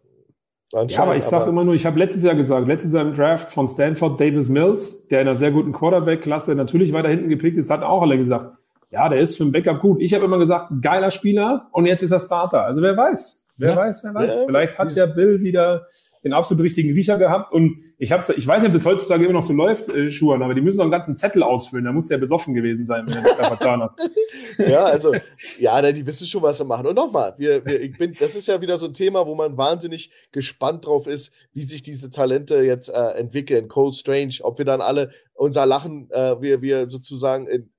Ja, aber ich sage immer nur, ich habe letztes Jahr gesagt, letztes Jahr im Draft von Stanford Davis Mills, der in einer sehr guten Quarterback-Klasse natürlich weiter hinten gepickt ist, hat auch alle gesagt, ja, der ist für ein Backup gut. Ich habe immer gesagt, geiler Spieler und jetzt ist er Starter. Also wer weiß. Wer ja. weiß, wer weiß. Ja. Vielleicht hat der Bill wieder den absolut richtigen Riecher gehabt. Und ich hab's, ich weiß nicht, ob das heutzutage immer noch so läuft, äh, Schuhen, aber die müssen noch einen ganzen Zettel ausfüllen. Da muss der besoffen gewesen sein, wenn er das vertan hat. ja, also, ja, die wissen schon, was sie machen. Und nochmal, wir, wir, ich bin, das ist ja wieder so ein Thema, wo man wahnsinnig gespannt drauf ist, wie sich diese Talente jetzt äh, entwickeln. Cold Strange, ob wir dann alle unser Lachen, äh, wir, wir sozusagen in,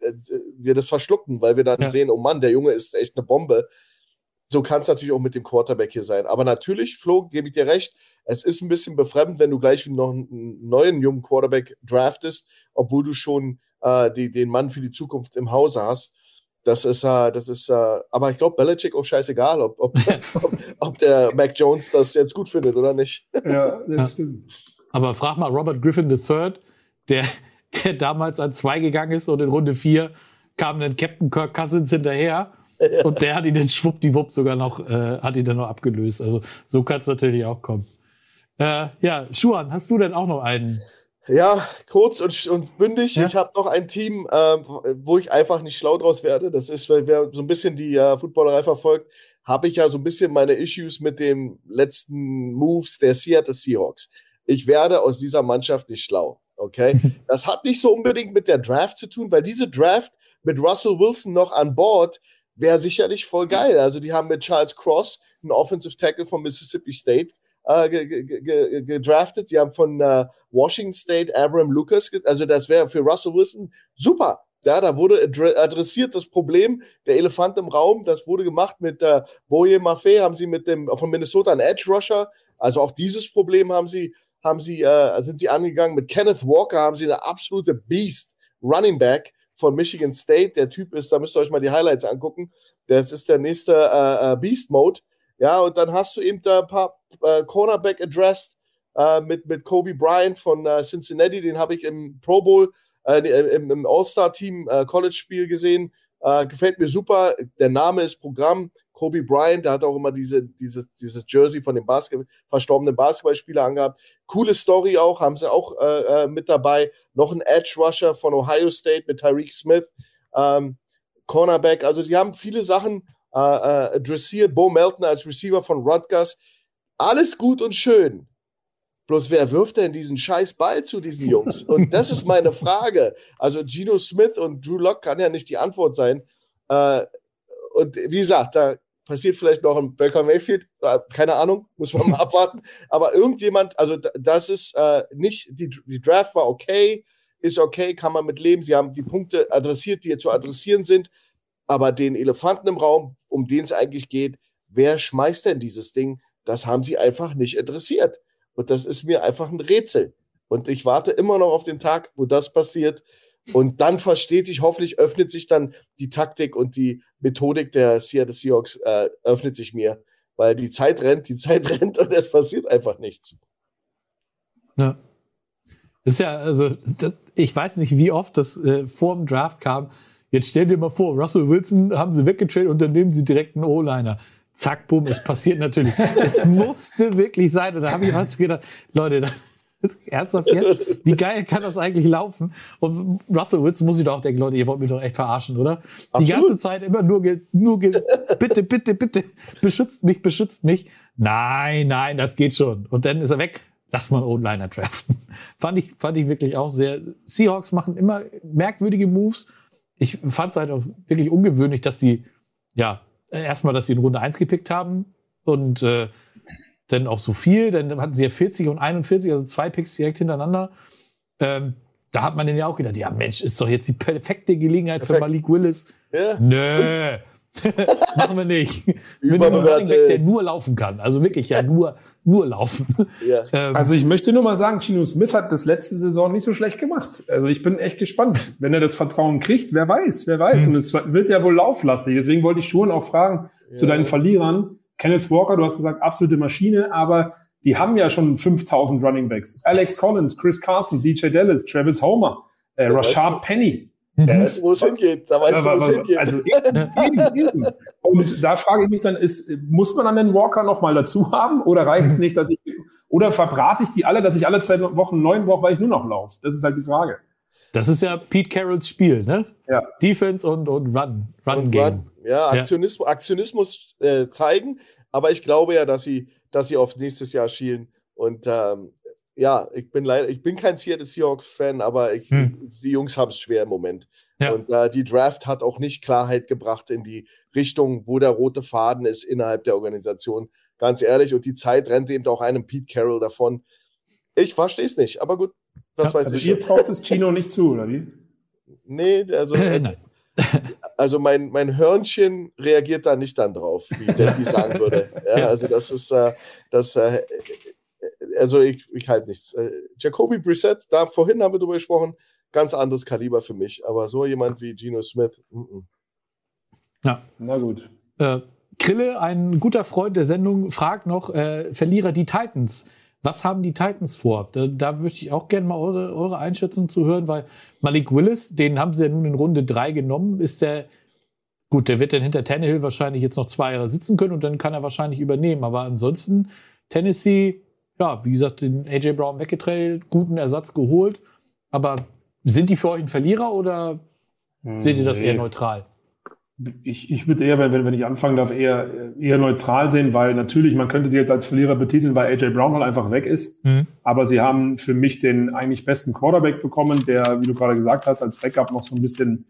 äh, wir das verschlucken, weil wir dann ja. sehen, oh Mann, der Junge ist echt eine Bombe. So kann es natürlich auch mit dem Quarterback hier sein. Aber natürlich, Flo, gebe ich dir recht, es ist ein bisschen befremdend, wenn du gleich noch einen neuen jungen Quarterback draftest, obwohl du schon äh, die, den Mann für die Zukunft im Hause hast. Das ist, äh, das ist, äh, aber ich glaube, Belichick auch scheißegal, ob, ob, ob, ob, der Mac Jones das jetzt gut findet oder nicht. Ja, das stimmt. Aber frag mal Robert Griffin III, der, der damals an zwei gegangen ist und in Runde vier kam dann Captain Kirk Cousins hinterher. Und der hat ihn dann schwuppdiwupp sogar noch, äh, hat ihn dann noch abgelöst. Also so kann es natürlich auch kommen. Äh, ja, Schuan, hast du denn auch noch einen? Ja, kurz und, und bündig. Ja? Ich habe noch ein Team, äh, wo ich einfach nicht schlau draus werde. Das ist, wer so ein bisschen die äh, Footballerei verfolgt, habe ich ja so ein bisschen meine Issues mit den letzten Moves der Seattle Seahawks. Ich werde aus dieser Mannschaft nicht schlau. Okay? Das hat nicht so unbedingt mit der Draft zu tun, weil diese Draft mit Russell Wilson noch an Bord wäre sicherlich voll geil. Also die haben mit Charles Cross, einen Offensive Tackle von Mississippi State, äh, gedraftet. Sie haben von äh, Washington State Abram Lucas, also das wäre für Russell Wilson super. Ja, da wurde adressiert das Problem, der Elefant im Raum, das wurde gemacht mit äh, Boye Maffei, haben sie mit dem von Minnesota einen Edge Rusher, also auch dieses Problem haben sie, haben sie, äh, sind sie angegangen. Mit Kenneth Walker haben sie eine absolute Beast Running Back von Michigan State. Der Typ ist, da müsst ihr euch mal die Highlights angucken. Das ist der nächste äh, äh Beast Mode. Ja, und dann hast du eben da ein paar äh, Cornerback addressed äh, mit, mit Kobe Bryant von äh, Cincinnati. Den habe ich im Pro Bowl, äh, im, im All-Star-Team College-Spiel gesehen. Gefällt mir super. Der Name ist Programm. Kobe Bryant, der hat auch immer diese, diese, dieses Jersey von dem Basketball, verstorbenen Basketballspieler angehabt. Coole Story auch, haben sie auch äh, mit dabei. Noch ein Edge Rusher von Ohio State mit Tyreek Smith. Ähm, Cornerback, also sie haben viele Sachen äh, äh, dressiert, Bo Melton als Receiver von Rutgers. Alles gut und schön. Bloß wer wirft denn diesen scheiß Ball zu diesen Jungs? Und das ist meine Frage. Also Gino Smith und Drew Locke kann ja nicht die Antwort sein. Äh, und wie gesagt, da passiert vielleicht noch ein Baker Mayfield, äh, keine Ahnung, muss man mal abwarten. Aber irgendjemand, also das ist äh, nicht, die, die Draft war okay, ist okay, kann man mit leben. Sie haben die Punkte adressiert, die zu adressieren sind. Aber den Elefanten im Raum, um den es eigentlich geht, wer schmeißt denn dieses Ding? Das haben sie einfach nicht interessiert. Und das ist mir einfach ein Rätsel. Und ich warte immer noch auf den Tag, wo das passiert. Und dann versteht sich, hoffentlich öffnet sich dann die Taktik und die Methodik der Seattle Seahawks, äh, öffnet sich mir. Weil die Zeit rennt, die Zeit rennt und es passiert einfach nichts. Ja. Das ist ja, also, das, ich weiß nicht, wie oft das äh, vor dem Draft kam, Jetzt stell dir mal vor, Russell Wilson haben sie weggetradet und dann nehmen sie direkt einen O-Liner. Zack, bumm, es passiert natürlich. es musste wirklich sein. Und da habe ich halt gedacht, Leute, ernsthaft jetzt? Wie geil kann das eigentlich laufen? Und Russell Wilson muss ich doch auch denken, Leute, ihr wollt mich doch echt verarschen, oder? Absolut. Die ganze Zeit immer nur, nur bitte, bitte, bitte, beschützt mich, beschützt mich. Nein, nein, das geht schon. Und dann ist er weg. Lass mal einen O-Liner draften. fand ich, fand ich wirklich auch sehr. Seahawks machen immer merkwürdige Moves ich fand es halt auch wirklich ungewöhnlich, dass die, ja, erstmal, dass sie in Runde 1 gepickt haben und äh, dann auch so viel, dann hatten sie ja 40 und 41, also zwei Picks direkt hintereinander. Ähm, da hat man dann ja auch gedacht, ja Mensch, ist doch jetzt die perfekte Gelegenheit Perfekt. für Malik Willis. Ja. Nö, machen wir nicht. Mit einem Running Back, der nur laufen kann. Also wirklich ja nur, nur laufen. Ja. Ähm, also ich möchte nur mal sagen, Chino Smith hat das letzte Saison nicht so schlecht gemacht. Also ich bin echt gespannt. Wenn er das Vertrauen kriegt, wer weiß, wer weiß. Mhm. Und es wird ja wohl lauflastig. Deswegen wollte ich schon auch fragen ja. zu deinen Verlierern. Kenneth Walker, du hast gesagt, absolute Maschine, aber die haben ja schon 5000 Running Backs. Alex Collins, Chris Carson, DJ Dallas, Travis Homer, äh, Rashad Penny. Der weiß, wo es hingeht. Da weißt du, wo es hingeht. Also eben, eben. Und da frage ich mich dann, ist, muss man dann den Walker nochmal dazu haben? Oder reicht es mhm. nicht, dass ich, oder verbrate ich die alle, dass ich alle zwei Wochen neuen brauche, weil ich nur noch laufe? Das ist halt die Frage. Das ist ja Pete Carrolls Spiel, ne? Ja. Defense und, und Run, Run und Game. Run. Ja, Aktionismus, ja. Aktionismus äh, zeigen. Aber ich glaube ja, dass sie, dass sie auf nächstes Jahr schielen. Und ähm, ja, ich bin leider, ich bin kein Seattle Seahawks-Fan, aber ich, hm. die Jungs haben es schwer im Moment. Ja. Und äh, die Draft hat auch nicht Klarheit gebracht in die Richtung, wo der rote Faden ist innerhalb der Organisation. Ganz ehrlich, und die Zeit rennt eben auch einem Pete Carroll davon. Ich verstehe es nicht, aber gut, das ja, weiß also ich. Ihr traut es Chino nicht zu, oder wie? Nee, also, also, also mein, mein Hörnchen reagiert da nicht dann drauf, wie der die sagen würde. Ja, also das ist, äh, das, äh, also ich, ich halte nichts. Äh, Jacoby Brissett, da vorhin haben wir drüber gesprochen, ganz anderes Kaliber für mich. Aber so jemand wie Geno Smith, mm -mm. Ja. Na gut. Äh, Krille, ein guter Freund der Sendung, fragt noch, äh, Verlierer die Titans. Was haben die Titans vor? Da, da möchte ich auch gerne mal eure, eure Einschätzung zu hören, weil Malik Willis, den haben sie ja nun in Runde drei genommen, ist der, gut, der wird dann hinter Tannehill wahrscheinlich jetzt noch zwei Jahre sitzen können und dann kann er wahrscheinlich übernehmen. Aber ansonsten, Tennessee, ja, wie gesagt, den AJ Brown weggetradet, guten Ersatz geholt. Aber sind die für euch ein Verlierer oder hm, seht ihr das nee. eher neutral? Ich, ich würde eher, wenn, wenn ich anfangen darf, eher, eher neutral sehen, weil natürlich, man könnte sie jetzt als Verlierer betiteln, weil AJ Brown halt einfach weg ist. Mhm. Aber sie haben für mich den eigentlich besten Quarterback bekommen, der, wie du gerade gesagt hast, als Backup noch so ein bisschen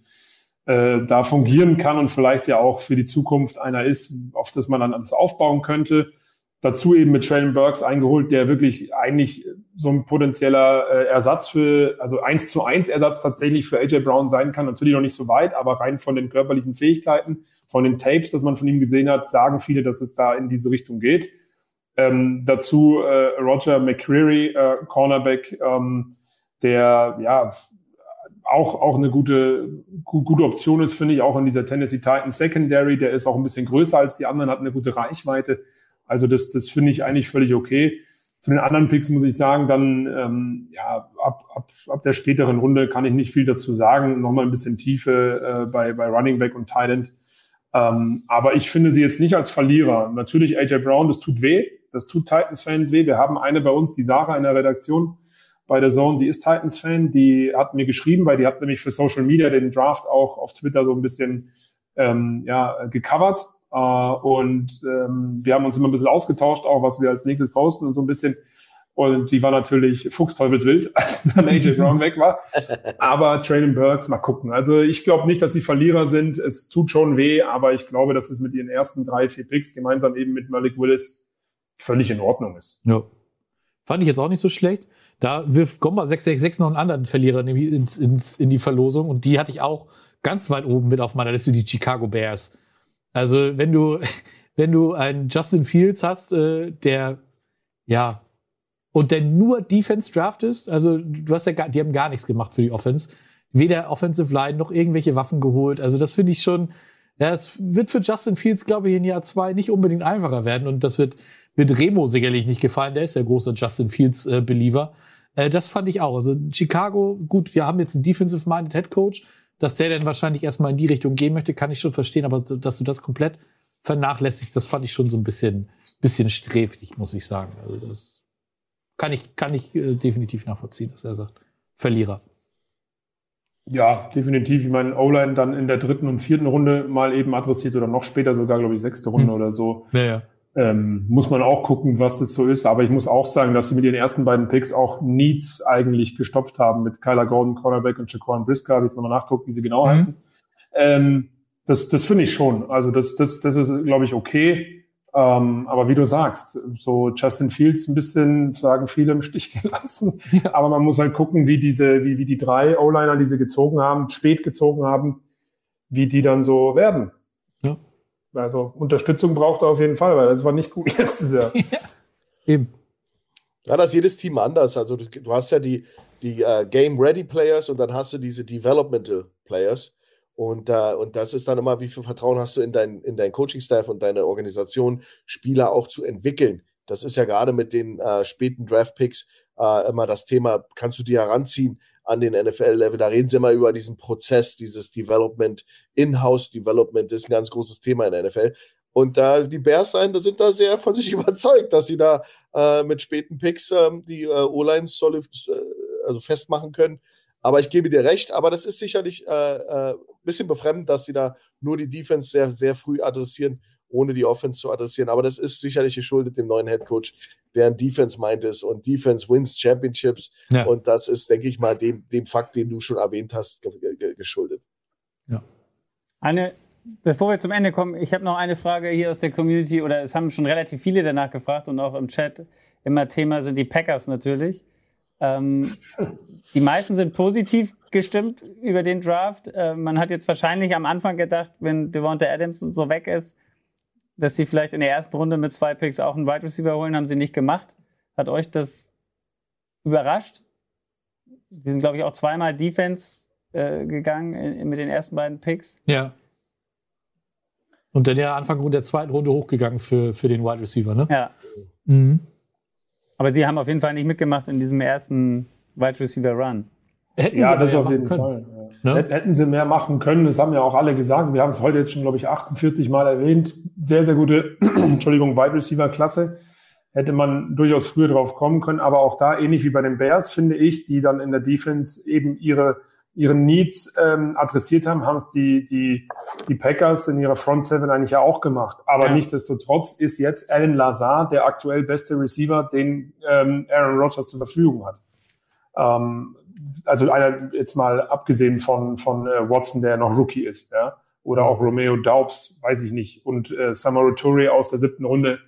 äh, da fungieren kann und vielleicht ja auch für die Zukunft einer ist, auf das man dann alles aufbauen könnte. Dazu eben mit Traylon Burks eingeholt, der wirklich eigentlich so ein potenzieller äh, Ersatz für, also eins zu eins Ersatz tatsächlich für AJ Brown sein kann. Natürlich noch nicht so weit, aber rein von den körperlichen Fähigkeiten, von den Tapes, das man von ihm gesehen hat, sagen viele, dass es da in diese Richtung geht. Ähm, dazu äh, Roger McCreary, äh, Cornerback, ähm, der ja auch, auch eine gute, gute Option ist, finde ich, auch in dieser Tennessee Titans Secondary. Der ist auch ein bisschen größer als die anderen, hat eine gute Reichweite. Also das, das finde ich eigentlich völlig okay. Zu den anderen Picks muss ich sagen, dann ähm, ja, ab, ab, ab der späteren Runde kann ich nicht viel dazu sagen. Nochmal ein bisschen Tiefe äh, bei, bei Running Back und Tight Ähm, aber ich finde sie jetzt nicht als Verlierer. Natürlich AJ Brown, das tut weh. Das tut Titans-Fans weh. Wir haben eine bei uns, die Sarah in der Redaktion bei der Zone, die ist Titans-Fan. Die hat mir geschrieben, weil die hat nämlich für Social Media den Draft auch auf Twitter so ein bisschen ähm, ja, gecovert. Äh, und ähm, wir haben uns immer ein bisschen ausgetauscht, auch was wir als nächstes posten und so ein bisschen. Und die war natürlich fuchsteufelswild, als dann AJ Brown weg war. Aber Traylon Burks, mal gucken. Also ich glaube nicht, dass sie Verlierer sind. Es tut schon weh, aber ich glaube, dass es mit ihren ersten drei, vier Picks gemeinsam eben mit Malik Willis völlig in Ordnung ist. Ja. Fand ich jetzt auch nicht so schlecht. Da wirft Gomba 666 noch einen anderen Verlierer ins, ins, in die Verlosung. Und die hatte ich auch ganz weit oben mit auf meiner Liste, die Chicago Bears. Also wenn du, wenn du einen Justin Fields hast, äh, der ja und der nur Defense draftest, also du hast ja gar, die haben gar nichts gemacht für die Offense, weder Offensive Line noch irgendwelche Waffen geholt. Also das finde ich schon, ja, es wird für Justin Fields, glaube ich, in Jahr zwei nicht unbedingt einfacher werden und das wird wird Remo sicherlich nicht gefallen. Der ist ja großer Justin Fields äh. Äh, das fand ich auch. Also Chicago, gut, wir haben jetzt einen defensive-minded Head Coach dass der dann wahrscheinlich erstmal in die Richtung gehen möchte, kann ich schon verstehen, aber dass du das komplett vernachlässigst, das fand ich schon so ein bisschen, bisschen sträflich, muss ich sagen. Also das kann ich, kann ich äh, definitiv nachvollziehen, dass er sagt, Verlierer. Ja, definitiv. Ich meine, O-Line dann in der dritten und vierten Runde mal eben adressiert oder noch später sogar, glaube ich, sechste Runde hm. oder so. Ja, ja. Ähm, muss man auch gucken, was es so ist. Aber ich muss auch sagen, dass sie mit den ersten beiden Picks auch Needs eigentlich gestopft haben mit Kyler Gordon, Cornerback und Jaquan Brisker. Habe jetzt nochmal nachguckt, wie sie genau mhm. heißen. Ähm, das das finde ich schon. Also das, das, das ist, glaube ich, okay. Ähm, aber wie du sagst, so Justin Fields ein bisschen, sagen viele, im Stich gelassen. Aber man muss halt gucken, wie diese, wie, wie die drei O-Liner, die sie gezogen haben, spät gezogen haben, wie die dann so werden. Also Unterstützung braucht er auf jeden Fall, weil das war nicht gut letztes Jahr. ja. Eben. Ja, das ist jedes Team anders. Also du, du hast ja die, die uh, Game-Ready-Players und dann hast du diese Developmental-Players. Und, uh, und das ist dann immer, wie viel Vertrauen hast du in dein, in dein Coaching-Staff und deine Organisation, Spieler auch zu entwickeln. Das ist ja gerade mit den uh, späten Draft-Picks immer das Thema, kannst du die heranziehen an den NFL-Level. Da reden sie immer über diesen Prozess, dieses Development, In-House-Development ist ein ganz großes Thema in der NFL. Und da die Bears sein, sind da sehr von sich überzeugt, dass sie da äh, mit späten Picks ähm, die äh, O-Lines äh, also festmachen können. Aber ich gebe dir recht, aber das ist sicherlich ein äh, äh, bisschen befremdend, dass sie da nur die Defense sehr, sehr früh adressieren, ohne die Offense zu adressieren. Aber das ist sicherlich geschuldet dem neuen Head Coach, der Defense meint ist und Defense wins Championships. Ja. Und das ist, denke ich mal, dem, dem Fakt, den du schon erwähnt hast, geschuldet. Ja. Eine, bevor wir zum Ende kommen, ich habe noch eine Frage hier aus der Community oder es haben schon relativ viele danach gefragt und auch im Chat immer Thema sind die Packers natürlich. Ähm, die meisten sind positiv gestimmt über den Draft. Äh, man hat jetzt wahrscheinlich am Anfang gedacht, wenn Devonta Adams so weg ist, dass sie vielleicht in der ersten Runde mit zwei Picks auch einen Wide Receiver holen, haben sie nicht gemacht. Hat euch das überrascht? Sie sind, glaube ich, auch zweimal Defense äh, gegangen in, mit den ersten beiden Picks. Ja. Und dann ja Anfang der zweiten Runde hochgegangen für, für den Wide Receiver, ne? Ja. Mhm. Aber sie haben auf jeden Fall nicht mitgemacht in diesem ersten Wide Receiver Run. Hätten ja, das auf jeden können. Fall. Ne? Hätten sie mehr machen können, das haben ja auch alle gesagt. Wir haben es heute jetzt schon, glaube ich, 48 Mal erwähnt. Sehr, sehr gute, Entschuldigung, Wide Receiver Klasse. Hätte man durchaus früher drauf kommen können. Aber auch da, ähnlich wie bei den Bears, finde ich, die dann in der Defense eben ihre, ihre Needs ähm, adressiert haben, haben es die, die, die Packers in ihrer Front Seven eigentlich ja auch gemacht. Aber ja. nichtsdestotrotz ist jetzt Alan Lazar der aktuell beste Receiver, den ähm, Aaron Rodgers zur Verfügung hat. Ähm, also einer jetzt mal abgesehen von, von äh, Watson, der noch Rookie ist, ja. Oder auch Romeo Daubs, weiß ich nicht. Und äh, Samaru Toure aus der siebten Runde,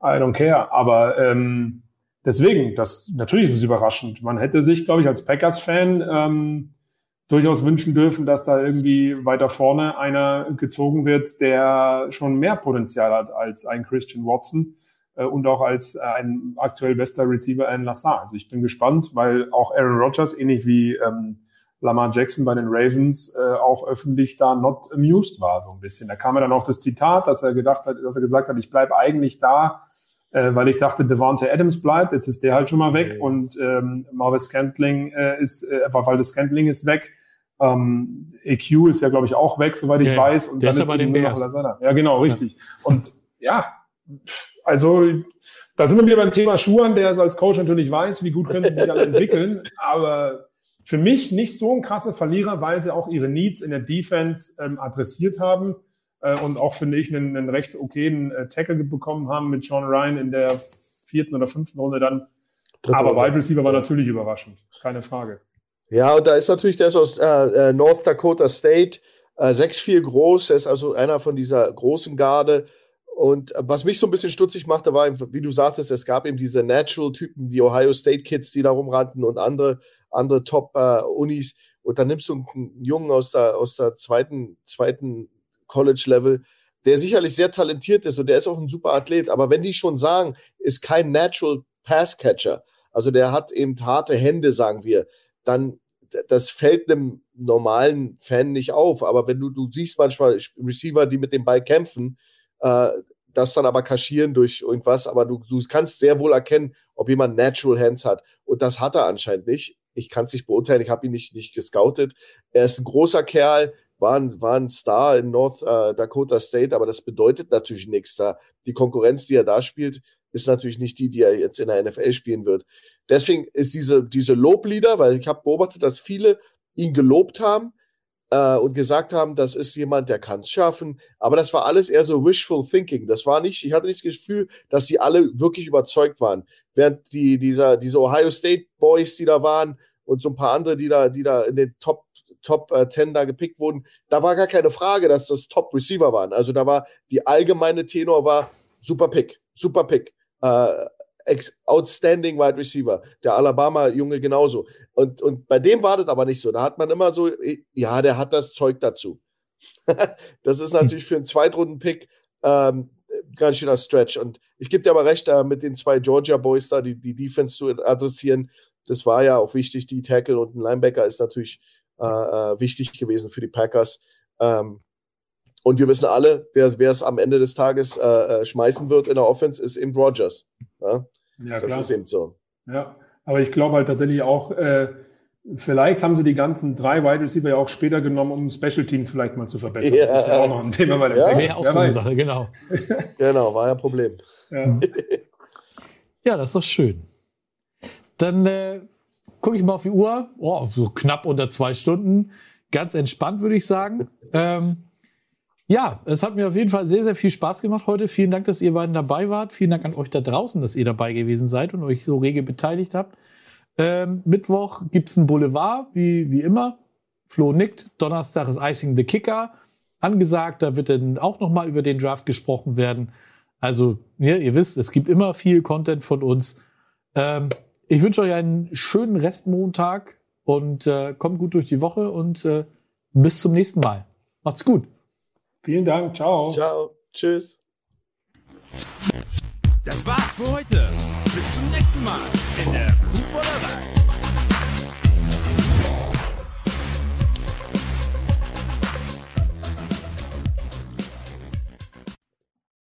I don't care. Aber ähm, deswegen, das natürlich ist es überraschend. Man hätte sich, glaube ich, als Packers-Fan ähm, durchaus wünschen dürfen, dass da irgendwie weiter vorne einer gezogen wird, der schon mehr Potenzial hat als ein Christian Watson und auch als äh, ein aktuell bester Receiver in Lassar. Also ich bin gespannt, weil auch Aaron Rodgers, ähnlich wie ähm, Lamar Jackson bei den Ravens, äh, auch öffentlich da not amused war, so ein bisschen. Da kam ja dann auch das Zitat, dass er gedacht hat, dass er gesagt hat, ich bleibe eigentlich da, äh, weil ich dachte, Devante Adams bleibt, jetzt ist der halt schon mal weg okay. und ähm, Marvis Scantling äh, ist, äh, weil das Scantling ist weg. Ähm, EQ ist ja, glaube ich, auch weg, soweit ich ja, weiß. Und der dann ist ja bei den Bears. Ja, genau, richtig. Und ja, also da sind wir wieder beim Thema Schuhan, der es als Coach natürlich weiß, wie gut können sie sich alle entwickeln. Aber für mich nicht so ein krasser Verlierer, weil sie auch ihre Needs in der Defense ähm, adressiert haben äh, und auch, finde ich, einen, einen recht okayen äh, Tackle bekommen haben mit Sean Ryan in der vierten oder fünften Runde dann. Dritte Aber Wide Receiver war natürlich überraschend, keine Frage. Ja, und da ist natürlich der ist aus äh, äh North Dakota State, äh, 6'4 groß, der ist also einer von dieser großen Garde. Und äh, was mich so ein bisschen stutzig machte, war, wie du sagtest, es gab eben diese Natural-Typen, die Ohio State Kids, die da rumrannten und andere, andere Top-Unis. Äh, und dann nimmst du einen Jungen aus der, aus der zweiten, zweiten College-Level, der sicherlich sehr talentiert ist und der ist auch ein super Athlet. Aber wenn die schon sagen, ist kein Natural Pass-Catcher, also der hat eben harte Hände, sagen wir, dann das fällt einem normalen Fan nicht auf. Aber wenn du, du siehst manchmal Receiver, die mit dem Ball kämpfen, äh, das dann aber kaschieren durch irgendwas, aber du, du kannst sehr wohl erkennen, ob jemand Natural Hands hat. Und das hat er anscheinend nicht. Ich kann es nicht beurteilen, ich habe ihn nicht, nicht gescoutet. Er ist ein großer Kerl, war ein, war ein Star in North äh, Dakota State, aber das bedeutet natürlich nichts da. Die Konkurrenz, die er da spielt, ist natürlich nicht die, die er jetzt in der NFL spielen wird. Deswegen ist diese, diese Loblieder, weil ich habe beobachtet, dass viele ihn gelobt haben, äh, und gesagt haben, das ist jemand, der kann es schaffen. Aber das war alles eher so wishful thinking. Das war nicht, ich hatte nicht das Gefühl, dass sie alle wirklich überzeugt waren. Während die, dieser, diese Ohio State Boys, die da waren und so ein paar andere, die da, die da in den Top Top äh, 10 da gepickt wurden, da war gar keine Frage, dass das Top Receiver waren. Also da war die allgemeine Tenor war super Pick, super Pick. Äh, outstanding Wide Receiver. Der Alabama-Junge genauso. Und, und bei dem war das aber nicht so. Da hat man immer so, ja, der hat das Zeug dazu. das ist natürlich für einen Zweitrunden-Pick ähm, ganz schöner Stretch. Und ich gebe dir aber recht, da mit den zwei Georgia Boys da die, die Defense zu adressieren, das war ja auch wichtig. Die Tackle und ein Linebacker ist natürlich äh, äh wichtig gewesen für die Packers. Ähm, und wir wissen alle, wer, wer es am Ende des Tages äh, äh schmeißen wird in der Offense, ist eben Rogers. Ja? Ja, das klar. ist eben so. Ja, aber ich glaube halt tatsächlich auch, äh, vielleicht haben sie die ganzen drei Wide Receiver ja auch später genommen, um Special Teams vielleicht mal zu verbessern. Ja. Das ist ja auch noch ein Thema bei dem ja. Wäre auch so eine Sache, genau. genau, war ja ein Problem. Ja, ja das ist doch schön. Dann äh, gucke ich mal auf die Uhr. Oh, so knapp unter zwei Stunden. Ganz entspannt, würde ich sagen. Ähm, ja, es hat mir auf jeden Fall sehr, sehr viel Spaß gemacht heute. Vielen Dank, dass ihr beiden dabei wart. Vielen Dank an euch da draußen, dass ihr dabei gewesen seid und euch so rege beteiligt habt. Ähm, Mittwoch gibt's ein Boulevard, wie, wie immer. Flo nickt. Donnerstag ist Icing the Kicker angesagt. Da wird dann auch nochmal über den Draft gesprochen werden. Also, ja, ihr wisst, es gibt immer viel Content von uns. Ähm, ich wünsche euch einen schönen Restmontag und äh, kommt gut durch die Woche und äh, bis zum nächsten Mal. Macht's gut. Vielen Dank. Ciao. Ciao. Tschüss. Das war's für heute. Bis zum nächsten Mal in der Fußballerei.